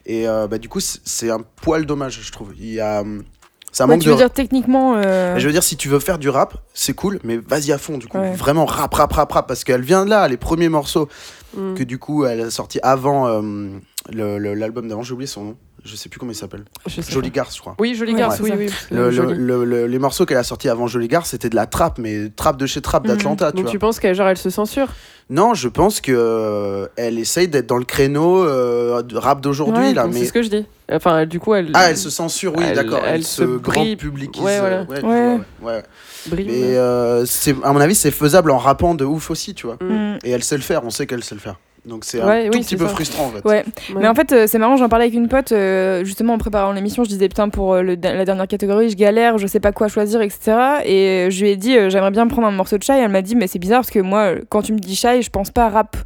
Et euh, bah, du coup, c'est- un poil dommage, je trouve. Il y a. hum, Ça Ouais, manque tu veux de. dire techniquement. euh, Je veux dire, si tu veux faire du rap, c'est cool, mais vas-y à fond, du coup. Ouais. Vraiment rap, rap, rap, rap, parce qu'elle vient de là, les premiers morceaux Mm. que du coup, elle a sorti avant euh, l'album d'avant, j'ai oublié son nom. Je sais plus comment il s'appelle. Jolie. Garce, je crois. Oui, Jolie Garce, oui, oui. parce que Le- le- jolie. le- le- les morceaux qu'elle a sortis avant Jolie Garce, c'était de la trappe, mais trappe de chez Trappe Mhm. d'Atlanta, tu Donc vois. tu penses qu'elle genre elle se censure? Non, je pense que euh, elle essaye d'être dans le créneau euh, de rap d'aujourd'hui, Ouais, là. donc Mais... C'est ce que je dis. Enfin, du coup, elle. Ah, elle se censure, oui, d'accord. Elle, elle se, se grand brille. publicise. Ouais, voilà. euh, ouais, brille. Mais euh, c'est- à mon avis, c'est faisable en rappant de ouf aussi, tu vois. mm. Et elle sait le faire, on sait qu'elle sait le faire. Donc c'est Ouais, un tout oui, petit peu ça. frustrant en fait. Ouais. Ouais. Mais en fait, euh, c'est marrant, j'en parlais avec une pote, euh, justement en préparant l'émission, je disais putain, pour euh, le- la dernière catégorie, je galère, je sais pas quoi choisir, etc. Et je lui ai dit, euh, j'aimerais bien prendre un morceau de Shai. Elle m'a dit, mais c'est bizarre parce que moi, quand tu me dis Shai, je pense pas à rap.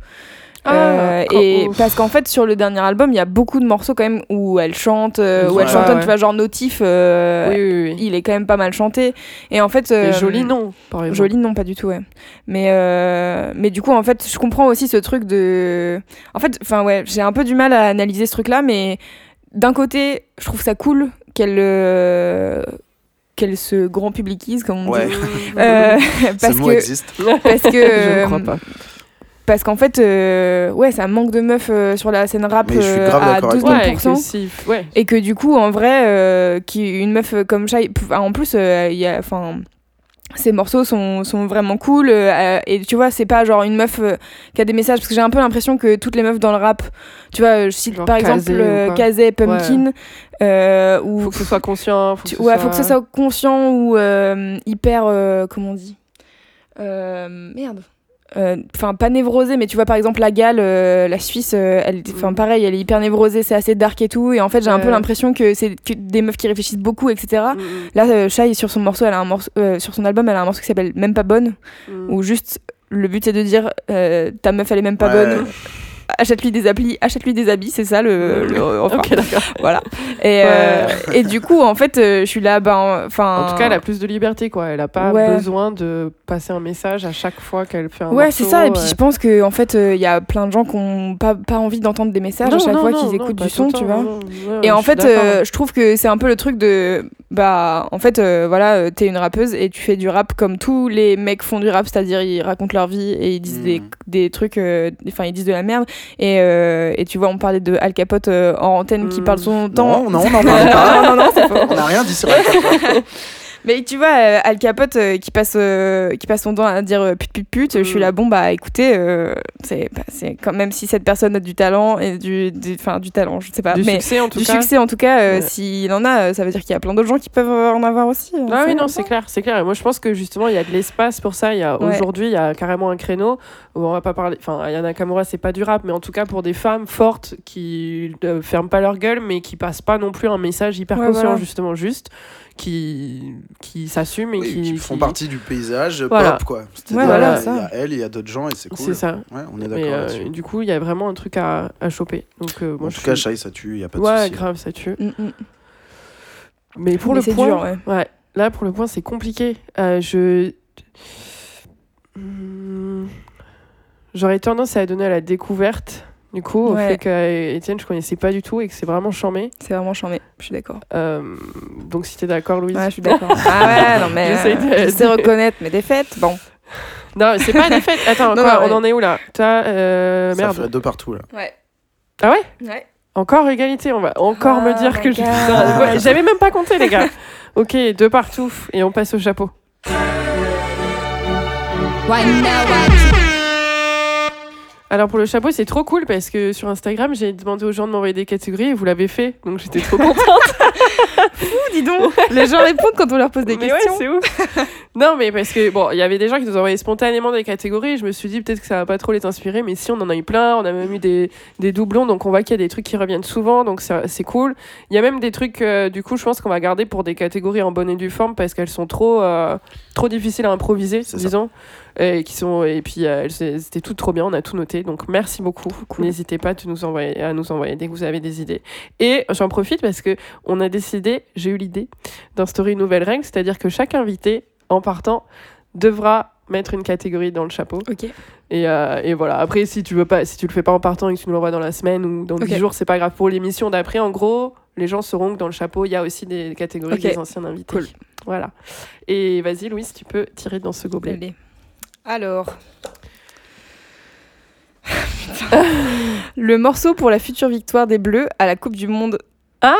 Ah, Euh, et parce qu'en fait, sur le dernier album, il y a beaucoup de morceaux quand même où elle chante, euh, où elle chantonne, ouais. tu vois, genre Notif, euh, Oui, oui, oui. il est quand même pas mal chanté. Et en fait. Et euh, Jolie, non, par exemple. Jolie, non, pas du tout, ouais. Mais, euh, mais du coup, en fait, je comprends aussi ce truc de. En fait, enfin, ouais, j'ai un peu du mal à analyser ce truc-là, mais d'un côté, je trouve ça cool qu'elle. euh, qu'elle se grand publicise, comme on Ouais. dit. Euh, Ce parce mot que. existe. Parce que. Je ne crois pas. Parce qu'en fait, euh, ouais, ça manque de meufs euh, sur la scène rap euh, à d'accord avec 12 toi. Ouais, que 9%. si- ouais. Et que du coup, en vrai, euh, qui, une meuf comme Shai, p- en plus, il y a, enfin, ces morceaux sont, sont vraiment cool. euh, et tu vois, c'est pas genre une meuf euh, qui a des messages, parce que j'ai un peu l'impression que toutes les meufs dans le rap, tu vois, je cite Genre par exemple Kazé ou quoi. Kazé, Pumpkin, euh, ou Faut que ce soit conscient. Faut que tu- ce ouais, soit... faut que ça soit conscient ou euh, hyper, euh, comment on dit Euh, Euh, Enfin, pas névrosé, mais tu vois, par exemple, la Gale, euh, la Suisse, euh, elle, enfin, Mm. pareil, elle est hyper névrosée, c'est assez dark et tout. Et en fait, j'ai un peu l'impression que c'est que des meufs qui réfléchissent beaucoup, etc. Mm, mm, Là, Shai, sur son morceau, elle a un morceau, euh, sur son album, elle a un morceau qui s'appelle Même pas bonne, mm. où juste le but c'est de dire euh, ta meuf elle est même pas Ouais. bonne. Achète-lui des applis, achète-lui des habits, c'est ça le. le- enfin, Ok, d'accord. voilà. Et, euh, et du coup, en fait, euh, je suis là, ben. Enfin. En tout cas, elle a plus de liberté, quoi. Elle a pas Ouais. besoin de passer un message à chaque fois qu'elle fait un Ouais, c'est ça. Et puis euh. je pense que en fait, il y a plein de gens qui ont pas, pas envie d'entendre des messages à chaque non, fois qu'ils écoutent du son, tu vois. non, Et en fait, euh, je trouve que c'est un peu le truc de. bah en fait euh, voilà t'es une rappeuse et tu fais du rap comme tous les mecs font du rap c'est-à-dire ils racontent leur vie et ils disent des, Mhm. des trucs euh, enfin ils disent de la merde et, euh, et tu vois on parlait de Al Capote euh, en antenne qui Mhm. parle son temps Non, non, on n'en parle pas. non non non c'est faux On n'a rien dit sur la carte. mais tu vois euh, Al Capote euh, qui passe euh, qui passe son temps à dire pute pute pute je suis Mm. là bon bah écoutez c'est bah, quand même si cette personne a du talent et du du- enfin du talent je sais pas Du mais succès en tout du cas. succès en tout cas euh, Ouais. s'il en a ça veut dire qu'il y a plein d'autres gens qui peuvent en avoir aussi euh, Ah oui, non, c'est clair, c'est clair. Et moi, je pense que justement, il y a de l'espace pour ça. Ouais. aujourd'hui, il y a carrément un créneau où on va pas parler. Enfin, Ayana Nakamura, c'est pas du rap, mais en tout cas pour des femmes fortes qui ne ferment pas leur gueule, mais qui passent pas non plus un message hyper Ouais, conscient, voilà. justement, juste, qui qui s'assument et Oui, qui, qui font qui- partie du paysage Voilà. pop, quoi. C'est-à-dire, Ouais, il voilà, y il y a elle, il y a d'autres gens et c'est cool. C'est ça. Ouais, on est d'accord euh, du coup, il y a vraiment un truc à, à choper. Donc, euh, moi, En je tout cas, suis- Shai, ça tue, il n'y a pas de ouais, souci. grave, ça tue. Mm, mm. Mais pour Mais le point, dur, ouais. là pour le point c'est compliqué. Euh, je Hmm, j'aurais tendance à donner à la découverte. Du coup, au Ouais. fait que Étienne je connaissais pas du tout et que c'est vraiment charmé. C'est vraiment charmé, je suis d'accord. Euh, donc si t'es d'accord, Louise. Ouais, je suis d'accord. ah ouais, non mais euh, de- je sais reconnaître mes défaites. Bon. Non, c'est pas des fêtes. Attends, Non, quoi, non, on ouais. en est où là? Toi, euh, Ça merde. fait deux partout là. Ouais. Ah ouais? Ouais. Encore égalité, on va encore me Oh dire que je. J'avais même pas compté, les gars. ok, deux partout et on passe au chapeau. Alors pour le chapeau, c'est trop cool parce que sur Instagram, j'ai demandé aux gens de m'envoyer des catégories et vous l'avez fait, donc j'étais trop contente. dis donc, les gens répondent quand on leur pose des Mais questions. ouais, c'est ouf. non, mais parce que bon, il y avait des gens qui nous envoyaient spontanément des catégories. et Je me suis dit peut-être que ça va pas trop les inspirer, mais si on en a eu plein, on a même eu des, des doublons, donc on voit qu'il y a des trucs qui reviennent souvent, donc c'est cool. Il y a même des trucs, euh, du coup, je pense qu'on va garder pour des catégories en bonne et due forme parce qu'elles sont trop, euh, trop difficiles à improviser, ça. Et, qui sont, et puis euh, c'était tout trop bien, on a tout noté. Donc merci beaucoup. N'hésitez pas à nous, envoyer, à nous envoyer dès que vous avez des idées. Et j'en profite parce que on a décidé, j'ai eu l'idée d'instaurer une nouvelle règle, c'est-à-dire que chaque invité, en partant, devra mettre une catégorie dans le chapeau. Et, euh, et voilà. Après, si tu veux pas, si tu le fais pas en partant et que tu nous l'envoies dans la semaine ou dans 10 Ok. jours, c'est pas grave. Pour l'émission d'après, en gros, les gens sauront que dans le chapeau, il y a aussi des catégories des anciens invités. Cool. Voilà. Et vas-y, Louise, tu peux tirer dans ce gobelet. Allez. Alors. le morceau pour la future victoire des Bleus à la Coupe du Monde. Ah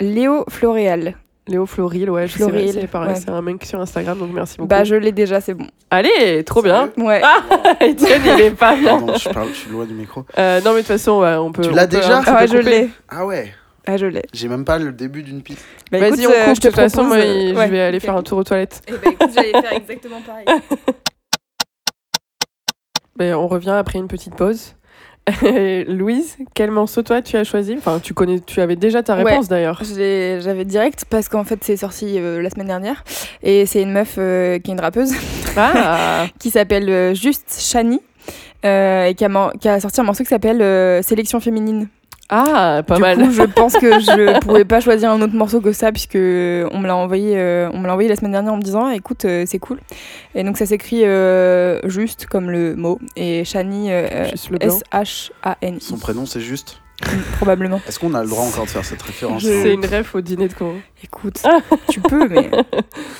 Léo Floréal. Léo Floril, ouais, je Floril, sais, c'est pareil, ouais. c'est un mec sur Instagram, donc merci beaucoup. Bah, je l'ai déjà, c'est bon. Allez, trop bien. Ouais. Ah, Étienne, il est pas bien. Pardon, je, parle, je suis loin du micro. Euh, non, mais de toute façon, ouais, on peut. Tu l'as peut déjà Ah ouais, je l'ai. Ah ouais, Ah, je l'ai. j'ai même pas le début d'une piste. Bah, Vas-y, on euh, coupe. De te toute façon, moi, euh, je vais aller faire un tour aux toilettes. Eh bah, écoute, j'allais faire exactement pareil. Ben, on revient après une petite pause. Louise, quel morceau toi tu as choisi? Enfin, tu connais, tu avais déjà ta Ouais. réponse d'ailleurs. J'avais direct parce qu'en fait c'est sorti euh, la semaine dernière et c'est une meuf euh, qui est une rappeuse Ah, qui s'appelle euh, Juste Shani euh, et qui a, qui a sorti un morceau qui s'appelle Sélection féminine. Ah, pas du mal. coup, je pense que je pouvais pas choisir un autre morceau que ça puisque on me l'a envoyé, euh, on me l'a envoyé la semaine dernière en me disant écoute euh, c'est cool. Et donc ça s'écrit euh, juste comme le mot et Shani euh. S H A N I Son prénom c'est juste. probablement. Est-ce qu'on a le droit encore de faire cette référence C'est une ref au dîner de con. Écoute, tu peux mais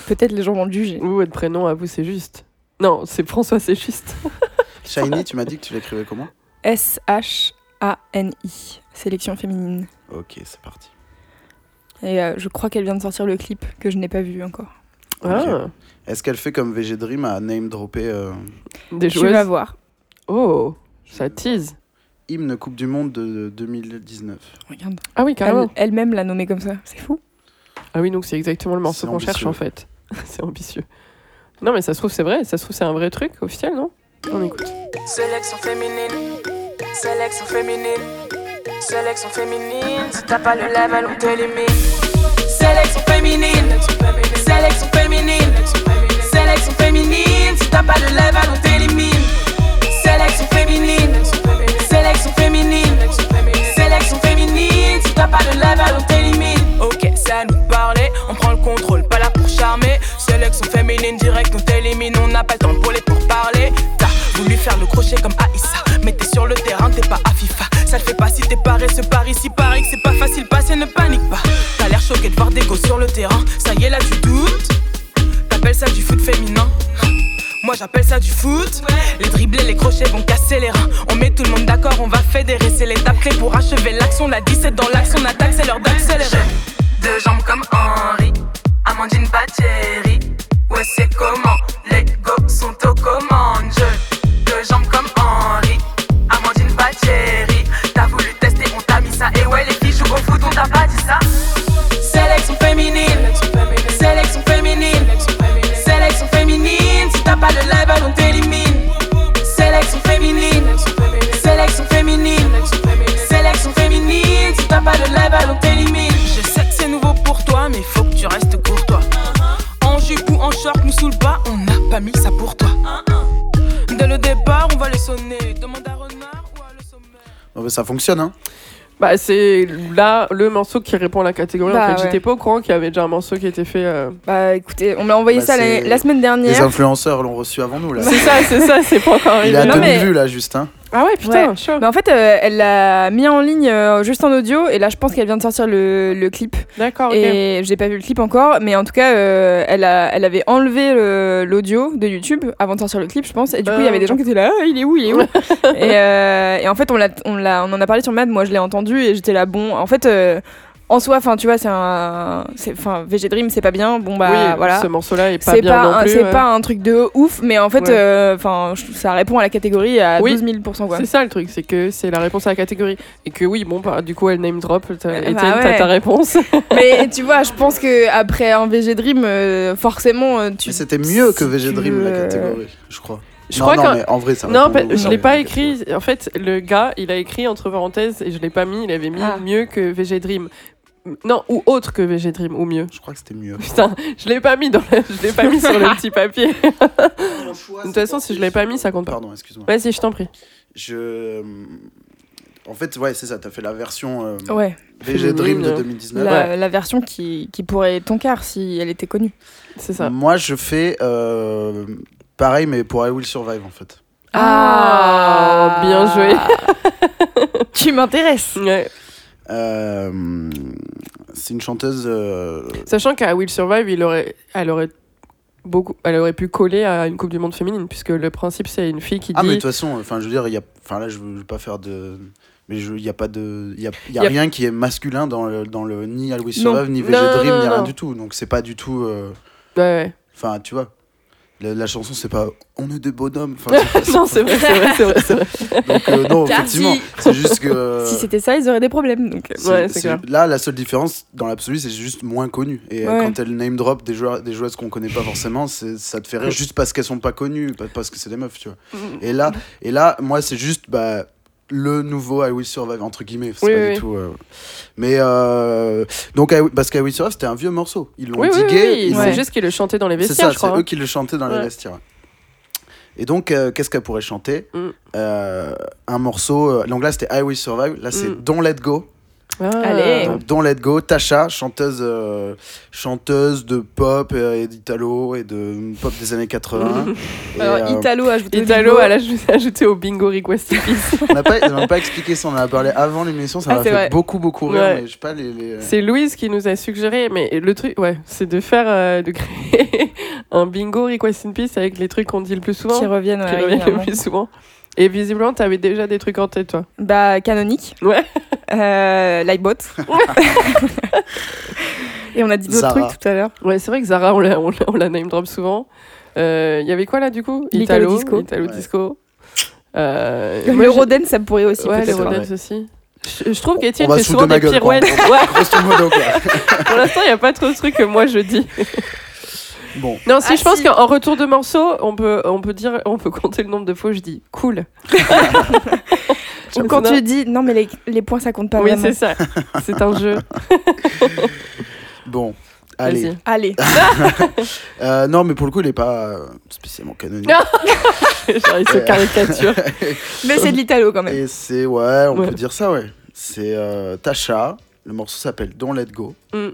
peut-être les gens vont le juger. Vous, votre prénom à vous, c'est juste. Non, c'est François, c'est juste. Shiny, tu m'as dit que tu l'écrivais comment? S H A N I sélection féminine. Ok, c'est parti. Et euh, je crois qu'elle vient de sortir le clip que je n'ai pas vu encore. Ah, Est-ce qu'elle fait comme VG Dream à name dropper euh, des Tu vas joueuses. voir. Oh, ça tease. hymne Coupe du Monde de 2019 Regarde. Ah oui, carrément. Elle-même l'a nommé comme ça. C'est fou. Ah oui, donc c'est exactement le morceau qu'on cherche en fait. c'est ambitieux. Non, mais ça se trouve, c'est vrai. Ça se trouve, c'est un vrai truc officiel, non? On écoute. Sélection féminine, sélection féminine, sélection féminine. Si t'as pas le level, on t'élimine. Sélection féminine, sélection féminine, sélection féminine. Si t'as pas le level, on t'élimine. Sélection féminine, sélection féminine, sélection féminine. Si t'as pas le level, on t'élimine. Ok, ça nous parler, on prend le contrôle, pas là pour charmer. Sélection féminine, direct, on t'élimine. On n'a pas le temps pour les. T'as voulu faire le crochet comme Aïssa, mais t'es sur le terrain, t'es pas à FIFA. Ça le fait pas si t'es paré, ce pari si pareil que c'est pas facile, passer, ne panique pas. T'as l'air choqué de voir des go sur le terrain. Ça y est, là, tu doutes. T'appelles ça du foot féminin moi j'appelle ça du foot. Les dribblés, les crochets vont casser les reins. On met tout le monde d'accord, on va fédérer. C'est l'étape clé pour achever l'action. La 17 dans l'axe, on attaque, c'est l'heure d'accélérer. Deux jambes comme Henri, Amandine Battieri. Ouais, c'est comment? Les go sont aux commandes. Je deux jambes comme Henri, ça fonctionne, hein. Bah, c'est là le morceau qui répond à la catégorie. Bah, en fait, ouais. j'étais pas au courant qu'il y avait déjà un morceau qui était fait. euh, Bah écoutez, on m'a envoyé Bah, ça la, la semaine Les dernière. influenceurs l'ont reçu avant nous, là. C'est ça, c'est ça, c'est pas encore Il arrivé. est à Non, 2000 mais- vues, là, juste, hein. Ah ouais, putain, Ouais. chaud. Bah, en fait, euh, elle l'a mis en ligne euh, juste en audio et là, je pense qu'elle vient de sortir le, le clip. D'accord, ok. Et j'ai pas vu le clip encore, mais en tout cas, euh, elle, a, elle avait enlevé le- l'audio de YouTube avant de sortir le clip, je pense. Et du coup, il y avait des gens qui étaient là, Ah, il est où, il est où? Et, et en fait, on, l'a, on, on en a parlé sur Mad, moi je l'ai entendu et j'étais là, bon, en fait. Euh, en soi, enfin, tu vois, c'est un, c'est, enfin, VG Dream, c'est pas bien. Bon bah, oui, voilà. ce morceau-là est pas c'est bien pas, non un, plus. c'est ouais. pas un truc de ouf, mais en fait, Ouais. euh, enfin, ça répond à la catégorie à Oui. 12 000 quoi. C'est ça le truc, c'est que c'est la réponse à la catégorie. Et que oui, bon, bah, du coup, elle name drop, t'as, Bah t'as ouais. ta réponse. mais tu vois, je pense que après un VG Dream, euh, forcément, euh, tu. Mais c'était mieux que VG Dream, la catégorie, je crois. Je non, crois non, mais en vrai, ça Non, bah, je l'ai pas écrit. En fait, le gars, il a écrit entre parenthèses et je l'ai pas mis. Il avait mis Ah. mieux que VG Dream. Non, ou autre que VG Dream, ou mieux. Je crois que c'était mieux. Putain, je l'ai pas mis dans le... je l'ai pas mis sur le petit papier. de toute façon, si je l'ai pas mis, ça compte pas. Pardon, excuse-moi. Vas-y, je t'en prie. Je. En fait, ouais, c'est ça, t'as fait la version euh, Ouais. VG Dream de Féminine. 2019. La, la version qui, qui pourrait être ton quart si elle était connue. C'est ça. Moi, je fais euh, pareil, mais pour I Will Survive, en fait. Ah, bien joué. tu m'intéresses. Ouais. Euh, c'est une chanteuse. euh, Sachant qu'à Will Survive, il aurait, elle aurait beaucoup, elle aurait pu coller à une Coupe du Monde féminine, puisque le principe c'est une fille qui Ah, mais de dit. toute façon, enfin, je veux dire, il y a. Enfin, là, je veux, pas faire de. Mais je- il n'y a pas de. Il y a, il y a Y a- rien qui est masculin dans le, dans le ni Will Non. Survive, ni VG Non, Dream, non, ni rien non. du tout. Donc, c'est pas du tout. euh, Ouais, ouais. Enfin, tu vois. La, la chanson, c'est pas on est des bonhommes. Enfin, c'est- non, c'est vrai, c'est vrai, c'est vrai. Donc, euh, non, Car effectivement, si- c'est juste que. Si c'était ça, ils auraient des problèmes. Donc, Ouais, clair. Là, la seule différence dans l'absolu, c'est juste moins connu. Et euh, Ouais. quand elle name drop des, joueurs, des joueuses qu'on connaît pas forcément, c'est- ça te fait rire juste parce qu'elles sont pas connues, pas parce que c'est des meufs, tu vois. Et là, et là moi, c'est juste bah, le nouveau I Will Survive, entre guillemets. C'est Oui, pas oui, du tout. euh, Mais euh, donc, I parce qu'I Will Survive, c'était un vieux morceau. Ils l'ont Oui, digué. oui, ils c'est juste qu'ils le chantaient dans les c'est vestiaires, ça, je crois. c'est eux qui le chantaient dans les vestiaires. Et donc, euh, qu'est-ce qu'elle pourrait chanter? Mm. Un morceau. donc là, c'était I Will Survive. Là, c'est Mm. Don't Let Go. Ah. Allez. Donc, Don't Let Go. Tasha, chanteuse, euh, chanteuse de pop euh, et d'italo et de pop des années 80. Et, Alors, euh, Italo a ajouté. au Italo, elle a ajouté, au bingo request Peace. on n'a pas, pas expliqué ça, on en a parlé avant l'émission, ça Ah, m'a c'est fait vrai. beaucoup, beaucoup rire. Ouais. Mais je sais pas, les. les- C'est Louise qui nous a suggéré, mais le truc, ouais, c'est de faire, euh, de créer un bingo request in peace avec les trucs qu'on dit le plus souvent, Qui reviennent, qui reviennent le plus souvent. Et visiblement, t'avais déjà des trucs en tête, toi. Bah, canonique. Ouais. Euh, Lightbot. Et on a dit d'autres Zara. trucs tout à l'heure. Ouais, c'est vrai que Zara, on la, on la, on la name drop souvent. Il y avait quoi là du coup? L'Italo Italo disco. Italo Ouais. disco. Euh, moi, Le j'ai- Roden, ça pourrait aussi Ouais, les peut-être. aussi. Je, je trouve qu'Étienne On va fait souvent de des gueule, quoi. pirouettes. Ouais, Grosso modo, quoi. pour l'instant, il n'y a pas trop de trucs que moi je dis. Bon. Non, si Ah, je pense si. qu'en retour de morceau, on peut, on peut dire, on peut compter le nombre de fois où je dis cool. Ou quand tu dis non, mais les, les points ça compte pas oui, vraiment. c'est ça. C'est un jeu. Bon. Allez. Allez. Euh, non, mais pour le coup, il est pas euh, spécialement canonique. Genre, il se caricature. Mais c'est de l'Italo quand même. Et c'est, ouais, on Ouais. peut dire ça, ouais. C'est euh, Tasha. Le morceau s'appelle Don't Let Go. Mm.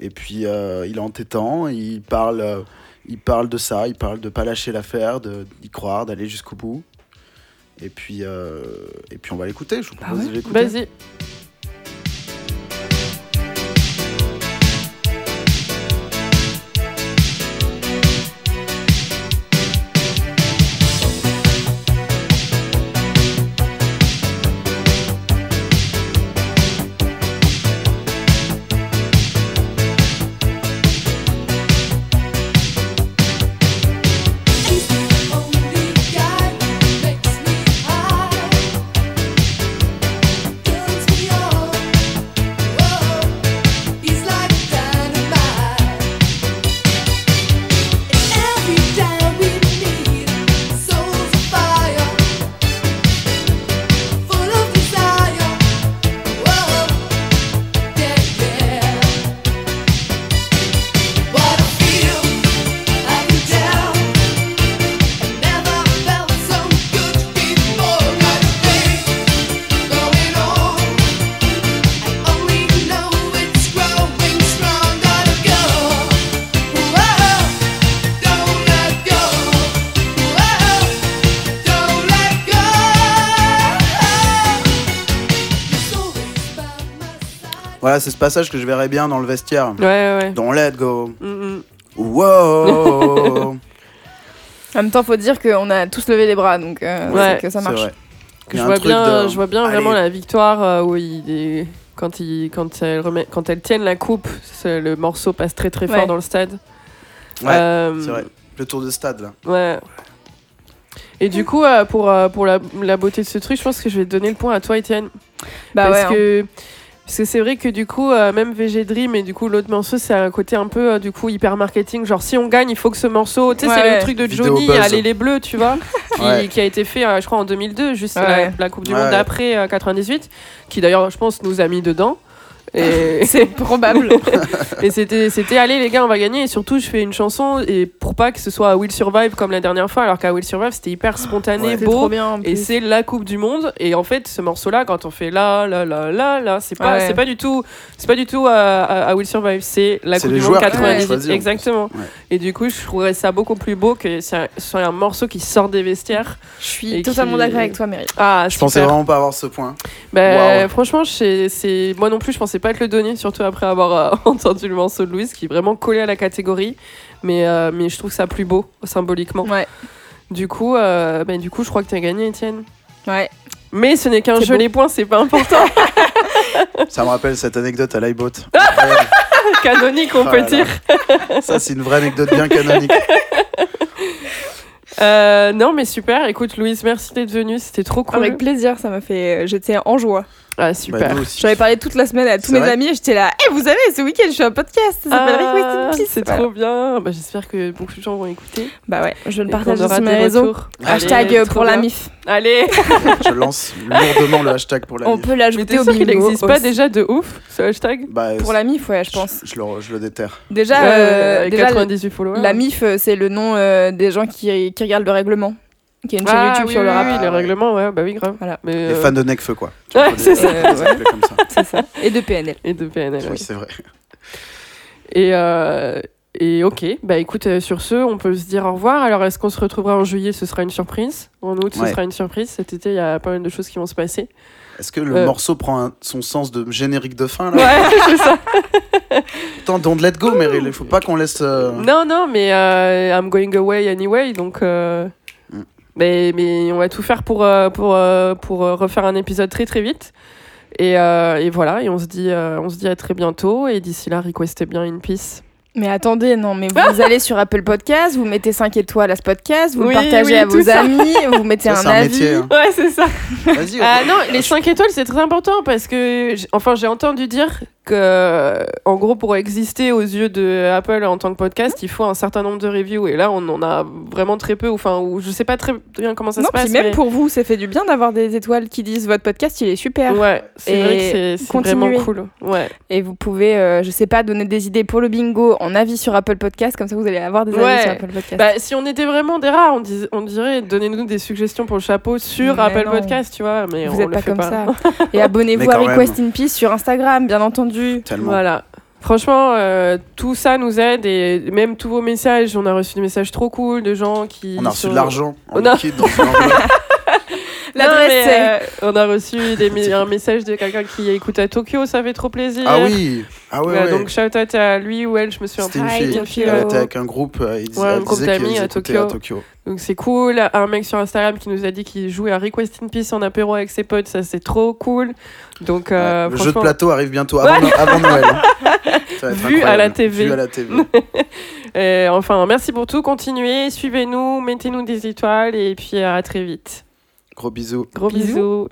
Et puis, euh, il est entêtant. Il parle, euh, il parle de ça. Il parle de pas lâcher l'affaire, d'y croire, d'aller jusqu'au bout. Et puis, euh, et puis, on va l'écouter. Je vous propose de l'écouter. Vas-y. C'est ce passage que je verrais bien dans le vestiaire. Ouais, ouais. Dans Let Go. Mm. Wow En même temps, faut dire qu'on a tous levé les bras, donc euh, Ouais, que ça C'est marche. vrai. Que je vois bien, de- je vois bien Allez. vraiment la victoire euh, où il est- quand il quand elle remet quand elle tienne la coupe, le morceau passe très très fort dans le stade. Ouais, Euh, c'est vrai. Le tour de stade, là. Ouais. Et du coup, euh, pour, euh, pour la, la beauté de ce truc, je pense que je vais te donner le point à toi, Étienne. Bah parce ouais, hein. Parce que c'est vrai que du coup, euh, même VG Dream et du coup l'autre morceau, c'est un côté un peu euh, du coup hyper marketing. Genre si on gagne, il faut que ce morceau, tu sais, Ouais, c'est ouais. le truc de Johnny. Allez les Bleus, tu vois, qui, Ouais. qui a été fait, euh, je crois, en 2002, juste la, Ouais. la Coupe du Ouais, Monde euh, 98, qui d'ailleurs, je pense, nous a mis dedans. Et C'est probable. et c'était, c'était, allez les gars, on va gagner. Et surtout, je fais une chanson et pour pas que ce soit à Will Survive comme la dernière fois, alors qu'à Will Survive, c'était hyper spontané, Ouais. Beau. trop bien. en Et c'est la Coupe du Monde. Et en fait, ce morceau-là, quand on fait là, là, là, là, là, c'est pas, Ouais. c'est pas du tout, c'est pas du tout à, à- à Will Survive. C'est la C'est Coupe du Monde joueurs qui ont 98. choisi, en plus. Exactement. Ouais. Et du coup, je trouverais ça beaucoup plus beau que ça soit un morceau qui sort des vestiaires. Je suis totalement qui- d'accord avec toi, Meryl. Ah, Je pensais vraiment pas avoir ce point. bah, Wow. Franchement, c'est moi non plus, je pensais pas te le donner, surtout après avoir euh, entendu le morceau de Louise, qui est vraiment collé à la catégorie. Mais, euh, mais je trouve ça plus beau, symboliquement. Ouais. Du coup, euh, bah, du coup, je crois que tu as gagné, Étienne. Ouais. Mais ce n'est qu'un jeu, beau. les points, c'est pas important. Ça me rappelle cette anecdote à l'iBot. Canonique, on Oh peut là là. dire. Ça, c'est une vraie anecdote bien canonique. Euh, non, mais super. Écoute, Louise, merci d'être venue. C'était trop cool. Avec plaisir, ça m'a fait. J'étais en joie. Ah, Bah, super. nous aussi. J'avais parlé toute la semaine à tous mes amis et j'étais là. Eh, vous savez, ce week-end, je fais un podcast. Ça s'appelle Ah, c'est Voilà. trop bien. Bah, J'espère que beaucoup de gens vont écouter. Bah ouais, je le partage sur mes réseaux. retours. Hashtag euh, pour la. MIF. Allez. Je lance lourdement le hashtag pour la On MIF. peut Mais l'ajouter au bingo. n'existe pas déjà de ouf, ce hashtag Bah, Pour la MIF, ouais, je pense. Je, je le, je le déterre. Déjà, Ouais, euh, déjà, 98 followers. la MIF, euh, c'est le nom euh, des gens qui, qui regardent le règlement. Qui est une chaîne Ah, YouTube oui, sur oui, le rap. oui, le règlement, ouais, bah oui, grave. Voilà. Mais, Les euh, fans de Necfeu, quoi. Ouais, c'est les- ça. les comme. Et de PNL. Et de PNL, oui. Oui, c'est vrai. Et, euh, et ok, bah écoute, euh, sur ce, on peut se dire au revoir. Alors, est-ce qu'on se retrouvera en juillet? Ce sera une surprise. En août, ce Ouais. sera une surprise. Cet été, il y a pas mal de choses qui vont se passer. Est-ce que le Euh. morceau prend un- son sens de générique de fin là? Ouais, c'est ça. Attends, don't let go, Meryl. Il faut pas qu'on laisse. euh, Non, non, mais euh, I'm going away anyway, donc. Mais, mais on va tout faire pour, euh, pour, euh, pour euh, refaire un épisode très très vite. Et, et voilà, et on se, dit, on se à très bientôt. Et d'ici là, requestez bien une peace. Mais attendez, non, mais vous allez sur Apple Podcast, vous mettez 5 étoiles à ce podcast, vous Oui, le partagez oui, à vos ça. amis, vous mettez Ça, un avis. métier. hein. Ouais, c'est ça. Vas-y. Ah on- non, les 5 étoiles, c'est très important parce que, enfin, j'ai entendu dire que, en gros, pour exister aux yeux de Apple en tant que podcast, il faut un certain nombre de reviews. Et là, on en a vraiment très peu. Enfin, ou je sais pas très bien comment ça non, se passe. même mais- pour vous, ça fait du bien d'avoir des étoiles qui disent votre podcast, il est super. Ouais, c'est Et vrai que c'est- c'est vraiment cool. Ouais. Et vous pouvez, euh, je sais pas, donner des idées pour le bingo en avis sur Apple Podcast, comme ça vous allez avoir des avis Ouais. sur Apple Podcast. Bah, si on était vraiment des rats, on, dis- on dirait donnez-nous des suggestions pour le chapeau sur Mais Apple non. Podcast, tu vois. Mais vous on êtes le pas comme pas. ça. Et abonnez-vous à Request in Peace sur Instagram, bien entendu. Tellement. Voilà. Franchement, euh, tout ça nous aide et même tous vos messages, on a reçu des messages trop cool de gens qui. On a reçu sont- de l'argent en On a- dans. L'adresse, Non, mais, c'est- euh, on a reçu des un message de quelqu'un qui écoute à Tokyo, ça fait trop plaisir. Ah oui. Ah ouais. Donc shout out à lui ou elle, je me suis C'était une fille. Elle était avec un groupe. euh, ils disaient- Ouais, un groupe d'amis à Tokyo. à Tokyo. Donc c'est cool. Un mec sur Instagram qui nous a dit qu'il jouait à Request in Peace en apéro avec ses potes, ça c'est trop cool. Donc euh, Le jeu de plateau arrive bientôt avant, No- avant Noël. hein. Ça va être Vu à la TV. Vu à la TV. Et enfin, merci pour tout. Continuez, suivez-nous, mettez-nous des étoiles et puis à très vite. Gros bisous. Gros Bisous. bisous.